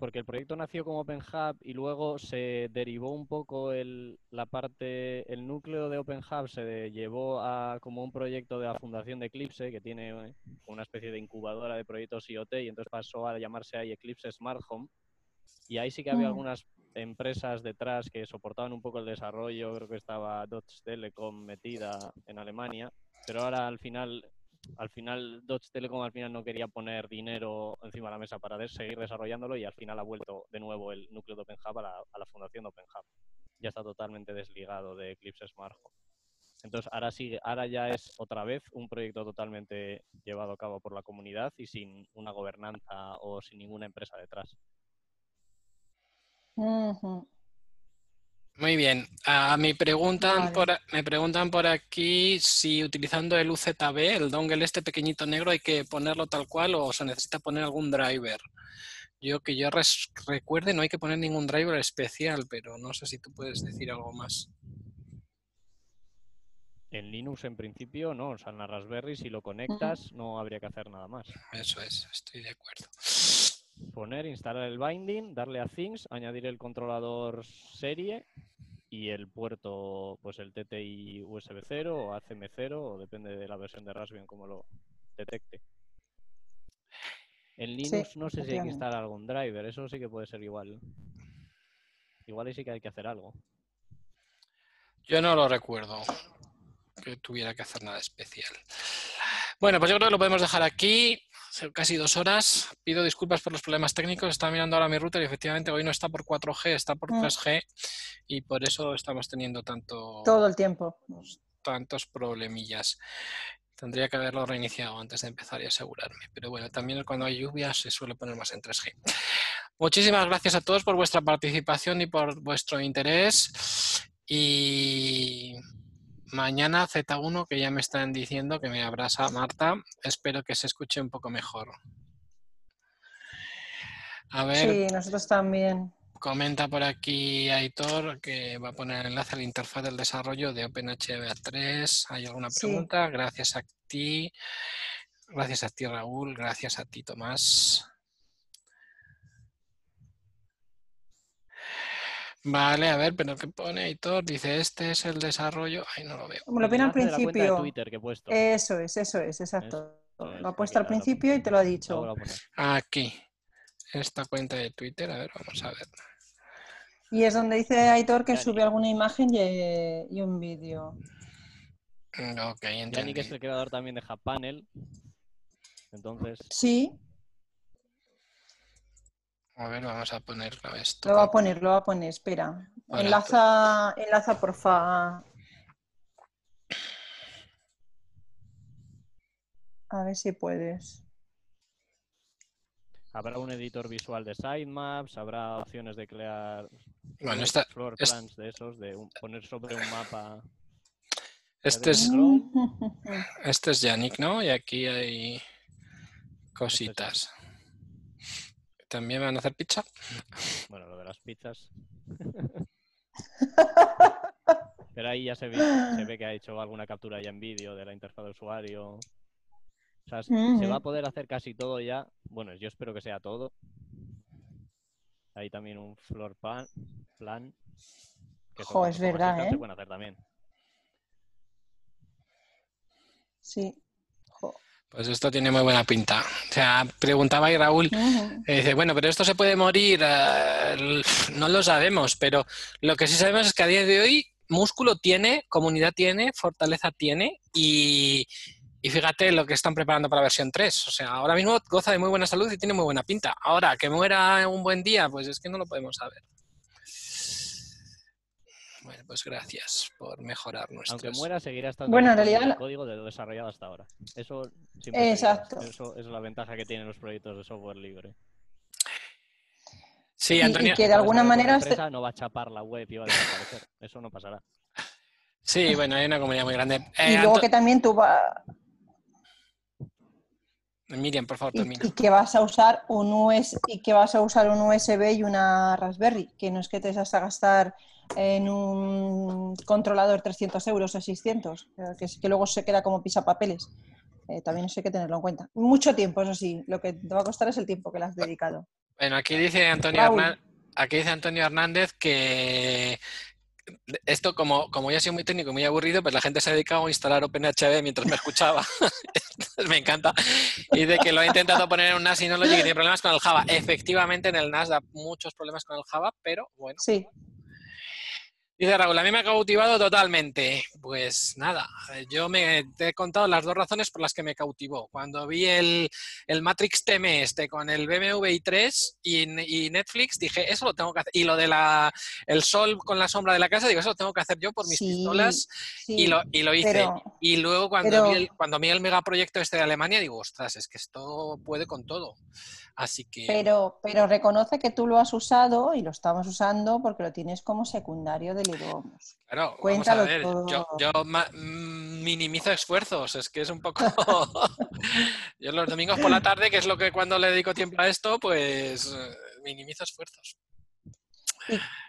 porque el proyecto nació como Open Hub y luego se derivó un poco el, la parte, el núcleo de Open Hub se de- llevó a como un proyecto de la fundación de Eclipse, que tiene eh, una especie de incubadora de proyectos IoT, y entonces pasó a llamarse ahí Eclipse Smart Home. Y ahí sí que había Mm. algunas empresas detrás que soportaban un poco el desarrollo, creo que estaba Deutsche Telekom metida en Alemania, pero ahora al final al final Deutsche Telekom al final no quería poner dinero encima de la mesa para seguir desarrollándolo y al final ha vuelto de nuevo el núcleo de Open Hub a la, a la fundación de Open Hub. Ya está totalmente desligado de Eclipse Smart Home. Entonces, ahora sí, ahora ya es otra vez un proyecto totalmente llevado a cabo por la comunidad y sin una gobernanza o sin ninguna empresa detrás. Muy bien. Ah, me, preguntan Vale. por, me preguntan por aquí si utilizando el UZB, el dongle este pequeñito negro, hay que ponerlo tal cual o se necesita poner algún driver. Yo que yo res- recuerde no hay que poner ningún driver especial, pero no sé si tú puedes decir algo más. En Linux, en principio, no. O sea, en la Raspberry, si lo conectas, no habría que hacer nada más. Eso es, estoy de acuerdo. Poner, instalar el binding, darle a things, añadir el controlador serie y el puerto, pues el TTI USB 0 o ACM 0, o depende de la versión de Raspbian como lo detecte. En Linux no sé si hay que instalar algún driver, eso sí que puede ser igual. Igual ahí sí que hay que hacer algo. Yo no lo recuerdo que tuviera que hacer nada especial. Bueno, pues yo creo que lo podemos dejar aquí. Casi dos horas. Pido disculpas por los problemas técnicos. Estaba mirando ahora mi router y efectivamente hoy no está por 4G, está por Mm. 3G y por eso estamos teniendo tanto, Todo el tiempo. tantos problemillas. Tendría que haberlo reiniciado antes de empezar y asegurarme. Pero bueno, también cuando hay lluvias se suele poner más en 3G. Muchísimas gracias a todos por vuestra participación y por vuestro interés. Y mañana Z1, que ya me están diciendo que me abraza Marta. Espero que se escuche un poco mejor. A ver, Sí, nosotros también. Comenta por aquí Aitor que va a poner el enlace a la interfaz del desarrollo de OpenHBA3. ¿Hay alguna Sí. pregunta? Gracias a ti. Gracias a ti, Raúl. Gracias a ti, Tomás. Vale, a ver, pero ¿qué pone Aitor? Dice, este es el desarrollo. Ay, no lo veo. Como lo pone al enlace de la cuenta de principio. Twitter que he puesto. Eso es, eso es, exacto. Eso es, Lo ha aquí puesto al principio y te lo ha dicho. lo. Aquí. Esta cuenta de Twitter. A ver, vamos a ver. Y es donde dice Aitor que sube alguna imagen y, y un vídeo. Mm, Ok, Yannick entendí. es el creador también de Japanel. Entonces, Sí, A ver, vamos a poner esto. lo va a poner, lo va a poner, espera. Ahora. Enlaza, enlaza porfa. A ver si puedes. habrá un editor visual de sitemaps, habrá opciones de crear Bueno, floor- esta, floor plans de esos, de un- poner sobre un mapa. este es. Este es Yannick, ¿no? Y aquí hay cositas. ¿También van a hacer pizza? Bueno, lo de las pizzas. Pero ahí ya se ve, se ve que ha hecho alguna captura ya en vídeo de la interfaz de usuario. O sea, se se va a poder hacer casi todo ya. Bueno, yo espero que sea todo. Hay también un floor plan. plan que Jo, es verdad, ¿eh? Se pueden hacer también. Sí. Pues esto tiene muy buena pinta. O sea, preguntaba ahí Raúl, eh, dice, bueno, pero esto se puede morir. eh, no lo sabemos, pero lo que sí sabemos es que a día de hoy músculo tiene, comunidad tiene, fortaleza tiene y, y fíjate lo que están preparando para la versión 3. O sea, ahora mismo goza de muy buena salud y tiene muy buena pinta. Ahora, que muera un buen día, pues es que no lo podemos saber. Bueno, pues gracias por mejorar nuestros... Aunque muera, seguirá estando Bueno, en el realidad la- código de lo desarrollado hasta ahora. Eso. Exacto. Eso es la ventaja que tienen los proyectos de software libre. Sí, Y- y Antonio. que de alguna manera no va a chapar la web y va a desaparecer. Eso no pasará. Sí, bueno, hay una comunidad muy grande. Y Eh, luego Anto- que también tú va- Miriam, por favor, y, termina. y que vas a usar un US y que vas a usar un USB y una Raspberry, que no es que te vas a gastar en un controlador 300 euros o 600, eh, que, es- que luego se queda como pisapapeles. Eh, también eso hay que tenerlo en cuenta. Mucho tiempo, eso sí, lo que te va a costar es el tiempo que le has dedicado. Bueno, aquí dice Antonio, aquí dice Antonio Hernández que esto, como, como ya ha sido muy técnico y muy aburrido, pues la gente se ha dedicado a instalar OpenHB mientras me escuchaba. Me encanta. Y de que lo ha intentado poner en un NAS y no lo llega y tiene problemas con el Java. Efectivamente, en el NAS da muchos problemas con el Java, pero bueno. Sí, Dice Raúl, a mí me ha cautivado totalmente. Pues nada, yo me te he contado las dos razones por las que me cautivó. Cuando vi el, el Matrix TM este con el BMW i3 y, y, Netflix, dije, eso lo tengo que hacer. Y lo de la el sol con la sombra de la casa, digo, eso lo tengo que hacer yo por mis Sí, pistolas sí, y, lo, y lo hice. pero- y luego cuando, pero- vi el, cuando vi el megaproyecto este de Alemania, digo, ostras, es que esto puede con todo. Así que... Pero, pero reconoce que tú lo has usado y lo estamos usando porque lo tienes como secundario del idiomas. Claro, vamos a Cuéntalo ver, yo, todo. yo mm, minimizo esfuerzos, es que es un poco... yo los domingos por la tarde, que es lo que cuando le dedico tiempo a esto, pues eh, minimizo esfuerzos.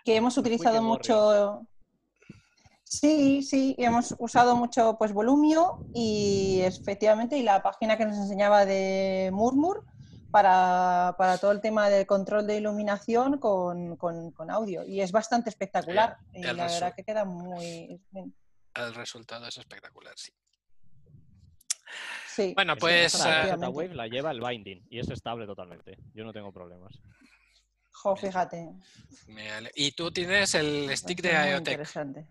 Que hemos utilizado mucho. Sí, sí, y hemos usado mucho pues Volumio y efectivamente y la página que nos enseñaba de Murmur para, para todo el tema del control de iluminación con, con- con audio. Y es bastante espectacular. y la verdad que queda muy bien. El resultado es espectacular, sí. Sí. Bueno, pues... la eh, efectivamente. Z-Wave la lleva el binding y es estable totalmente. Yo no tengo problemas. Jo, fíjate. me ale- y tú tienes el stick de IoTech. interesante.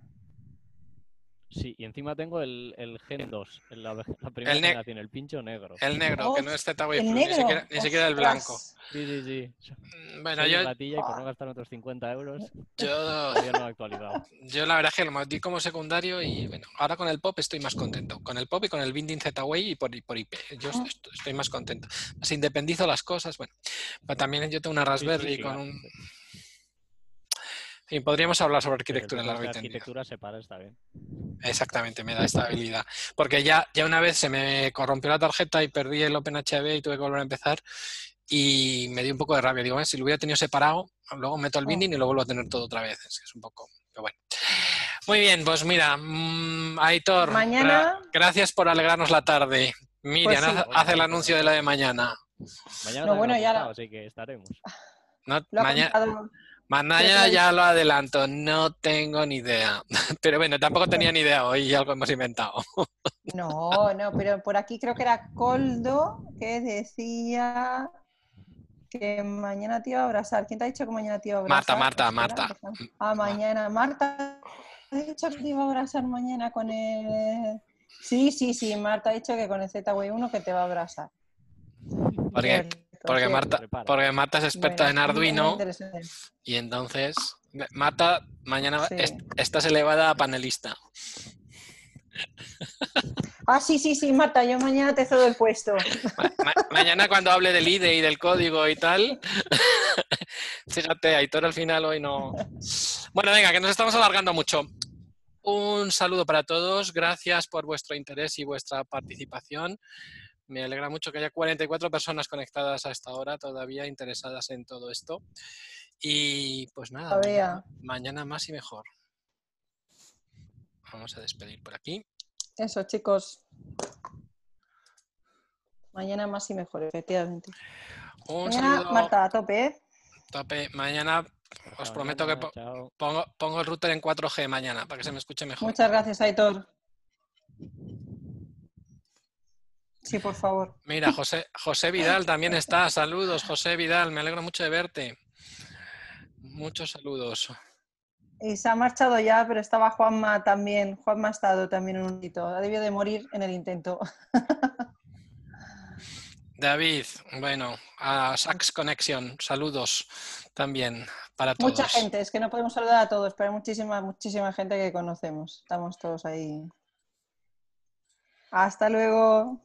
Sí, y encima tengo el, el Gen 2, el- la, la primera ne- generación, el pincho negro. El negro, que no Oh, es Z-Wave El Plus, ni siquiera, ni siquiera el blanco. Sí, sí, sí. Mm, Bueno, Soy yo, un gatilla y por no gastar otros 50 euros, yo, todavía no he actualizado. yo la verdad es que lo metí como secundario y bueno, ahora con el pop estoy más contento. Con el pop y con el binding Z-Wave y por, y por IP. Yo Ah. est- estoy más contento. Más independizo las cosas, bueno. Pero también yo tengo una Raspberry sí, con claro. un... Y podríamos hablar sobre arquitectura en la arquitectura separa está bien. Exactamente, me da estabilidad. Porque ya, ya una vez se me corrompió la tarjeta y perdí el OpenHB y tuve que volver a empezar. Y me dio un poco de rabia. Digo, "Eh, si lo hubiera tenido separado, luego meto el binding y lo vuelvo a tener todo otra vez. Es que es un poco. Pero bueno. Muy bien, pues mira, mm, Aitor, Mañana- gra- gracias por alegrarnos la tarde. Miriam, Pues sí. haz, haz el anuncio de la de mañana. Mañana No, bueno, ya la- así que estaremos. No, mañana ya te lo ya lo adelanto, no tengo ni idea. Pero bueno, tampoco tenía ni idea hoy, algo hemos inventado. No, no, pero por aquí creo que era Coldo que decía que mañana te iba a abrazar. ¿Quién te ha dicho que mañana te iba a Marta, abrazar? Marta, Marta. déjame- Ah, mañana. Marta ha dicho que te iba a abrazar mañana con el... Sí, sí, sí, Marta ha dicho que con el ZW 1 que te va a abrazar. Porque, Porque. Marta, porque Marta es experta Bueno, en Arduino y entonces, Marta, mañana Sí. est- estás elevada a panelista. Ah, sí, sí, sí, Marta, yo mañana te cedo el puesto. Ma- ma- mañana cuando hable del IDE y del código y tal, fíjate, Aitor al final hoy no... Bueno, venga, que nos estamos alargando mucho. Un saludo para todos, gracias por vuestro interés y vuestra participación. Me alegra mucho que haya 44 personas conectadas a esta hora, todavía interesadas en todo esto. Y pues nada, mañana, mañana más y mejor. Vamos a despedir por aquí. Eso, chicos. Mañana más y mejor, efectivamente. Un Mañana, saludo, Marta, a tope, ¿eh? tope. Mañana os prometo que po- pongo el router en 4G mañana para que se me escuche mejor. Muchas gracias, Aitor. Sí, por favor. Mira, José, José Vidal también está. Saludos, José Vidal. Me alegro mucho de verte. Muchos saludos. Y se ha marchado ya, pero estaba Juanma también. Juanma ha estado también un ratito. Ha debido de morir en el intento. David, bueno, a Sax Connection, saludos también para todos. Mucha gente, es que no podemos saludar a todos, pero hay muchísima, muchísima gente que conocemos. Estamos todos ahí. Hasta luego.